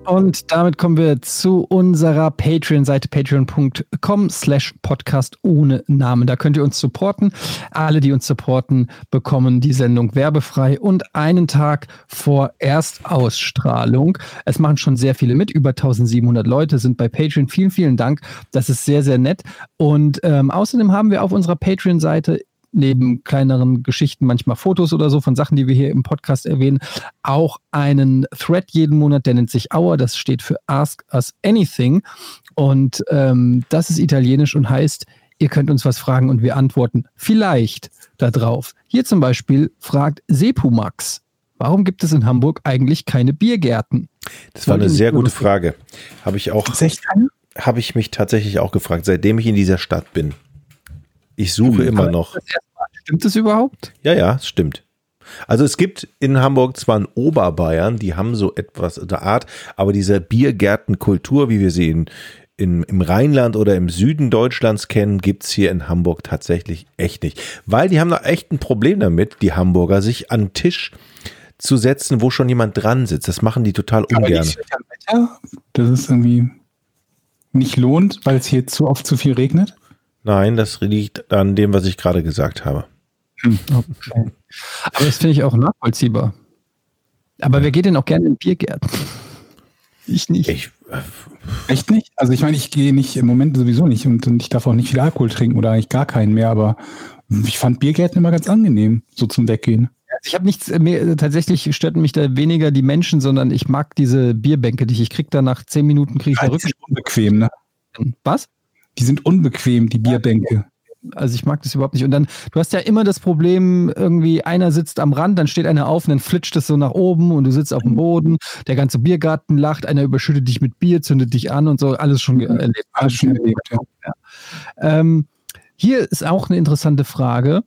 Und damit kommen wir zu unserer Patreon-Seite patreon.com slash podcast ohne Namen. Da könnt ihr uns supporten. Alle, die uns supporten, bekommen die Sendung werbefrei und einen Tag vor Erstausstrahlung. Es machen schon sehr viele mit. Über 1700 Leute sind bei Patreon. Vielen, vielen Dank. Das ist sehr, sehr nett. Und ähm, außerdem haben wir auf unserer Patreon-Seite neben kleineren Geschichten, manchmal Fotos oder so von Sachen, die wir hier im Podcast erwähnen, auch einen Thread jeden Monat, der nennt sich Hour, das steht für Ask Us Anything. Und ähm, das ist italienisch und heißt, ihr könnt uns was fragen und wir antworten vielleicht darauf. Hier zum Beispiel fragt Sepumax, warum gibt es in Hamburg eigentlich keine Biergärten? Das war eine sehr gute Frage. Habe ich auch, habe ich mich tatsächlich auch gefragt, seitdem ich in dieser Stadt bin. Ich suche immer noch. Stimmt es überhaupt? Ja, ja, es stimmt. Also es gibt in Hamburg zwar in Oberbayern, die haben so etwas der Art, aber diese Biergärtenkultur, wie wir sie in, in, im Rheinland oder im Süden Deutschlands kennen, gibt's hier in Hamburg tatsächlich echt nicht. Weil die haben da echt ein Problem damit, die Hamburger, sich an den Tisch zu setzen, wo schon jemand dran sitzt. Das machen die total Aber ungern. es Wetter, dass es irgendwie nicht lohnt, weil es hier zu oft zu viel regnet? Nein, das liegt an dem, was ich gerade gesagt habe. Okay. Aber das finde ich auch nachvollziehbar. Aber wer geht denn auch gerne in Biergärten? Ich nicht. Ich, Echt nicht? Also ich meine, ich gehe nicht im Moment sowieso nicht und, und ich darf auch nicht viel Alkohol trinken oder eigentlich gar keinen mehr, aber ich fand Biergärten immer ganz angenehm, so zum Weggehen. Also ich habe nichts, äh, mir, tatsächlich störten mich da weniger die Menschen, sondern ich mag diese Bierbänke, die ich, ich krieg da nach zehn Minuten kriege ich da Rücken. unbequem, ne? Was? Die sind unbequem, die Bierbänke. Also ich mag das überhaupt nicht. Und dann, du hast ja immer das Problem, irgendwie einer sitzt am Rand, dann steht einer auf und dann flitscht es so nach oben und du sitzt auf dem Boden, der ganze Biergarten lacht, einer überschüttet dich mit Bier, zündet dich an und so, alles schon ge- erlebt. Alles schon erlebt, ja. Ähm, hier ist auch eine interessante Frage.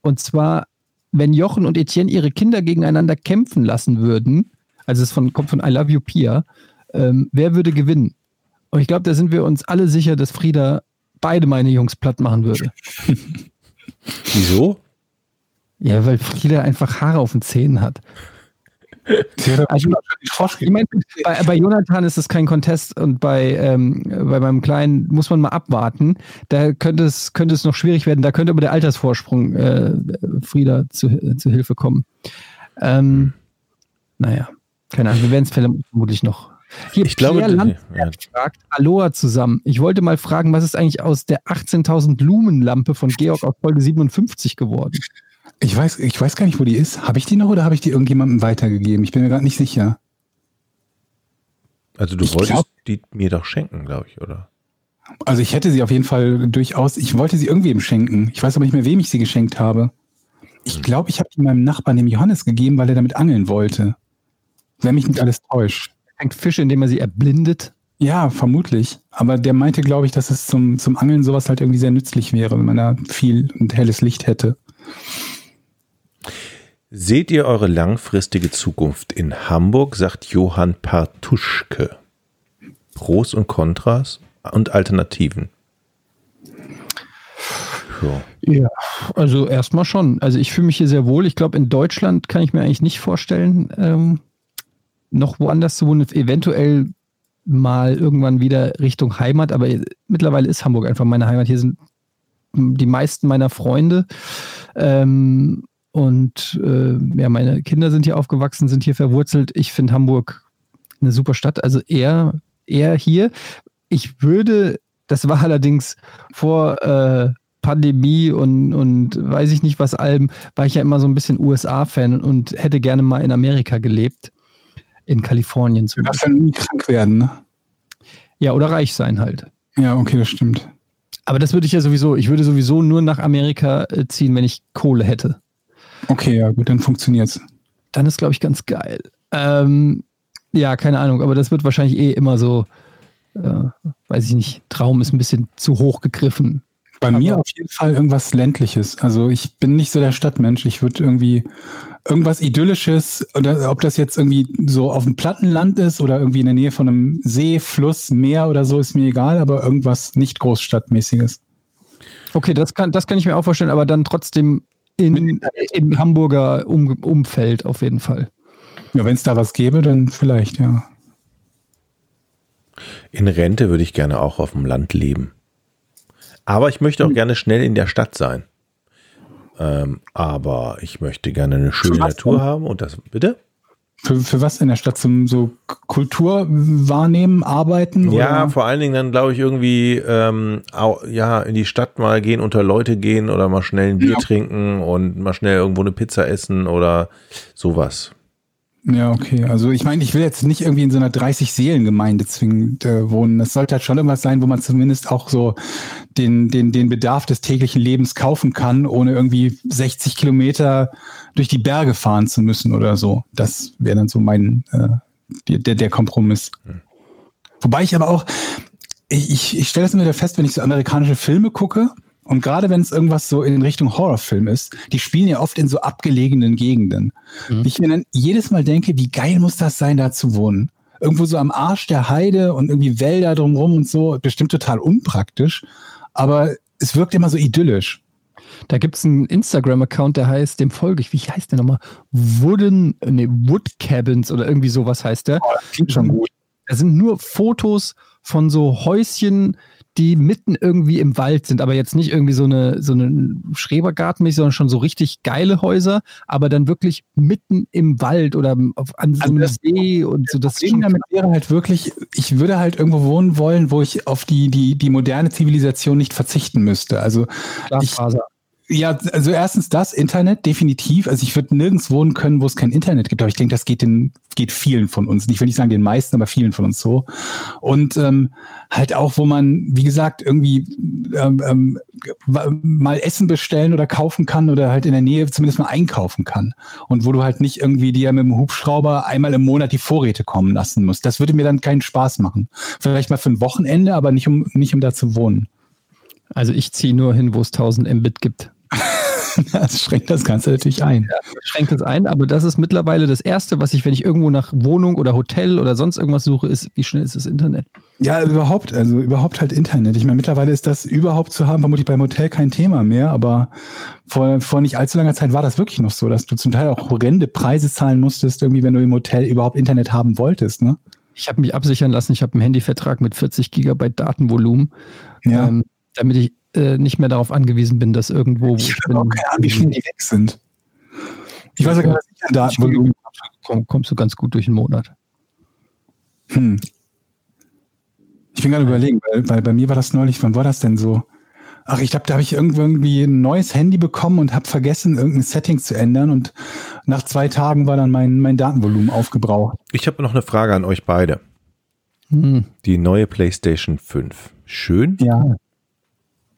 Und zwar, wenn Jochen und Etienne ihre Kinder gegeneinander kämpfen lassen würden, also es von, kommt von I Love You Pia, ähm, wer würde gewinnen? Und ich glaube, da sind wir uns alle sicher, dass Frieda beide meine Jungs platt machen würde. wieso? Ja, weil Frieda einfach Haare auf den Zähnen hat. Also- Ich meine, bei, bei Jonathan ist es kein Contest und bei, ähm, bei meinem Kleinen muss man mal abwarten. Da könnte es, könnte es noch schwierig werden. Da könnte aber der Altersvorsprung äh, Frieda zu, zu Hilfe kommen. Ähm, naja, keine Ahnung. Wir werden es vermutlich noch. Hier, Ich glaube, Pierre Land ja. fragt, Aloha zusammen. Ich wollte mal fragen, was ist eigentlich aus der 18.000 Lumenlampe von Georg aus Folge 57 geworden? Ich weiß, ich weiß gar nicht, wo die ist. Habe ich die noch oder habe ich die irgendjemandem weitergegeben? Ich bin mir gerade nicht sicher. Also du Ich wolltest glaub- die mir doch schenken, glaube ich, oder? Also ich hätte sie auf jeden Fall durchaus, ich wollte sie irgendwem schenken. Ich weiß aber nicht mehr, wem ich sie geschenkt habe. Ich glaube, ich habe die meinem Nachbarn, dem Johannes, gegeben, weil er damit angeln wollte. Wenn mich nicht alles täuscht. Fängt Fische, indem er sie erblindet. Ja, vermutlich. Aber der meinte, glaube ich, dass es zum, zum Angeln sowas halt irgendwie sehr nützlich wäre, wenn man da viel und helles Licht hätte. Seht ihr eure langfristige Zukunft in Hamburg, sagt Johann Partuschke. Pros und Kontras und Alternativen. So. Ja, also erstmal schon. Also ich fühle mich hier sehr wohl. Ich glaube, in Deutschland kann ich mir eigentlich nicht vorstellen, ähm, noch woanders zu wohnen. Eventuell mal irgendwann wieder Richtung Heimat, aber mittlerweile ist Hamburg einfach meine Heimat. Hier sind die meisten meiner Freunde. Ähm, und äh, ja, meine Kinder sind hier aufgewachsen, sind hier verwurzelt. Ich finde Hamburg eine super Stadt. Also eher, eher hier. Ich würde, das war allerdings vor äh, Pandemie und, und weiß ich nicht was allem, war ich ja immer so ein bisschen USA-Fan und hätte gerne mal in Amerika gelebt. In Kalifornien Du zum darfst dann nie krank werden, ne? Ja, oder reich sein halt. Ja, okay, das stimmt. Aber das würde ich ja sowieso, ich würde sowieso nur nach Amerika äh, ziehen, wenn ich Kohle hätte. Okay, ja, gut, dann funktioniert's. Dann ist, glaube ich, ganz geil. Ähm, ja, keine Ahnung, aber das wird wahrscheinlich eh immer so, äh, weiß ich nicht, Traum ist ein bisschen zu hoch gegriffen. Bei Aber- mir auf jeden Fall irgendwas ländliches. Also ich bin nicht so der Stadtmensch. Ich würde irgendwie irgendwas Idyllisches, oder ob das jetzt irgendwie so auf dem Plattenland ist oder irgendwie in der Nähe von einem See, Fluss, Meer oder so, ist mir egal, aber irgendwas nicht Großstadtmäßiges. Okay, das kann, das kann ich mir auch vorstellen, aber dann trotzdem in, im Hamburger um, Umfeld auf jeden Fall. Ja, wenn es da was gäbe, dann vielleicht, ja. In Rente würde ich gerne auch auf dem Land leben. Aber ich möchte auch gerne schnell in der Stadt sein. Ähm, aber ich möchte gerne eine schöne Natur denn? haben und das, bitte? Für, für was in der Stadt? Zum so Kultur wahrnehmen, arbeiten? Ja, oder? vor allen Dingen dann glaube ich irgendwie ähm, au, ja in die Stadt mal gehen, unter Leute gehen oder mal schnell ein Bier trinken und mal schnell irgendwo eine Pizza essen oder sowas. Ja, okay. Also ich meine, ich will jetzt nicht irgendwie in so einer 30-Seelen-Gemeinde zwingend äh, wohnen. Das sollte halt schon irgendwas sein, wo man zumindest auch so den, den, den Bedarf des täglichen Lebens kaufen kann, ohne irgendwie 60 Kilometer durch die Berge fahren zu müssen oder so. Das wäre dann so mein äh, der, der Kompromiss. Wobei ich aber auch, ich, ich, ich stelle das immer wieder fest, wenn ich so amerikanische Filme gucke, und gerade wenn es irgendwas so in Richtung Horrorfilm ist, die spielen ja oft in so abgelegenen Gegenden. Mhm. Ich mir dann jedes Mal denke, wie geil muss das sein, da zu wohnen? Irgendwo so am Arsch der Heide und irgendwie Wälder drumrum und so, bestimmt total unpraktisch, aber es wirkt immer so idyllisch. Da gibt es einen Instagram-Account, der heißt, dem folge ich, wie heißt der nochmal? Wooden, nee, Wood Cabins oder irgendwie sowas heißt der. Klingt schon gut. Da sind nur Fotos von so Häuschen, die mitten irgendwie im Wald sind, aber jetzt nicht irgendwie so eine, so eine Schrebergartenmäßig, sondern schon so richtig geile Häuser, aber dann wirklich mitten im Wald oder auf, an so Also einem das- See und so. Das Ding damit wäre halt wirklich, ich würde halt irgendwo wohnen wollen, wo ich auf die, die, die moderne Zivilisation nicht verzichten müsste. Also Glasfaser. Ja, also erstens das, Internet, definitiv. Also ich würde nirgends wohnen können, wo es kein Internet gibt. Aber ich denke, das geht den, geht vielen von uns. Ich will nicht sagen den meisten, aber vielen von uns so. Und ähm, halt auch, wo man, wie gesagt, irgendwie ähm, ähm, mal Essen bestellen oder kaufen kann oder halt in der Nähe zumindest mal einkaufen kann. Und wo du halt nicht irgendwie dir mit dem Hubschrauber einmal im Monat die Vorräte kommen lassen musst. Das würde mir dann keinen Spaß machen. Vielleicht mal für ein Wochenende, aber nicht um, nicht um da zu wohnen. Also ich ziehe nur hin, wo es 1000 Mbit gibt. Das schränkt das Ganze natürlich ein. schränkt es ein, aber das ist mittlerweile das Erste, was ich, wenn ich irgendwo nach Wohnung oder Hotel oder sonst irgendwas suche, ist, wie schnell ist das Internet? Ja, überhaupt, also überhaupt halt Internet. Ich meine, mittlerweile ist das überhaupt zu haben, vermutlich beim Hotel kein Thema mehr, aber vor, vor nicht allzu langer Zeit war das wirklich noch so, dass du zum Teil auch horrende Preise zahlen musstest, irgendwie, wenn du im Hotel überhaupt Internet haben wolltest, ne? Ich habe mich absichern lassen, ich habe einen Handyvertrag mit 40 Gigabyte Datenvolumen, Ja. ähm, damit ich äh, nicht mehr darauf angewiesen bin, dass irgendwo, wo ich habe auch keine Ahnung, wie schnell die weg sind. Ich weiß ja gar nicht, was ich an Datenvolumen. komm, kommst du ganz gut durch den Monat. Hm. Ich bin gerade überlegen, weil, weil bei mir war das neulich, wann war das denn so? Ach, ich glaube, da habe ich irgendwie ein neues Handy bekommen und habe vergessen, irgendein Setting zu ändern und nach zwei Tagen war dann mein, mein Datenvolumen aufgebraucht. Ich habe noch eine Frage an euch beide. Hm, Die neue PlayStation 5. Schön? Ja.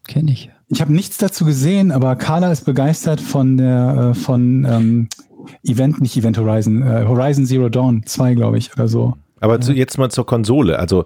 Kenne ich. Ich habe nichts dazu gesehen, aber Carla ist begeistert von der äh, von ähm, Event, nicht Event Horizon, äh, Horizon Zero Dawn 2, glaube ich, oder so. Aber zu, jetzt mal zur Konsole. Also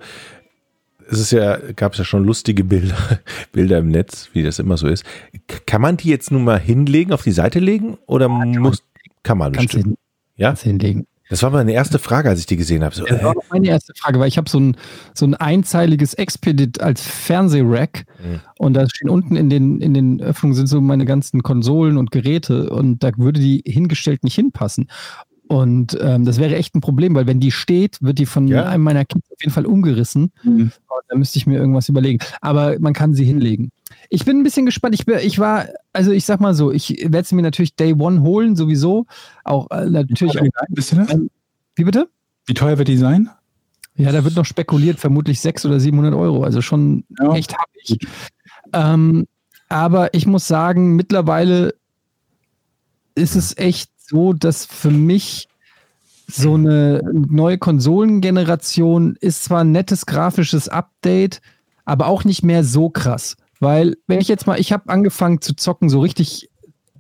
es ist ja, gab es ja schon lustige Bilder, Bilder im Netz, wie das immer so ist. K- Kann man die jetzt nun mal hinlegen, auf die Seite legen? Oder muss, kann man Kannst bestimmt? hin, Ja? kannst hinlegen. Das war meine erste Frage, als ich die gesehen habe. So, Das war äh, auch meine erste Frage, weil ich habe so ein, so ein einzeiliges Expedit als Fernsehrack Mhm. und da stehen unten in den, in den Öffnungen sind so meine ganzen Konsolen und Geräte und da würde die hingestellt nicht hinpassen. Und ähm, das wäre echt ein Problem, weil wenn die steht, wird die von Ja. einem meiner Kids auf jeden Fall umgerissen. Mhm. Und da müsste ich mir irgendwas überlegen. Aber man kann sie hinlegen. Ich bin ein bisschen gespannt. Ich, ich war, also ich sag mal so, ich werde sie mir natürlich Day One holen, sowieso. Auch äh, natürlich auch. Wisst ihr das? Wie bitte? Wie teuer wird die sein? Ja, da wird noch spekuliert, vermutlich 600 oder 700 Euro. Also schon Ja. echt happig. Ähm, aber ich muss sagen, mittlerweile ist es echt so, dass für mich so eine neue Konsolengeneration ist zwar ein nettes grafisches Update, aber auch nicht mehr so krass. Weil, wenn ich jetzt mal, ich habe angefangen zu zocken, so richtig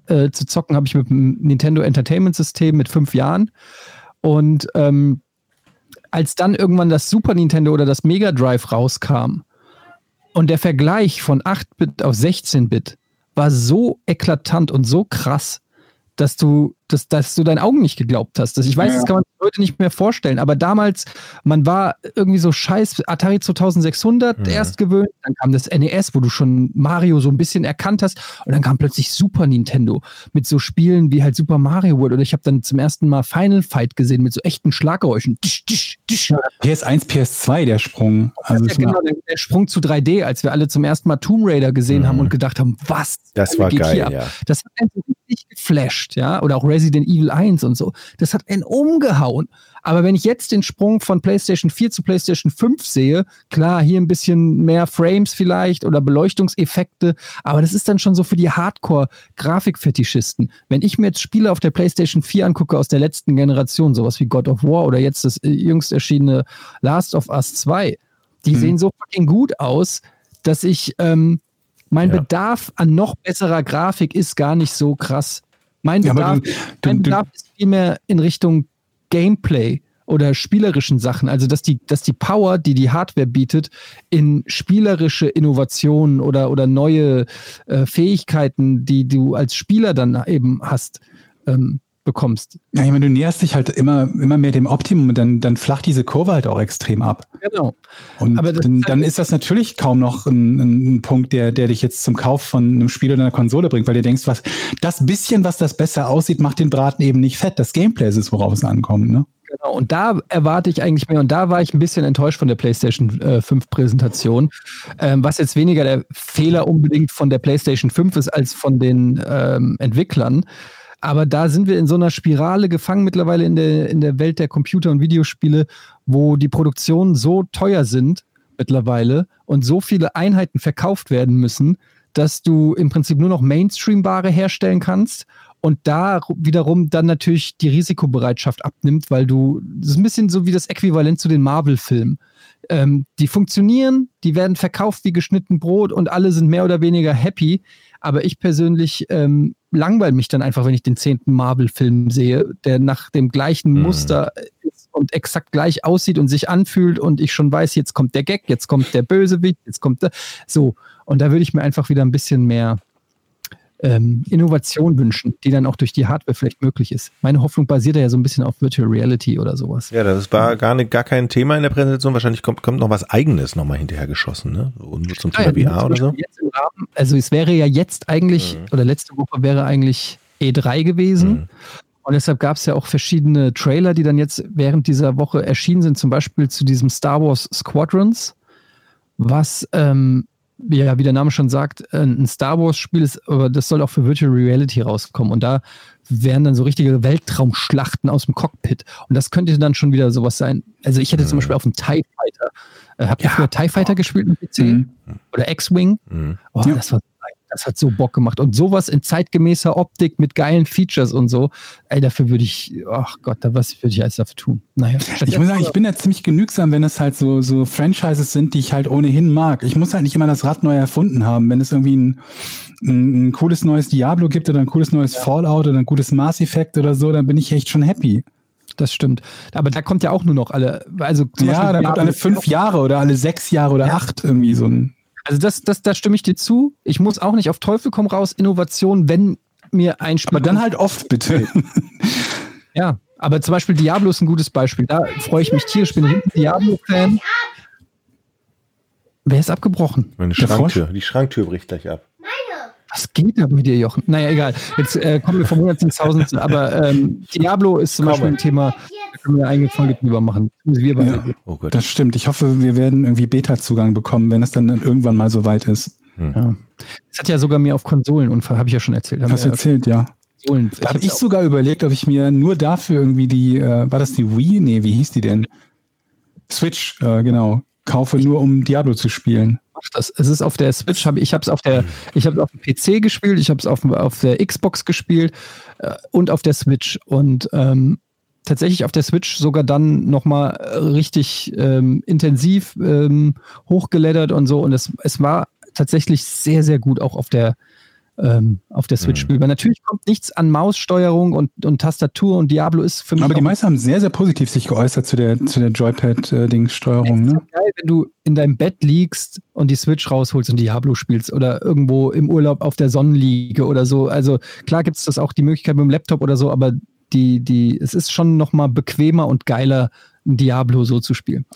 äh, zu zocken habe ich mit dem Nintendo Entertainment System mit fünf Jahren. Und ähm, als dann irgendwann das Super Nintendo oder das Mega Drive rauskam und der Vergleich von 8-Bit auf 16-Bit war so eklatant und so krass, dass du, dass, dass du deinen Augen nicht geglaubt hast. Dass ich weiß, Ja. das kann man heute nicht mehr vorstellen. Aber damals, man war irgendwie so scheiß Atari 2600 Mhm. erst gewöhnt, dann kam das NES, wo du schon Mario so ein bisschen erkannt hast und dann kam plötzlich Super Nintendo mit so Spielen wie halt Super Mario World oder ich habe dann zum ersten Mal Final Fight gesehen mit so echten Schlaggeräuschen. Tisch, tisch, tisch. PS1, PS2, der Sprung. Also ja, genau, der, der Sprung zu 3D, als wir alle zum ersten Mal Tomb Raider gesehen haben und gedacht haben, was Das war geht geil, ja. Das hat einen so richtig geflasht, ja, oder auch Resident Evil 1 und so. Das hat einen umgehauen. Aber wenn ich jetzt den Sprung von PlayStation 4 zu PlayStation 5 sehe, klar, hier ein bisschen mehr Frames vielleicht oder Beleuchtungseffekte, aber das ist dann schon so für die Hardcore-Grafikfetischisten. Wenn ich mir jetzt Spiele auf der PlayStation 4 angucke aus der letzten Generation, sowas wie God of War oder jetzt das äh, jüngst erschienene Last of Us 2, die Mhm. sehen so fucking gut aus, dass ich ähm, mein Ja. Bedarf an noch besserer Grafik ist gar nicht so krass. Mein Ja, Bedarf, du- mein du- du- Bedarf ist vielmehr in Richtung Gameplay oder spielerischen Sachen. Also, dass die, dass die Power, die die Hardware bietet, in spielerische Innovationen oder, oder neue äh, Fähigkeiten, die du als Spieler dann eben hast, ähm, bekommst. Ja, ich meine, du näherst dich halt immer, immer mehr dem Optimum und dann, dann flacht diese Kurve halt auch extrem ab. Genau. Und Aber dann, ist halt- dann ist das natürlich kaum noch ein, ein Punkt, der, der dich jetzt zum Kauf von einem Spiel oder einer Konsole bringt, weil du denkst, was, das bisschen, was das besser aussieht, macht den Braten eben nicht fett. Das Gameplay ist es, worauf es ankommt, ne? Genau, und da erwarte ich eigentlich mehr, und da war ich ein bisschen enttäuscht von der PlayStation äh, 5 Präsentation, ähm, was jetzt weniger der Fehler unbedingt von der PlayStation 5 ist als von den ähm, Entwicklern. Aber da sind wir in so einer Spirale gefangen mittlerweile in der, in der Welt der Computer- und Videospiele, wo die Produktionen so teuer sind mittlerweile und so viele Einheiten verkauft werden müssen, dass du im Prinzip nur noch Mainstream-Ware herstellen kannst und da wiederum dann natürlich die Risikobereitschaft abnimmt, weil du, das ist ein bisschen so wie das Äquivalent zu den Marvel-Filmen. Ähm, die funktionieren, die werden verkauft wie geschnitten Brot und alle sind mehr oder weniger happy. Aber ich persönlich ähm, langweile mich dann einfach, wenn ich den zehnten Marvel-Film sehe, der nach dem gleichen Mhm. Muster ist und exakt gleich aussieht und sich anfühlt und ich schon weiß, jetzt kommt der Gag, jetzt kommt der Bösewicht, jetzt kommt der. So. Und da würde ich mir einfach wieder ein bisschen mehr ähm, Innovation wünschen, die dann auch durch die Hardware vielleicht möglich ist. Meine Hoffnung basiert ja so ein bisschen auf Virtual Reality oder sowas. Ja, das war gar, nicht, gar kein Thema in der Präsentation. Wahrscheinlich kommt, kommt noch was Eigenes nochmal hinterher geschossen, ne? Und zum Thema Ah ja, VR oder so. Rahmen, also es wäre ja jetzt eigentlich, Mhm. oder letzte Woche wäre eigentlich E3 gewesen. Mhm. Und deshalb gab es ja auch verschiedene Trailer, die dann jetzt während dieser Woche erschienen sind, zum Beispiel zu diesem Star Wars Squadrons, was, ähm, ja, wie der Name schon sagt, ein Star Wars-Spiel ist, aber das soll auch für Virtual Reality rauskommen. Und da wären dann so richtige Weltraumschlachten aus dem Cockpit. Und das könnte dann schon wieder sowas sein. Also ich hätte zum Mhm. Beispiel auf dem TIE Fighter, äh, habt ihr früher TIE Fighter gespielt im PC? Mhm. Oder X-Wing? Mhm. Oh, Ja. das, war, das hat so Bock gemacht. Und sowas in zeitgemäßer Optik mit geilen Features und so. Ey, dafür würde ich, ach Gott, da was würde ich alles dafür tun. Naja, Ich muss sagen, ich bin da ziemlich genügsam, wenn es halt so, so Franchises sind, die ich halt ohnehin mag. Ich muss halt nicht immer das Rad neu erfunden haben. Wenn es irgendwie ein, ein, ein cooles neues Diablo gibt oder ein cooles neues Fallout oder ein gutes Mass Effect oder so, dann bin ich echt schon happy. das stimmt. Aber da kommt ja auch nur noch alle, also zum Ja, dann kommt alle fünf Jahre oder alle sechs Jahre oder Ja. acht irgendwie so ein. Also das, das, da stimme ich dir zu. Ich muss auch nicht auf Teufel komm raus Innovation, wenn mir ein Spiel Aber dann halt oft, bitte. Ja, aber zum Beispiel Diablo ist ein gutes Beispiel. Da freue ich mich tierisch. Ich bin ein Diablo-Fan. Wer ist abgebrochen? Meine Schranktür, die Schranktür bricht gleich ab. Was geht da mit dir, Jochen? Naja, egal. Jetzt äh, kommen wir vom Hundertsten ins Tausendste. Aber ähm, Diablo ist zum Beispiel ein Thema, da können wir eine eigene Folge drüber machen. Wir beide. Ja. Oh Gott. Das stimmt. Ich hoffe, wir werden irgendwie Beta-Zugang bekommen, wenn es dann irgendwann mal so weit ist. Ja. Das hat ja sogar mir auf Konsolen und habe ich ja schon erzählt. Hast du ja erzählt, ja. Konsolen. Da habe ich sogar überlegt, ob ich mir nur dafür irgendwie die, äh, war das die Wii? Nee, wie hieß die denn? Switch, äh, genau. Kaufe nur, um Diablo zu spielen. Mach das. Es ist auf der Switch, hab, ich habe es auf der, ich habe auf dem PC gespielt, ich habe es auf, auf der Xbox gespielt äh, und auf der Switch. Und ähm, tatsächlich auf der Switch sogar dann nochmal richtig ähm, intensiv ähm, hochgeladdert und so. Und es, es war tatsächlich sehr, sehr gut auch auf der ähm, auf der Switch Mhm. spielbar. Natürlich kommt nichts an Maussteuerung und, und Tastatur und Diablo ist für mich Aber die meisten haben sehr, sehr positiv sich geäußert zu der, zu der Joypad-Dings-Steuerung, ne? geil, wenn du in deinem Bett liegst und die Switch rausholst und Diablo spielst oder irgendwo im Urlaub auf der Sonnenliege oder so. Also klar gibt es das auch die Möglichkeit mit dem Laptop oder so, aber die, die, es ist schon noch mal bequemer und geiler, ein Diablo so zu spielen.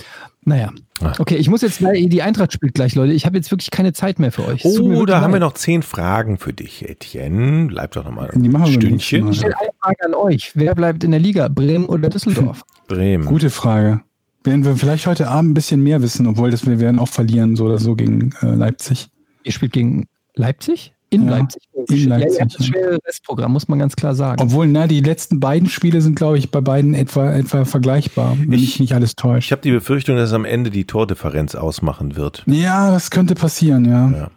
Naja. Okay, ich muss jetzt, weil die Eintracht spielt gleich, Leute. Ich habe jetzt wirklich keine Zeit mehr für euch. Oh, da haben wir noch zehn Fragen für dich, Etienne. Bleib doch noch mal Die machen ein Stündchen. Ich stelle eine Frage an euch. Wer bleibt in der Liga? Bremen oder Düsseldorf? Bremen. Gute Frage. Werden wir vielleicht heute Abend ein bisschen mehr wissen, obwohl das wir werden auch verlieren, so oder so gegen äh, Leipzig. Ihr spielt gegen Leipzig? In Ja, Leipzig? in Leipzig, ein ja. schweres Restprogramm, muss man ganz klar sagen. Obwohl, na, die letzten beiden Spiele sind, glaube ich, bei beiden etwa, etwa vergleichbar, wenn Ich- mich nicht alles Ich täuscht. habe die Befürchtung, dass es am Ende die Tordifferenz ausmachen wird. Ja, das könnte passieren, ja. Ja.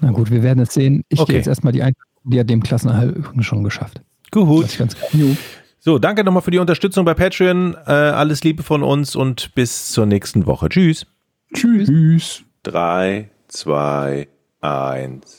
Na gut, wir werden es sehen. Ich Okay. gehe jetzt erstmal die Eintracht, die hat dem Klassenerhalt schon geschafft. Gut. Das ganz klar. So, danke nochmal für die Unterstützung bei Patreon. Äh, alles Liebe von uns und bis zur nächsten Woche. Tschüss. Tschüss. 3, 2, 1.